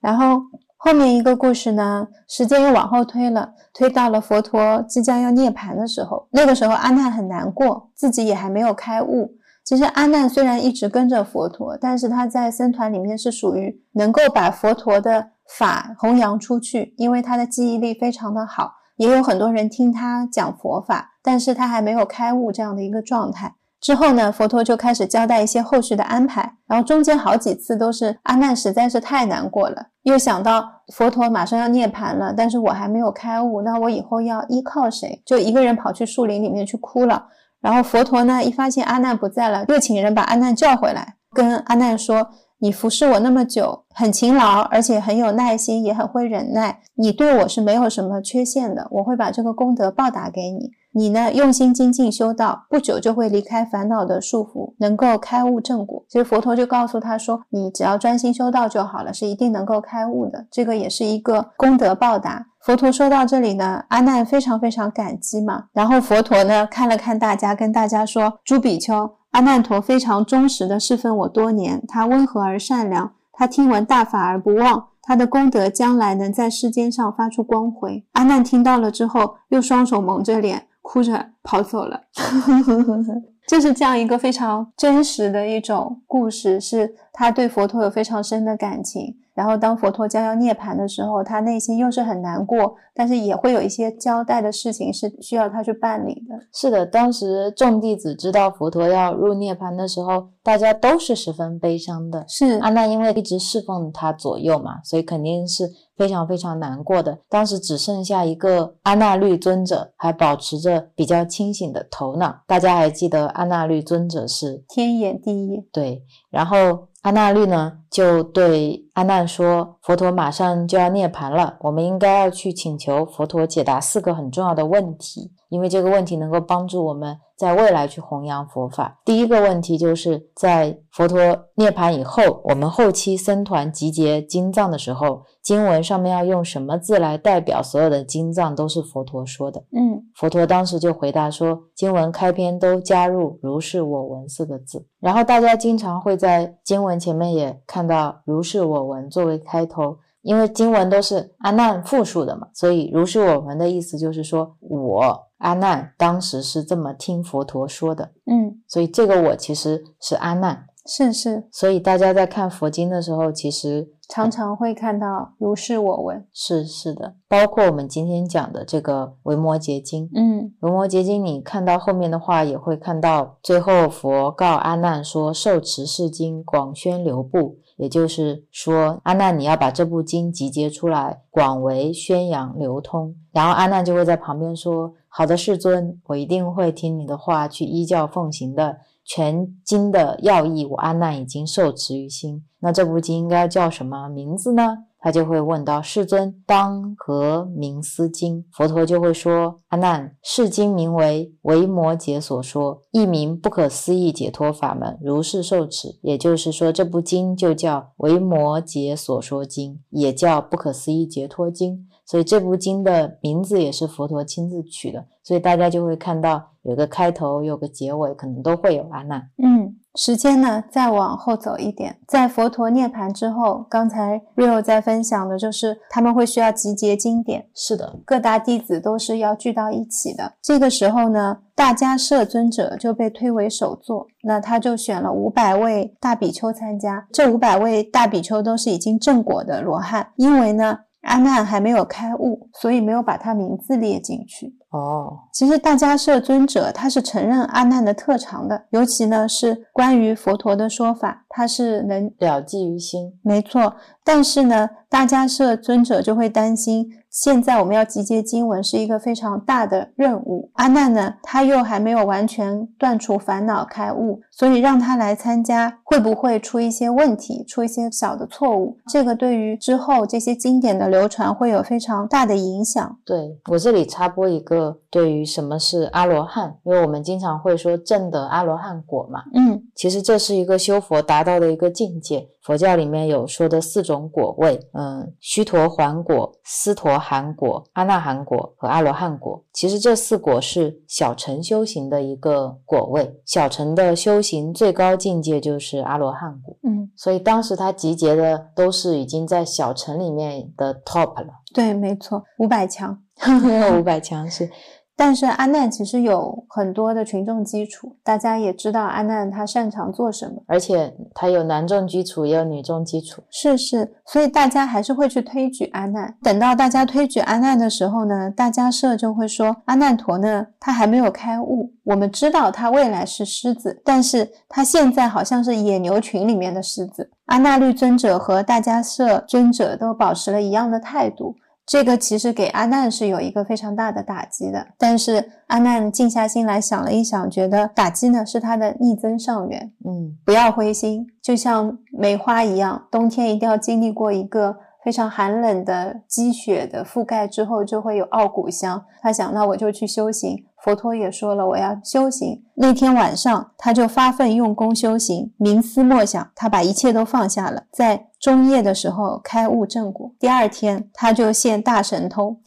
S2: 然后后面一个故事呢，时间又往后推了，推到了佛陀即将要涅槃的时候。那个时候阿难很难过，自己也还没有开悟。其实阿难虽然一直跟着佛陀，但是他在僧团里面是属于能够把佛陀的法弘扬出去，因为他的记忆力非常的好，也有很多人听他讲佛法，但是他还没有开悟这样的一个状态。之后呢，佛陀就开始交代一些后续的安排，然后中间好几次都是阿难实在是太难过了，又想到佛陀马上要涅槃了，但是我还没有开悟，那我以后要依靠谁？就一个人跑去树林里面去哭了。然后佛陀呢，一发现阿难不在了，又请人把阿难叫回来，跟阿难说：“你服侍我那么久，很勤劳，而且很有耐心，也很会忍耐，你对我是没有什么缺陷的，我会把这个功德报答给你。你呢，用心精进修道，不久就会离开烦恼的束缚，能够开悟正果。其实佛陀就告诉他说，你只要专心修道就好了，是一定能够开悟的。这个也是一个功德报答。佛陀说到这里呢，阿难非常非常感激嘛。然后佛陀呢看了看大家，跟大家说：“诸比丘，阿难陀非常忠实的侍奉我多年，他温和而善良，他听闻大法而不忘。”他的功德将来能在世间上发出光辉。阿难听到了之后，又双手蒙着脸，哭着跑走了。就是这样一个非常真实的一种故事，是他对佛陀有非常深的感情。然后当佛陀将要涅槃的时候，他内心又是很难过，但是也会有一些交代的事情是需要他去办理的。
S1: 是的，当时众弟子知道佛陀要入涅槃的时候，大家都是十分悲伤的。
S2: 是
S1: 阿难因为一直侍奉他左右嘛，所以肯定是非常非常难过的。当时只剩下一个阿那律尊者，还保持着比较清醒的头脑。大家还记得阿那律尊者是
S2: 天眼第一，
S1: 对，然后阿那律呢就对阿难说：“佛陀马上就要涅槃了，我们应该要去请求佛陀解答四个很重要的问题，因为这个问题能够帮助我们在未来去弘扬佛法。第一个问题就是在佛陀涅槃以后，我们后期僧团集结经藏的时候，经文上面要用什么字来代表所有的经藏都是佛陀说的。
S2: 嗯
S1: 佛陀当时就回答说，经文开篇都加入“如是我闻”四个字，然后大家经常会在经文前面也看到“如是我闻”作为开头，因为经文都是阿难复述的嘛，所以“如是我闻”的意思就是说我阿难当时是这么听佛陀说的，
S2: 嗯，
S1: 所以这个我其实是阿难，
S2: 是是，
S1: 所以大家在看佛经的时候，其实
S2: 常常会看到如是我闻。
S1: 是是的，包括我们今天讲的这个《维摩诘经》，
S2: 嗯《
S1: 维摩诘经》，你看到后面的话，也会看到最后佛告阿难说：“受持是经，广宣流布。”也就是说，阿难你要把这部经集结出来，广为宣扬流通。然后阿难就会在旁边说：“好的，世尊，我一定会听你的话，去依教奉行的。全经的要义，我阿难已经受持于心。那这部经应该叫什么名字呢？”他就会问到：“世尊，当何名思经？”佛陀就会说：“阿难，是经名为维摩诘所说，一名不可思议解脱法门，如是受持。也就是说，这部经就叫维摩诘所说经，也叫不可思议解脱经。所以这部经的名字也是佛陀亲自取的。所以大家就会看到有个开头，有个结尾，可能都会有阿难。
S2: 嗯，时间呢，再往后走一点，在佛陀涅槃之后，刚才 Rio 在分享的就是他们会需要集结经典，
S1: 是的，
S2: 各大弟子都是要聚到一起的。这个时候呢，大迦摄尊者就被推为首座，那他就选了五百位大比丘参加。这五百位大比丘都是已经正果的罗汉，因为呢。阿难还没有开悟，所以没有把他名字列进去。
S1: 哦，
S2: 其实大迦摄尊者他是承认阿难的特长的，尤其呢是关于佛陀的说法，他是能
S1: 了记于心。
S2: 没错，但是呢，大迦摄尊者就会担心。现在我们要集结经文是一个非常大的任务。阿难呢，他又还没有完全断除烦恼开悟，所以让他来参加，会不会出一些问题，出一些小的错误？这个对于之后这些经典的流传会有非常大的影响。
S1: 对我这里插播一个，对于什么是阿罗汉，因为我们经常会说证得阿罗汉果嘛，
S2: 嗯，
S1: 其实这是一个修佛达到的一个境界。佛教里面有说的四种果位，嗯，须陀洹果、斯陀含果、阿那含果和阿罗汉果。其实这四果是小乘修行的一个果位，小乘的修行最高境界就是阿罗汉果。
S2: 嗯，
S1: 所以当时他集结的都是已经在小乘里面的 top 了。
S2: 对，没错，五百强，
S1: 五百强是。
S2: 但是阿难其实有很多的群众基础，大家也知道阿难他擅长做什么，
S1: 而且他有男众基础，也有女众基础。
S2: 是是，所以大家还是会去推举阿难。等到大家推举阿难的时候呢，大家社就会说阿难陀呢，他还没有开悟。我们知道他未来是狮子，但是他现在好像是野牛群里面的狮子。阿那律尊者和大家社尊者都保持了一样的态度。这个其实给阿难是有一个非常大的打击的，但是阿难静下心来想了一想，觉得打击呢是他的逆增上缘。
S1: 嗯，
S2: 不要灰心，就像梅花一样，冬天一定要经历过一个非常寒冷的积雪的覆盖之后，就会有傲骨香。他想，那我就去修行。佛陀也说了，我要修行。那天晚上，他就发奋用功修行，冥思默想，他把一切都放下了，在中夜的时候开悟正果。第二天，他就现大神通，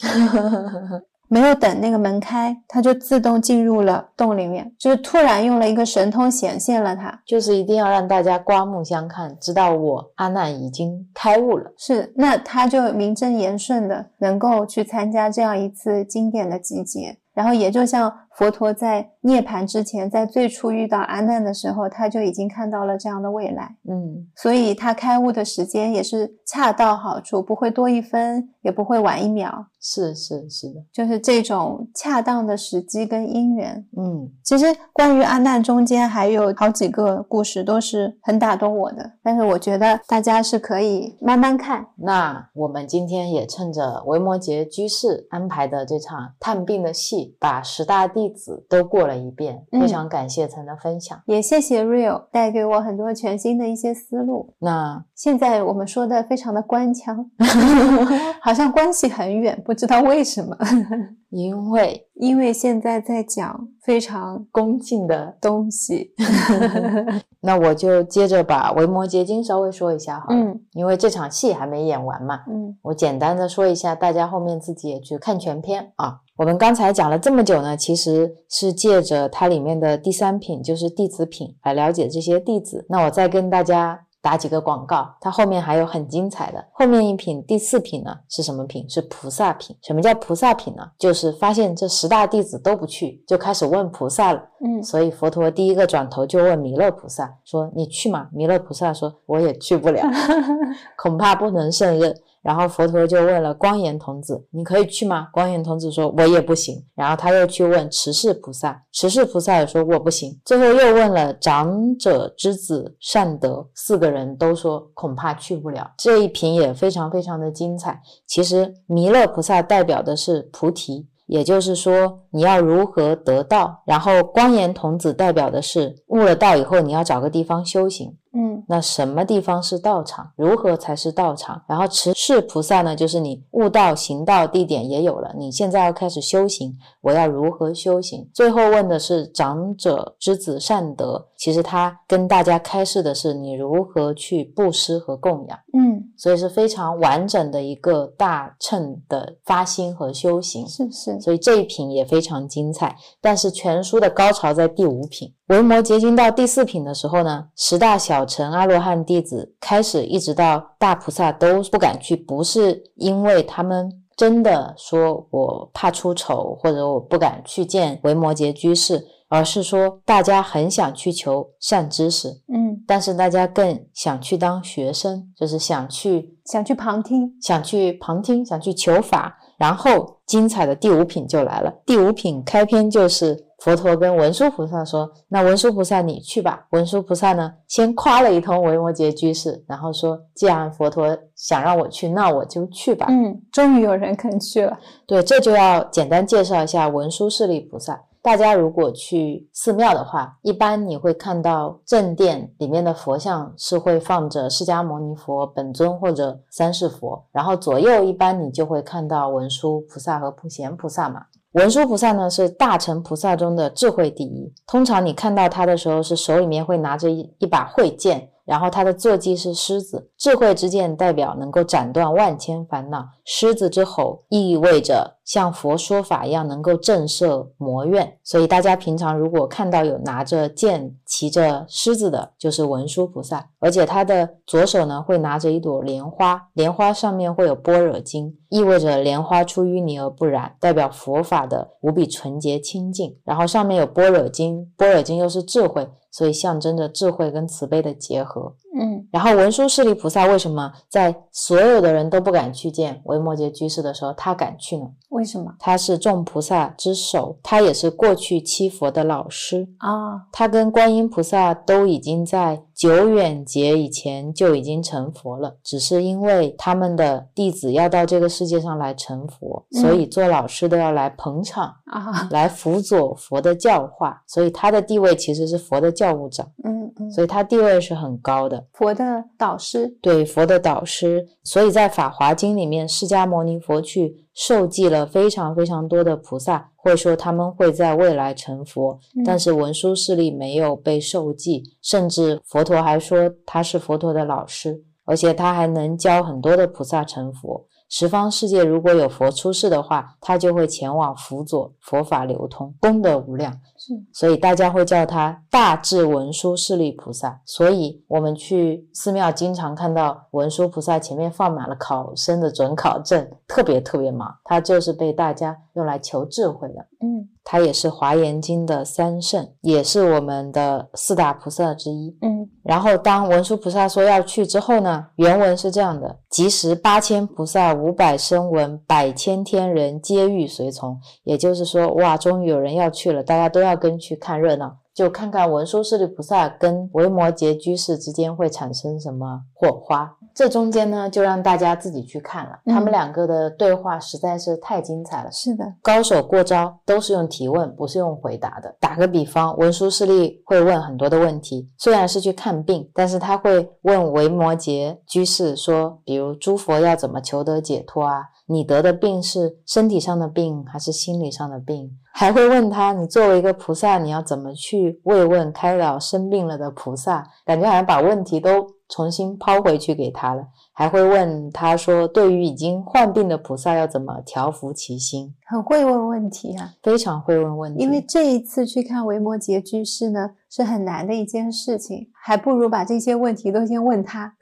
S2: 没有等那个门开，他就自动进入了洞里面，就是突然用了一个神通显现了他，
S1: 就是一定要让大家刮目相看，知道我阿难已经开悟了。
S2: 是，那他就名正言顺的能够去参加这样一次经典的集结。然后也就像佛陀在涅槃之前，在最初遇到阿难的时候，他就已经看到了这样的未来。
S1: 嗯，
S2: 所以他开悟的时间也是恰到好处，不会多一分，也不会晚一秒。
S1: 是是是的，
S2: 就是这种恰当的时机跟因缘。
S1: 嗯，
S2: 其实关于阿难中间还有好几个故事都是很打动我的，但是我觉得大家是可以慢慢看。
S1: 那我们今天也趁着维摩诘居士安排的这场探病的戏，把十大弟子都过了一遍。非常感谢陈的分享，
S2: 也谢谢 Real 带给我很多全新的一些思路。
S1: 那
S2: 现在我们说的非常的官腔，好像关系很远，不知道为什么。
S1: 因为
S2: 因为现在在讲非常
S1: 恭敬的
S2: 东西，
S1: 那我就接着把维摩诘经稍微说一下好了。
S2: 嗯，
S1: 因为这场戏还没演完嘛，
S2: 嗯
S1: 我简单的说一下，大家后面自己也去看全篇啊。我们刚才讲了这么久呢，其实是借着它里面的第三品，就是弟子品来了解这些弟子。那我再跟大家。打几个广告，它后面还有很精彩的。后面一品第四品呢是什么品？是菩萨品。什么叫菩萨品呢？就是发现这十大弟子都不去，就开始问菩萨了。
S2: 嗯
S1: 所以佛陀第一个转头就问弥勒菩萨说：“你去吗？”弥勒菩萨说：“我也去不了，恐怕不能胜任。”然后佛陀就问了光颜童子：“你可以去吗？”光颜童子说：“我也不行。”然后他又去问持世菩萨，持世菩萨也说：“我不行。”最后又问了长者之子善德，四个人都说恐怕去不了。这一品也非常非常的精彩。其实弥勒菩萨代表的是菩提。也就是说，你要如何得道？然后光颜童子代表的是悟了道以后，你要找个地方修行。
S2: 嗯
S1: 那什么地方是道场？如何才是道场？然后持世菩萨呢，就是你悟道、行道地点也有了，你现在要开始修行，我要如何修行？最后问的是长者之子善德，其实他跟大家开示的是你如何去布施和供养，
S2: 嗯，
S1: 所以是非常完整的一个大乘的发心和修行。
S2: 是是，
S1: 所以这一品也非常精彩。但是全书的高潮在第五品，维摩诘经到第四品的时候呢，十大小乘阿罗汉弟子开始一直到大菩萨都不敢去，不是因为他们。真的说，我怕出丑，或者我不敢去见维摩诘居士，而是说大家很想去求善知识，
S2: 嗯，
S1: 但是大家更想去当学生，就是想去
S2: 想去旁听，
S1: 想去旁听，想去求法，然后精彩的第五品就来了。第五品开篇就是佛陀跟文殊菩萨说：“那文殊菩萨你去吧。”文殊菩萨呢，先夸了一通维摩诘居士，然后说：“既然佛陀想让我去，那我就去吧。
S2: 嗯，终于有人肯去了，
S1: 对，这就要简单介绍一下文殊势力菩萨。大家如果去寺庙的话，一般你会看到正殿里面的佛像是会放着释迦牟尼佛本尊或者三世佛，然后左右一般你就会看到文殊菩萨和普贤菩萨嘛。文殊菩萨呢是大乘菩萨中的智慧第一，通常你看到他的时候是手里面会拿着一一把慧剑，然后他的坐骑是狮子，智慧之剑代表能够斩断万千烦恼，狮子之吼意味着像佛说法一样能够震慑魔怨。所以大家平常如果看到有拿着剑、骑着狮子的，就是文殊菩萨，而且他的左手呢会拿着一朵莲花，莲花上面会有般若经，意味着莲花出淤泥而不染，代表佛法的无比纯洁清净。然后上面有般若经，般若经又是智慧。所以象征着智慧跟慈悲的结合。
S2: 嗯
S1: 然后文殊师利菩萨为什么在所有的人都不敢去见维摩诘居士的时候，他敢去呢？
S2: 为什么
S1: 他是众菩萨之首，他也是过去七佛的老师。
S2: 啊？
S1: 他跟观音菩萨都已经在久远劫以前就已经成佛了，只是因为他们的弟子要到这个世界上来成佛，
S2: 嗯
S1: 所以做老师的要来捧场，
S2: 啊，
S1: 来辅佐佛的教化，所以他的地位其实是佛的教务长，
S2: 嗯嗯，
S1: 所以他地位是很高的。
S2: 佛的导师，
S1: 对佛的导师，所以在《法华经》里面，释迦牟尼佛去受记了非常非常多的菩萨，会说他们会在未来成佛，但
S2: 嗯
S1: 是文殊势力没有被受记，甚至佛陀还说他是佛陀的老师，而且他还能教很多的菩萨成佛。十方世界如果有佛出世的话，他就会前往辅佐佛法流通，功德无量。
S2: 是
S1: 所以大家会叫他大智文殊势力菩萨。所以我们去寺庙经常看到文殊菩萨前面放满了考生的准考证，特别特别忙。他就是被大家用来求智慧的。
S2: 嗯
S1: 他也是华严经的三圣，也是我们的四大菩萨之一。
S2: 嗯
S1: 然后当文殊菩萨说要去之后呢，原文是这样的：即时八千菩萨、五百声闻、百千天人皆欲随从。也就是说，哇，终于有人要去了，大家都要跟去看热闹，就看看文殊师利菩萨跟维摩诘居士之间会产生什么火花。这中间呢，就让大家自己去看了，他们
S2: 嗯
S1: 两个的对话实在是太精彩了。
S2: 是的，
S1: 高手过招都是用提问，不是用回答的。打个比方，文殊师利会问很多的问题，虽然是去看病，但是他会问维摩诘居士说，比如诸佛要怎么求得解脱啊？你得的病是身体上的病还是心理上的病？还会问他，你作为一个菩萨，你要怎么去慰问开导生病了的菩萨？感觉好像把问题都重新抛回去给他了。还会问他说，对于已经患病的菩萨要怎么调伏其心？
S2: 很会问问题啊。
S1: 非常会问问题，
S2: 因为这一次去看维摩诘居士呢，是很难的一件事情，还不如把这些问题都先问他。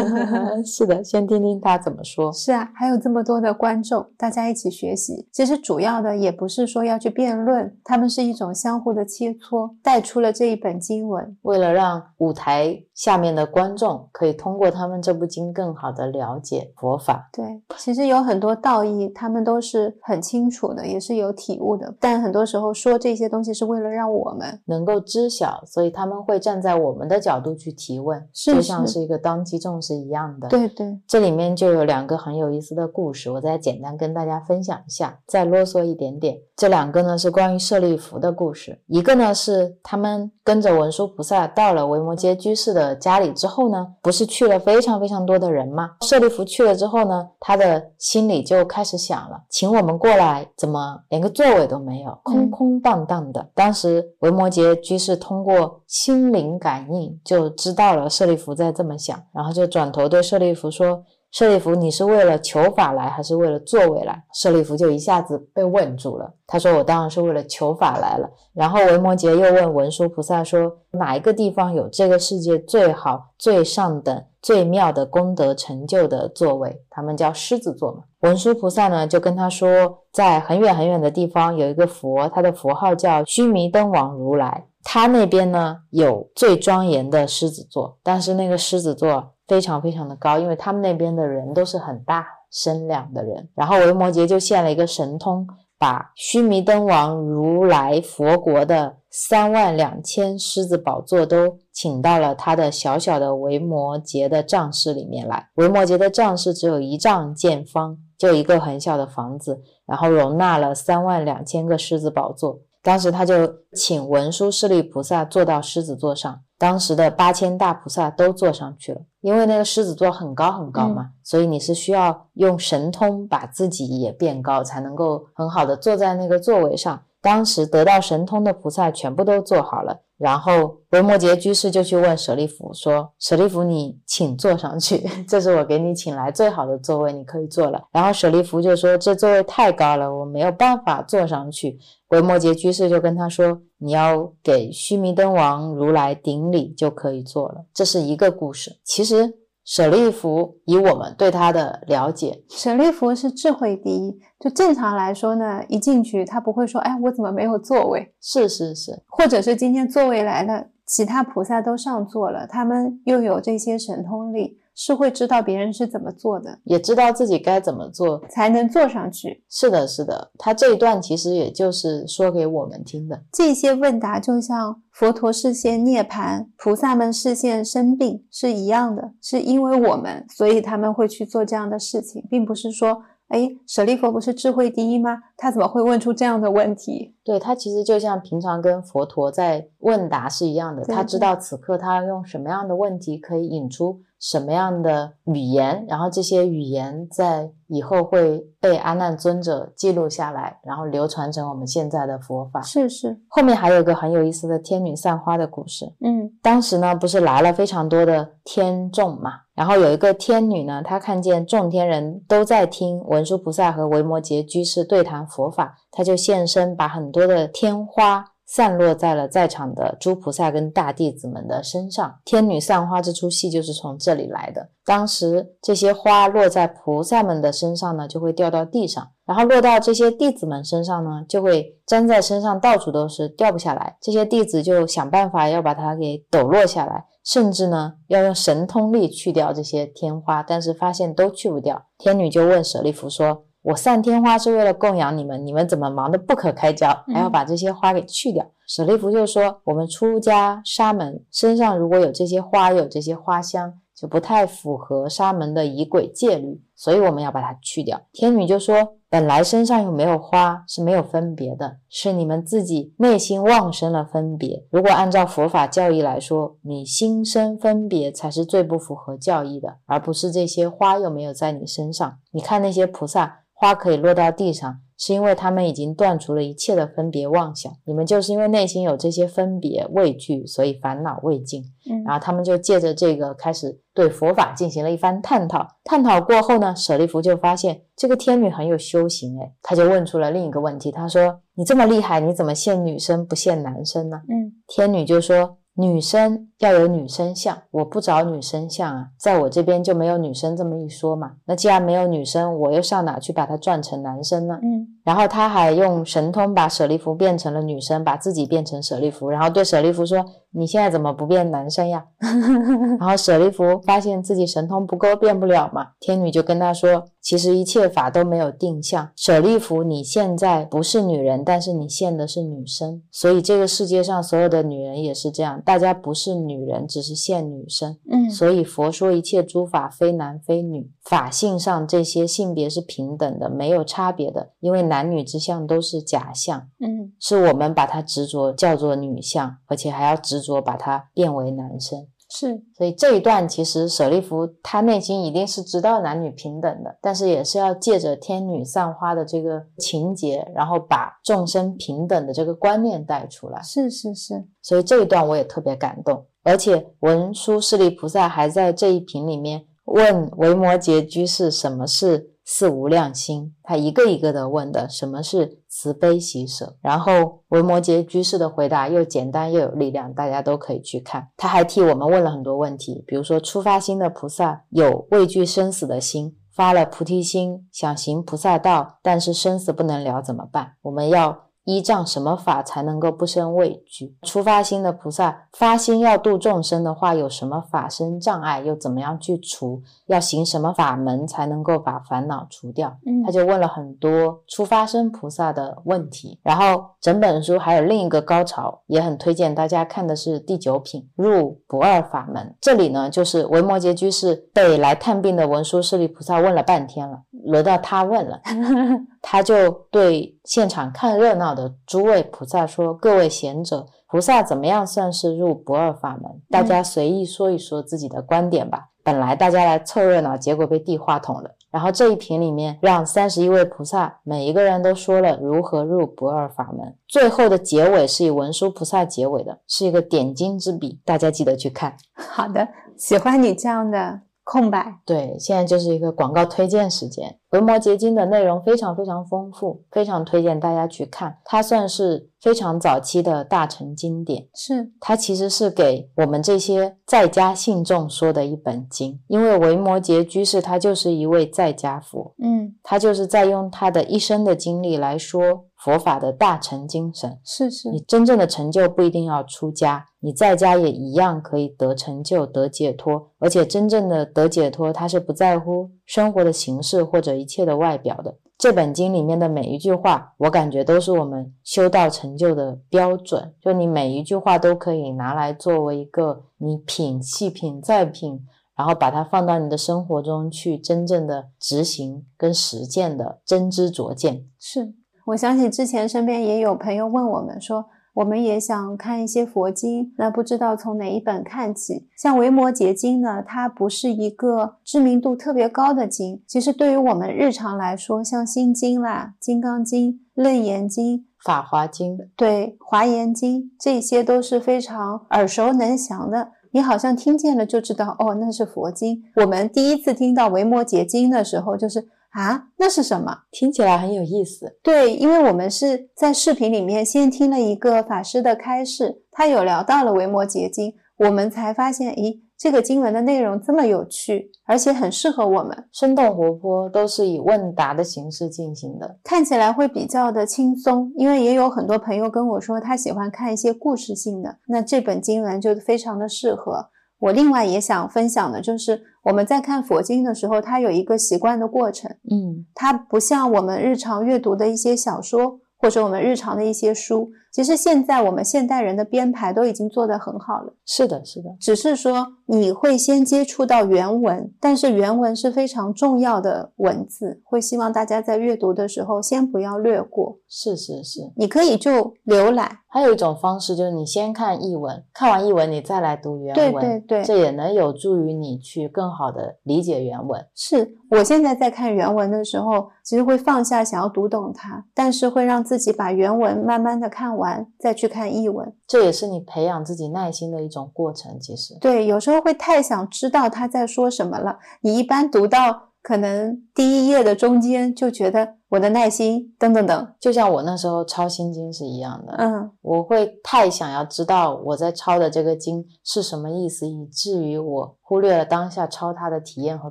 S1: 是的，先听听他怎么说。
S2: 是啊，还有这么多的观众，大家一起学习。其实主要的也不是说要去辩论，他们是一种相互的切磋，带出了这一本经文。
S1: 为了让舞台下面的观众可以通过他们这部经更更好的了解佛法。
S2: 对，其实有很多道义，他们都是很清楚的，也是有体悟的。但很多时候说这些东西是为了让我们
S1: 能够知晓，所以他们会站在我们的角度去提问，
S2: 是
S1: 就像是一个当机众是一样的。，
S2: 对对，
S1: 这里面就有两个很有意思的故事，我再简单跟大家分享一下，再啰嗦一点点。这两个呢是关于舍利弗的故事，一个呢是他们跟着文殊菩萨到了维摩诘居士的家里之后呢，不是去了非常非常多的人吗？舍利弗去了之后呢，他的心里就开始想了，请我们过来，怎么连个座位都没有，空空荡荡的。当时维摩诘居士通过心灵感应就知道了舍利弗在这么想，然后就转头对舍利弗说。舍利弗，你是为了求法来，还是为了座位来？舍利弗就一下子被问住了。他说：“我当然是为了求法来了。”然后维摩诘又问文殊菩萨说：“哪一个地方有这个世界最好、最上等、最妙的功德成就的座位？他们叫狮子座嘛。”文殊菩萨呢就跟他说，在很远很远的地方有一个佛，他的佛号叫须弥灯王如来。他那边呢有最庄严的狮子座，但是那个狮子座非常非常的高，因为他们那边的人都是很大身量的人。然后维摩诘就现了一个神通，把须弥灯王如来佛国的三万两千狮子宝座都请到了他的小小的维摩诘的帐室里面来。维摩诘的帐室只有一丈见方，就一个很小的房子，然后容纳了三万两千个狮子宝座。当时他就请文殊师利菩萨坐到狮子座上，当时的八千大菩萨都坐上去了，因为那个狮子座很高很高嘛，所以你是需要用神通把自己也变高，才能够很好的坐在那个座位上。当时得到神通的菩萨全部都坐好了，然后维摩诘居士就去问舍利弗说：“舍利弗，你请坐上去，这是我给你请来最好的座位，你可以坐了。”然后舍利弗就说：“这座位太高了，我没有办法坐上去。”维摩诘居士就跟他说：“你要给须弥灯王如来顶礼就可以做了。”这是一个故事。其实舍利弗以我们对他的了解，
S2: 舍利弗是智慧第一。就正常来说呢，一进去他不会说：“哎，我怎么没有座位？”
S1: 是是是，
S2: 或者是今天座位来了，其他菩萨都上座了，他们又有这些神通力，是会知道别人是怎么做的，
S1: 也知道自己该怎么做。
S2: 才能做上去。
S1: 是的，是的，他这一段其实也就是说给我们听的。
S2: 这些问答就像佛陀视线涅槃，菩萨们视线生病是一样的，是因为我们，所以他们会去做这样的事情，并不是说，哎，舍利弗不是智慧第一吗？他怎么会问出这样的问题？
S1: 对他其实就像平常跟佛陀在问答是一样的，他知道此刻他要用什么样的问题可以引出什么样的语言，然后这些语言在以后会被阿难尊者记录下来，然后流传成我们现在的佛法。
S2: 是是，
S1: 后面还有一个很有意思的天女散花的故事。
S2: 嗯
S1: 当时呢，不是来了非常多的天众嘛，然后有一个天女呢，她看见众天人都在听文殊菩萨和维摩诘居士对谈佛法，她就现身，把很多的天花散落在了在场的诸菩萨跟大弟子们的身上。天女散花这出戏就是从这里来的。当时这些花落在菩萨们的身上呢，就会掉到地上。然后落到这些弟子们身上呢，就会粘在身上，到处都是，掉不下来。这些弟子就想办法要把它给抖落下来，甚至呢要用神通力去掉这些天花，但是发现都去不掉。天女就问舍利弗说：“我散天花是为了供养你们，你们怎么忙得不可开交，还要把这些花给去掉？”舍利弗就说：“我们出家沙门身上如果有这些花，有这些花香。”就不太符合沙门的仪轨戒律，所以我们要把它去掉。天女就说：“本来身上又没有花是没有分别的，是你们自己内心妄生了分别。如果按照佛法教义来说，你心生分别才是最不符合教义的，而不是这些花又没有在你身上。你看那些菩萨，花可以落到地上。”是因为他们已经断除了一切的分别妄想，你们就是因为内心有这些分别畏惧，所以烦恼未尽。
S2: 嗯
S1: 然后他们就借着这个开始对佛法进行了一番探讨。探讨过后呢，舍利弗就发现这个天女很有修行，诶，他就问出了另一个问题，他说：“你这么厉害，你怎么限女生不限男生呢？”
S2: 嗯
S1: 天女就说：“女生要有女生相，我不找女生相啊，在我这边就没有女生这么一说嘛。那既然没有女生，我又上哪去把它转成男生呢？”
S2: 嗯
S1: 然后他还用神通把舍利弗变成了女生，把自己变成舍利弗，然后对舍利弗说：“你现在怎么不变男生呀？” 然后舍利弗发现自己神通不够，变不了嘛。天女就跟他说：“其实一切法都没有定向，舍利弗，你现在不是女人，但是你现的是女生，所以这个世界上所有的女人也是这样，大家不是女人，只是现女生。
S2: 嗯
S1: 所以佛说一切诸法非男非女，法性上这些性别是平等的，没有差别的，因为男女之相都是假象，
S2: 嗯
S1: 是我们把它执着叫做女相，而且还要执着把它变为男生。
S2: 是
S1: 所以这一段其实舍利弗他内心一定是知道男女平等的，但是也是要借着天女散花的这个情节，然后把众生平等的这个观念带出来。
S2: 是是是，
S1: 所以这一段我也特别感动，而且文殊师利菩萨还在这一品里面问维摩诘居士什么是四无量心，他一个一个的问的什么是慈悲喜舍，然后维摩诘居士的回答又简单又有力量，大家都可以去看。他还替我们问了很多问题，比如说出发心的菩萨有畏惧生死的心。发了菩提心，想行菩萨道，但是生死不能了怎么办？我们要依仗什么法才能够不生畏惧？初发心的菩萨发心要度众生的话，有什么法身障碍，又怎么样去除？要行什么法门才能够把烦恼除掉？
S2: 嗯
S1: 他就问了很多初发生菩萨的问题。然后整本书还有另一个高潮，也很推荐大家看的是第九品入不二法门。这里呢，就是维摩诘居士被来探病的文殊师利菩萨问了半天了，轮到他问了。他就对现场看热闹的诸位菩萨说：“各位贤者，菩萨怎么样算是入不二法门？大家随意说一说自己的观点吧。本来大家来凑热闹，结果被递话筒了。然后这一瓶里面，让三十一位菩萨每一个人都说了如何入不二法门。最后的结尾是以文殊菩萨结尾的，是一个点睛之笔，大家记得去看。
S2: 好的，喜欢你这样的空白。
S1: 对，现在就是一个广告推荐时间。维摩诘经的内容非常非常丰富，非常推荐大家去看。它算是非常早期的大乘经典，
S2: 是
S1: 它其实是给我们这些在家信众说的一本经。因为维摩诘居士他就是一位在家佛，
S2: 嗯
S1: 他就是在用他的一生的经历来说佛法的大乘精神。
S2: 是是
S1: 你真正的成就不一定要出家，你在家也一样可以得成就、得解脱。而且真正的得解脱，它是不在乎生活的形式或者一切的外表的。这本经里面的每一句话，我感觉都是我们修道成就的标准。就你每一句话都可以拿来作为一个你品、细品、再品，然后把它放到你的生活中去，真正的执行跟实践的真知灼见。
S2: 是。我想起之前身边也有朋友问我们说，我们也想看一些佛经，那不知道从哪一本看起？像《维摩诘经》呢，它不是一个知名度特别高的经。其实对于我们日常来说，像《心经》啦、《金刚经》、《楞严经》、
S1: 法华经，
S2: 对《华严经》，这些都是非常耳熟能详的。你好像听见了就知道，哦，那是佛经。我们第一次听到《维摩诘经》的时候，就是啊，那是什么？
S1: 听起来很有意思。
S2: 对，因为我们是在视频里面先听了一个法师的开示，他有聊到了《维摩诘经》，我们才发现，咦，这个经文的内容这么有趣，而且很适合我们，
S1: 生动活泼，都是以问答的形式进行的。
S2: 看起来会比较的轻松。因为也有很多朋友跟我说，他喜欢看一些故事性的，那这本经文就非常的适合。我另外也想分享的就是，我们在看佛经的时候，它有一个习惯的过程。
S1: 嗯，
S2: 它不像我们日常阅读的一些小说，或者我们日常的一些书。其实现在我们现代人的编排都已经做得很好了，
S1: 是的，是的，
S2: 只是说你会先接触到原文，但是原文是非常重要的文字，会希望大家在阅读的时候先不要略过，
S1: 是是是。
S2: 你可以就浏览。
S1: 还有一种方式就是你先看译文，看完译文你再来读原文
S2: 对
S1: 文，
S2: 对对
S1: 这也能有助于你去更好的理解原文。
S2: 是我现在在看原文的时候，其实会放下想要读懂它，但是会让自己把原文慢慢的看完，再去看译文。
S1: 这也是你培养自己耐心的一种过程。其实，
S2: 对，有时候会太想知道他在说什么了。你一般读到可能第一页的中间，就觉得我的耐心等等等。
S1: 就像我那时候抄心经是一样的，
S2: 嗯，
S1: 我会太想要知道我在抄的这个经是什么意思，以至于我忽略了当下抄它的体验和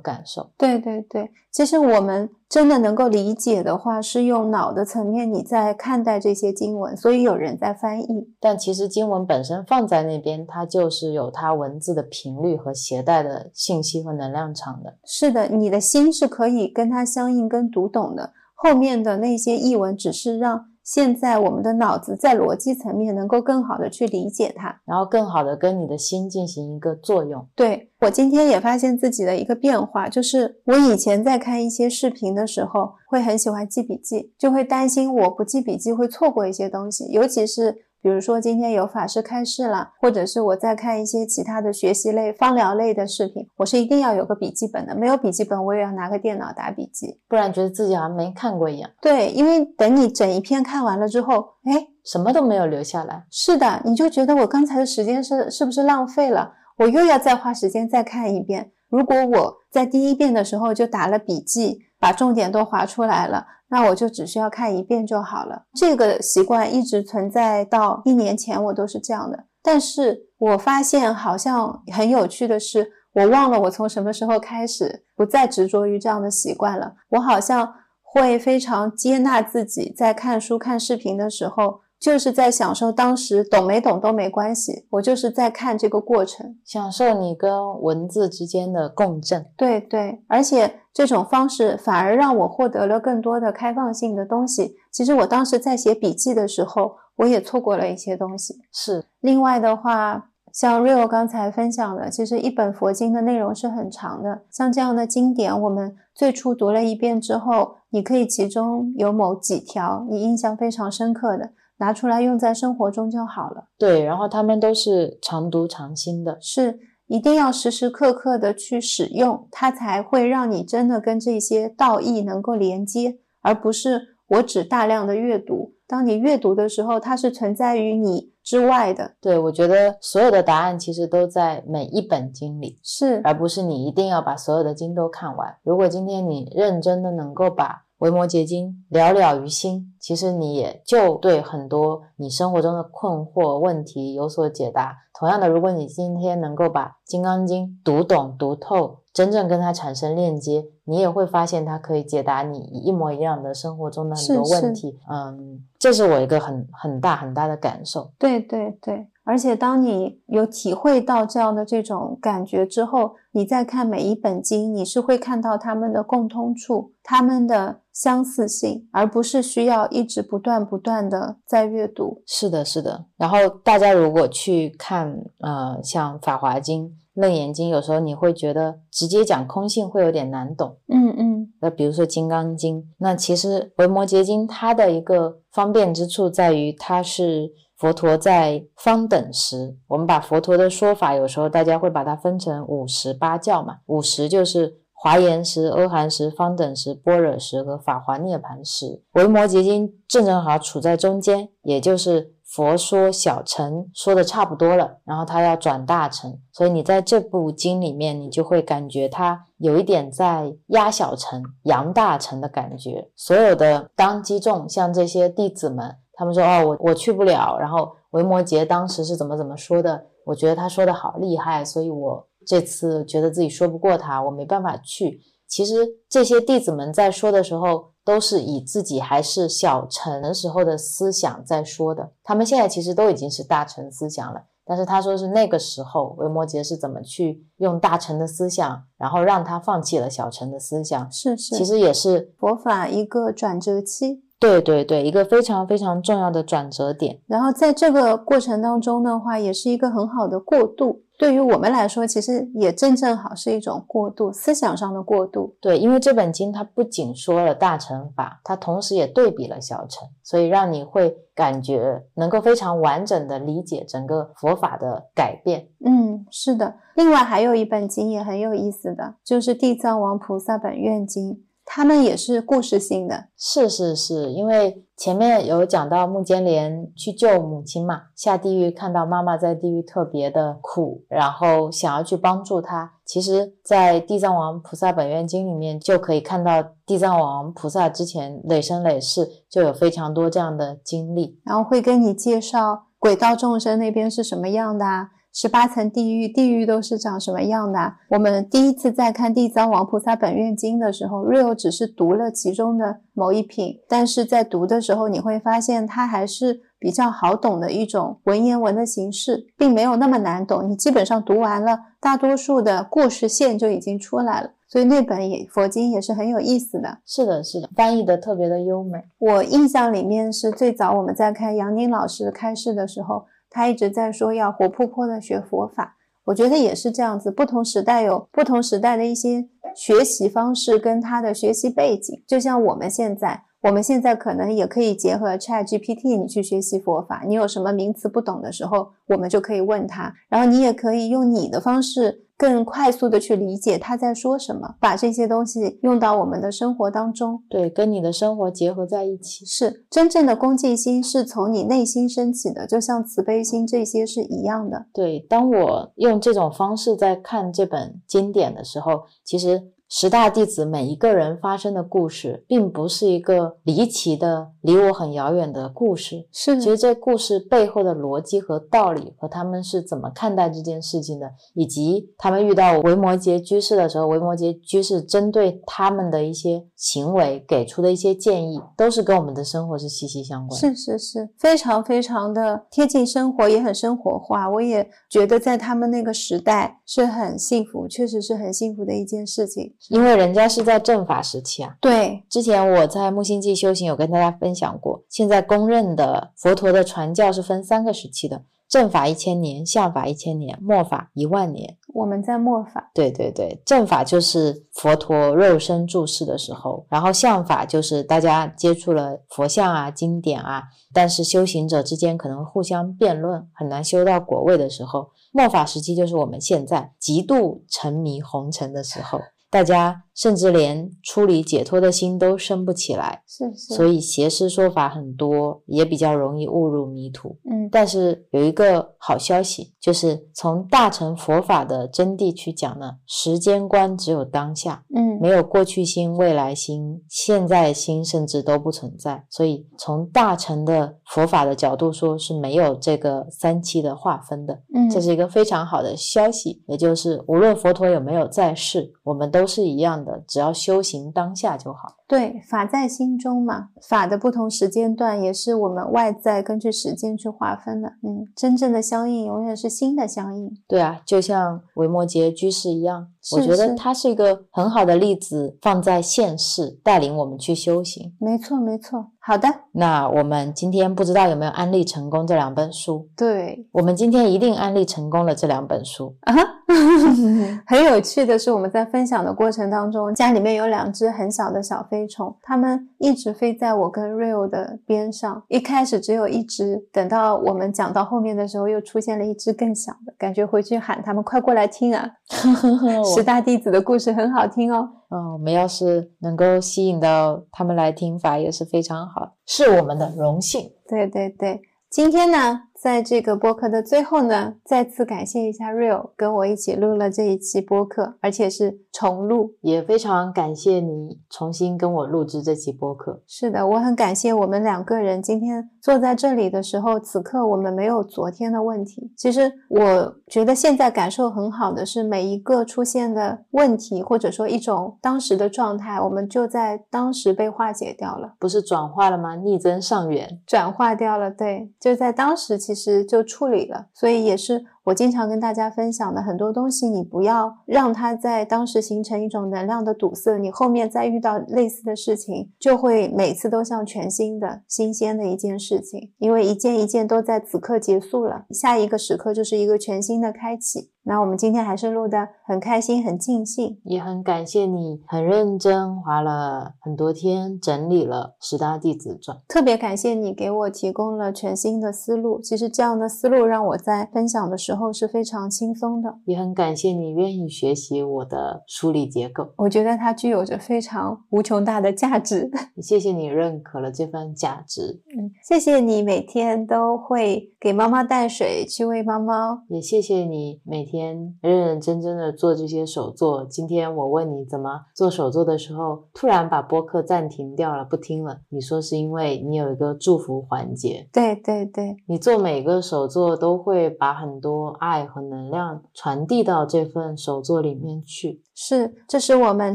S1: 感受。
S2: 对对对，其实我们真的能够理解的话，是用脑的层面你在看待这些经文，所以有人在翻译。
S1: 但其实经文本身放在那边，它就是有它文字的频率和携带的信息和能量场的。
S2: 是的，你的心是可以跟它相应、跟读懂的。后面的那些译文，只是让现在我们的脑子在逻辑层面能够更好的去理解它，
S1: 然后更好的跟你的心进行一个作用。
S2: 对我今天也发现自己的一个变化，就是我以前在看一些视频的时候，会很喜欢记笔记，就会担心我不记笔记会错过一些东西，尤其是。比如说今天有法师开示了，或者是我在看一些其他的学习类、芳疗类的视频，我是一定要有个笔记本的。没有笔记本，我也要拿个电脑打笔记，
S1: 不然觉得自己好像没看过一样。
S2: 对，因为等你整一篇看完了之后，哎，
S1: 什么都没有留下来。
S2: 是的，你就觉得我刚才的时间是是不是浪费了？我又要再花时间再看一遍。如果我在第一遍的时候就打了笔记，把重点都划出来了。那我就只需要看一遍就好了。这个习惯一直存在到一年前，我都是这样的。但是我发现好像很有趣的是，我忘了我从什么时候开始不再执着于这样的习惯了。我好像会非常接纳自己在看书、看视频的时候。就是在享受当时懂没懂都没关系，我就是在看这个过程，
S1: 享受你跟文字之间的共振。
S2: 对对，而且这种方式反而让我获得了更多的开放性的东西。其实我当时在写笔记的时候，我也错过了一些东西。
S1: 是，
S2: 另外的话，像 Rio 刚才分享的，其实一本佛经的内容是很长的，像这样的经典，我们最初读了一遍之后，你可以其中有某几条你印象非常深刻的。拿出来用在生活中就好了。
S1: 对，然后他们都是常读常新的，
S2: 是一定要时时刻刻的去使用，它才会让你真的跟这些道义能够连接，而不是我只大量的阅读。当你阅读的时候，它是存在于你之外的。
S1: 对，我觉得所有的答案其实都在每一本经里，
S2: 是，
S1: 而不是你一定要把所有的经都看完。如果今天你认真的能够把。维摩诘经了了于心，其实你也就对很多你生活中的困惑问题有所解答。同样的，如果你今天能够把《金刚经》读懂、读透，真正跟它产生链接，你也会发现它可以解答你一模一样的生活中的很多问题。嗯，这是我一个很很大很大的感受。
S2: 对对对。而且，当你有体会到这样的这种感觉之后，你再看每一本经，你是会看到他们的共通处、他们的相似性，而不是需要一直不断不断的在阅读。
S1: 是的，是的。然后大家如果去看，呃，像《法华经》《楞严经》，有时候你会觉得直接讲空性会有点难懂。
S2: 嗯嗯。
S1: 那比如说《金刚经》，那其实《维摩诘经》它的一个方便之处在于它是。佛陀在方等时，我们把佛陀的说法，有时候大家会把它分成五十八教嘛。五十就是华严时、阿含时、方等时、般若时和法华涅盘时。维摩诘经正正好处在中间，也就是佛说小乘说的差不多了，然后他要转大乘，所以你在这部经里面，你就会感觉他有一点在压小乘、扬大乘的感觉。所有的当机众，像这些弟子们。他们说：“哦，我我去不了。”然后维摩诘当时是怎么怎么说的？我觉得他说的好厉害，所以我这次觉得自己说不过他，我没办法去。其实这些弟子们在说的时候，都是以自己还是小乘时候的思想在说的。他们现在其实都已经是大乘思想了，但是他说是那个时候维摩诘是怎么去用大乘的思想，然后让他放弃了小乘的思想。
S2: 是是，
S1: 其实也是
S2: 佛法一个转折期。
S1: 对对对，一个非常非常重要的转折点。
S2: 然后在这个过程当中的话，也是一个很好的过渡。对于我们来说，其实也正正好是一种过渡，思想上的过渡。
S1: 对，因为这本经它不仅说了大乘法，它同时也对比了小乘，所以让你会感觉能够非常完整的理解整个佛法的改变。
S2: 嗯，是的。另外还有一本经也很有意思的，就是《地藏王菩萨本愿经》。他们也是故事性的。
S1: 是是是，因为前面有讲到木间莲去救母亲嘛，下地狱看到妈妈在地狱特别的苦，然后想要去帮助她。其实，在《地藏王菩萨本愿经》里面就可以看到，地藏王菩萨之前累生累世就有非常多这样的经历，
S2: 然后会跟你介绍轨道众生那边是什么样的啊。十八层地狱，地狱都是长什么样的？我们第一次在看《地藏王菩萨本愿经》的时候，Rio 只是读了其中的某一品，但是在读的时候，你会发现它还是比较好懂的一种文言文的形式，并没有那么难懂。你基本上读完了，大多数的故事线就已经出来了，所以那本也佛经也是很有意思的。
S1: 是的，是的，翻译的特别的优美。
S2: 我印象里面是最早我们在看杨宁老师开示的时候。他一直在说要活泼泼的学佛法，我觉得也是这样子。不同时代有不同时代的一些学习方式跟他的学习背景，就像我们现在，我们现在可能也可以结合 Chat GPT，你去学习佛法。你有什么名词不懂的时候，我们就可以问他，然后你也可以用你的方式。更快速的去理解他在说什么，把这些东西用到我们的生活当中，
S1: 对，跟你的生活结合在一起，
S2: 是真正的恭敬心是从你内心升起的，就像慈悲心这些是一样的。
S1: 对，当我用这种方式在看这本经典的时候，其实。十大弟子每一个人发生的故事，并不是一个离奇的、离我很遥远的故事。
S2: 是，
S1: 其实这故事背后的逻辑和道理，和他们是怎么看待这件事情的，以及他们遇到维摩诘居士的时候，维摩诘居士针对他们的一些行为给出的一些建议，都是跟我们的生活是息息相关。
S2: 是是是，非常非常的贴近生活，也很生活化。我也觉得在他们那个时代是很幸福，确实是很幸福的一件事情。
S1: 因为人家是在正法时期啊，
S2: 对，
S1: 之前我在木星记修行有跟大家分享过，现在公认的佛陀的传教是分三个时期的：正法一千年，相法一千年，末法一万年。
S2: 我们在末法，
S1: 对对对，正法就是佛陀肉身住世的时候，然后相法就是大家接触了佛像啊、经典啊，但是修行者之间可能互相辩论，很难修到果位的时候。末法时期就是我们现在极度沉迷红尘的时候。大家甚至连出理解脱的心都升不起来，
S2: 是是，
S1: 所以邪师说法很多，也比较容易误入迷途。
S2: 嗯，
S1: 但是有一个好消息，就是从大乘佛法的真谛去讲呢，时间观只有当下，
S2: 嗯，
S1: 没有过去心、未来心、现在心，甚至都不存在。所以从大乘的佛法的角度说，是没有这个三期的划分的。
S2: 嗯，
S1: 这是一个非常好的消息，也就是无论佛陀有没有在世，我们都。都是一样的，只要修行当下就好。
S2: 对，法在心中嘛，法的不同时间段也是我们外在根据时间去划分的。嗯，真正的相应永远是心的相应。
S1: 对啊，就像维摩诘居士一样，我觉得他是一个很好的例子，放在现世带领我们去修行。
S2: 没错，没错。好的，
S1: 那我们今天不知道有没有安利成功这两本书？
S2: 对，
S1: 我们今天一定安利成功了这两本书
S2: 啊。很有趣的是，我们在分享的过程当中，家里面有两只很小的小飞。飞虫，它们一直飞在我跟 Real 的边上。一开始只有一只，等到我们讲到后面的时候，又出现了一只更小的。感觉回去喊他们快过来听啊！十大弟子的故事很好听哦。
S1: 嗯，我们要是能够吸引到他们来听法，也是非常好，是我们的荣幸。
S2: 对对对，今天呢？在这个播客的最后呢，再次感谢一下 Real 跟我一起录了这一期播客，而且是重录，
S1: 也非常感谢你重新跟我录制这期播客。
S2: 是的，我很感谢我们两个人今天坐在这里的时候，此刻我们没有昨天的问题。其实我觉得现在感受很好的是，每一个出现的问题，或者说一种当时的状态，我们就在当时被化解掉了，
S1: 不是转化了吗？逆增上缘，
S2: 转化掉了，对，就在当时。其实就处理了，所以也是。我经常跟大家分享的很多东西，你不要让它在当时形成一种能量的堵塞，你后面再遇到类似的事情，就会每次都像全新的、新鲜的一件事情，因为一件一件都在此刻结束了，下一个时刻就是一个全新的开启。那我们今天还是录的很开心、很尽兴，
S1: 也很感谢你很认真，花了很多天整理了十大弟子传，
S2: 特别感谢你给我提供了全新的思路。其实这样的思路让我在分享的时候。候是非常轻松的。
S1: 也很感谢你愿意学习我的梳理结构，
S2: 我觉得它具有着非常无穷大的价值。
S1: 也谢谢你认可了这份价值，
S2: 嗯，谢谢你每天都会给猫猫带水去喂猫猫。
S1: 也谢谢你每天认认真真的做这些手作。今天我问你怎么做手作的时候，突然把播客暂停掉了，不听了。你说是因为你有一个祝福环节，
S2: 对对对，
S1: 你做每个手作都会把很多爱和能量传递到这份手作里面去。
S2: 是，这是我们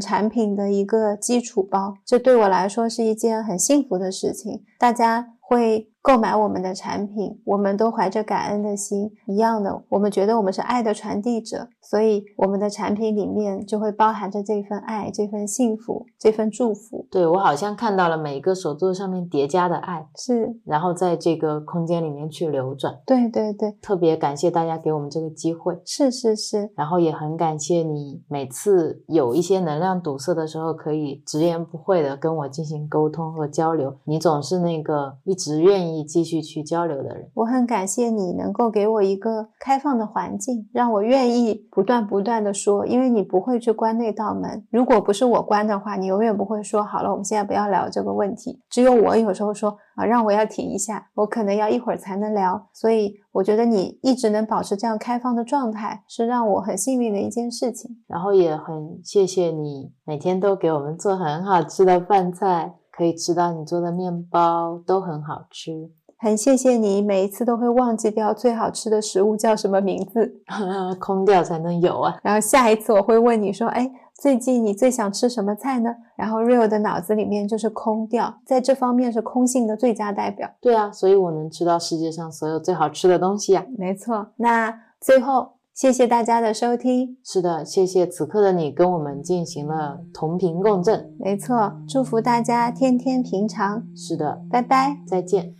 S2: 产品的一个基础包，这对我来说是一件很幸福的事情。大家会购买我们的产品，我们都怀着感恩的心，一样的，我们觉得我们是爱的传递者，所以我们的产品里面就会包含着这份爱、这份幸福、这份祝福。
S1: 对我好像看到了每一个手作上面叠加的爱，
S2: 是，
S1: 然后在这个空间里面去流转。
S2: 对对对，
S1: 特别感谢大家给我们这个机会，
S2: 是是是，
S1: 然后也很感谢你每次有一些能量堵塞的时候，可以直言不讳的跟我进行沟通和交流。你总是那个一直愿意继续去交流的人。
S2: 我很感谢你能够给我一个开放的环境，让我愿意不断不断的说，因为你不会去关那道门。如果不是我关的话，你永远不会说好了，我们现在不要聊这个问题。只有我有时候说啊，让我要停一下，我可能要一会儿才能聊。所以我觉得你一直能保持这样开放的状态，是让我很幸运的一件事情。
S1: 然后也很谢谢你每天都给我们做很好吃的饭菜，可以吃到你做的面包，都很好吃。
S2: 很谢谢你，每一次都会忘记掉最好吃的食物叫什么名字，
S1: 空掉才能有啊。
S2: 然后下一次我会问你说，哎，最近你最想吃什么菜呢？然后 Real 的脑子里面就是空掉，在这方面是空性的最佳代表。
S1: 对啊，所以我能吃到世界上所有最好吃的东西啊。
S2: 没错，那最后谢谢大家的收听。
S1: 是的，谢谢此刻的你跟我们进行了同频共振。
S2: 没错，祝福大家天天平常。
S1: 是的，
S2: 拜拜。
S1: 再见。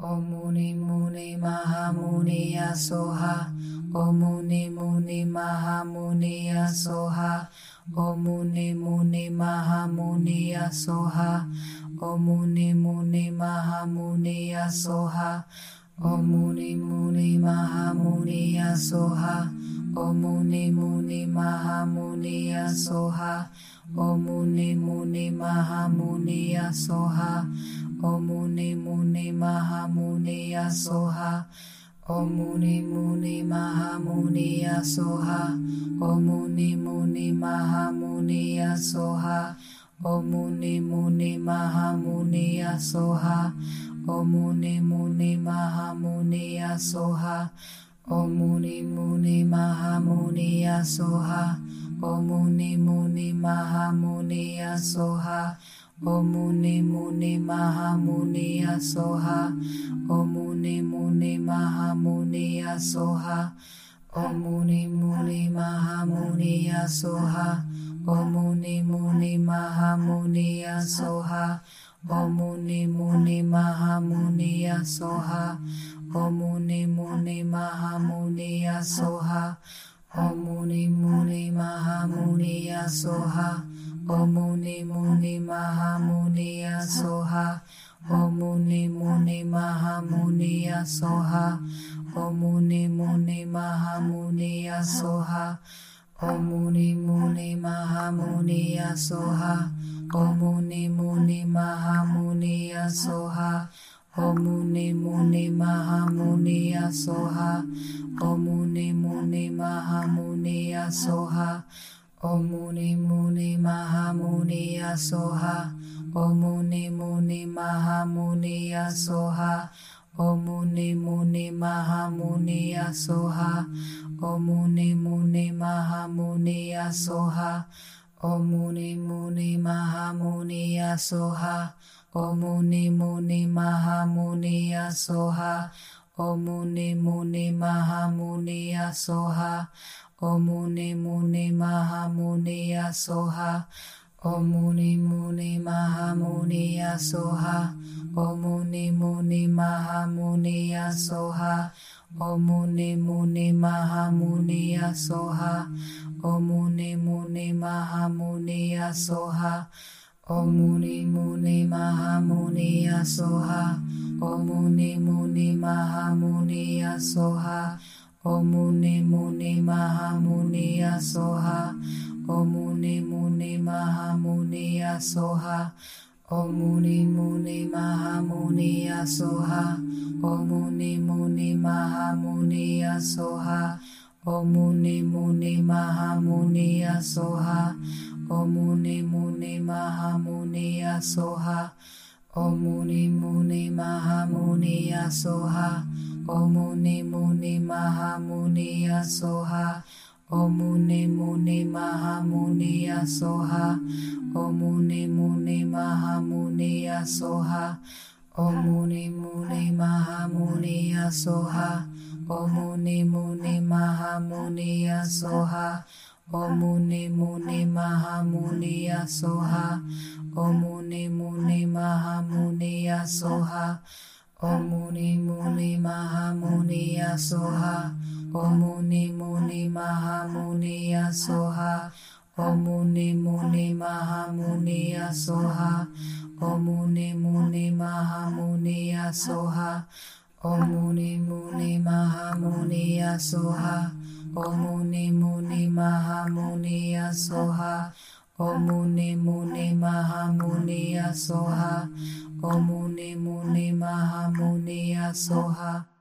S3: Om Muni Muni Maha Muni Soha Om Muni Muni Maha Muni Om Om Om Muni Muni Mahamuni Asoha. Om Muni Muni Mahamuni Asoha. Om Muni Muni Mahamuni Asoha. Om Muni Muni Mahamuni Asoha. Om Muni Muni Mahamuni Asoha. Om Muni Muni Mahamuni Asoha. Om Muni Muni Mahamuni Asoha. O Muni Muni Mahamuni Asoha. O Muni Muni Mahamuni Asoha. O Muni Muni Mahamuni Asoha. O Muni Muni Mahamuni Asoha. O Muni Muni Mahamuni Asoha. O Muni Muni Mahamuni Asoha. O Muni Muni Mahamuni Asoha. অমুনি মুনি মাহামুনিয়া সোহা অমুনি মুনি মাহামুনিয়া সোহা অমুনি মুনি মাহামুনিয়া সোহা অমুনি মুনি মাহামুনিয়া সোহা অমুনি মুনি মাহামুনিয়া সোহা অমুনি মুনি মাহামুনিয়া সোহা Om Muni Muni Mahamuni Asoha. Om Muni Muni Mahamuni Asoha. Om Muni Muni Mahamuni Asoha. Om Muni Muni Mahamuni Asoha. Om Muni Muni Mahamuni Asoha. Om Muni Muni Mahamuni Asoha. O Muni Muni Mahamuni Asoha. O Muni Muni Mahamuni Asoha. O Muni Muni Mahamuni Asoha. O Muni Muni Mahamuni Asoha. O Muni Muni Mahamuni Asoha. O Muni Muni Mahamuni Asoha. Om Muni Muni Mahamuni Asoha. Om Muni Muni Mahamuni Asoha. Om Muni Muni Mahamuni Asoha. Om Muni Muni Mahamuni Asoha. Om Muni Muni Mahamuni Asoha. Om Muni Muni Mahamuni Asoha. অমুনে মুনে মাহামুনি আসোহা অমুনে মুনে মাহামুনি আসোহা অমুনি মুনি মাহামুনি আসোহা অমুনি মুনি মাহামুনি আসোহা অমুনি মুনি মাহামুনি আসোহা অমুনি মুনি মাহামুনি আসোহা Om Muni Muni Mahamunia Soha. Om Muni Muni Mahamunia Soha. Om Muni Muni Mahamunia Soha. Om Muni Muni Mahamunia Soha. Om Muni Muni Mahamunia Soha. Om Muni Muni Mahamunia Soha. Om Muni Muni Mahamunia Soha. Om Muni Muni Mahamunia Soha. Om Muni Muni Mahamunia Soha. Om Muni Muni Mahamunia Soha. Om Muni Muni Mahamunia Soha. Om Muni Muni Mahamunia Soha. Om Muni Muni Mahamunia Soha. Om Muni Muni Mahamunia Soha. Om Muni Muni Mahamunia Soha. Om Muni Muni Mahamunia Soha.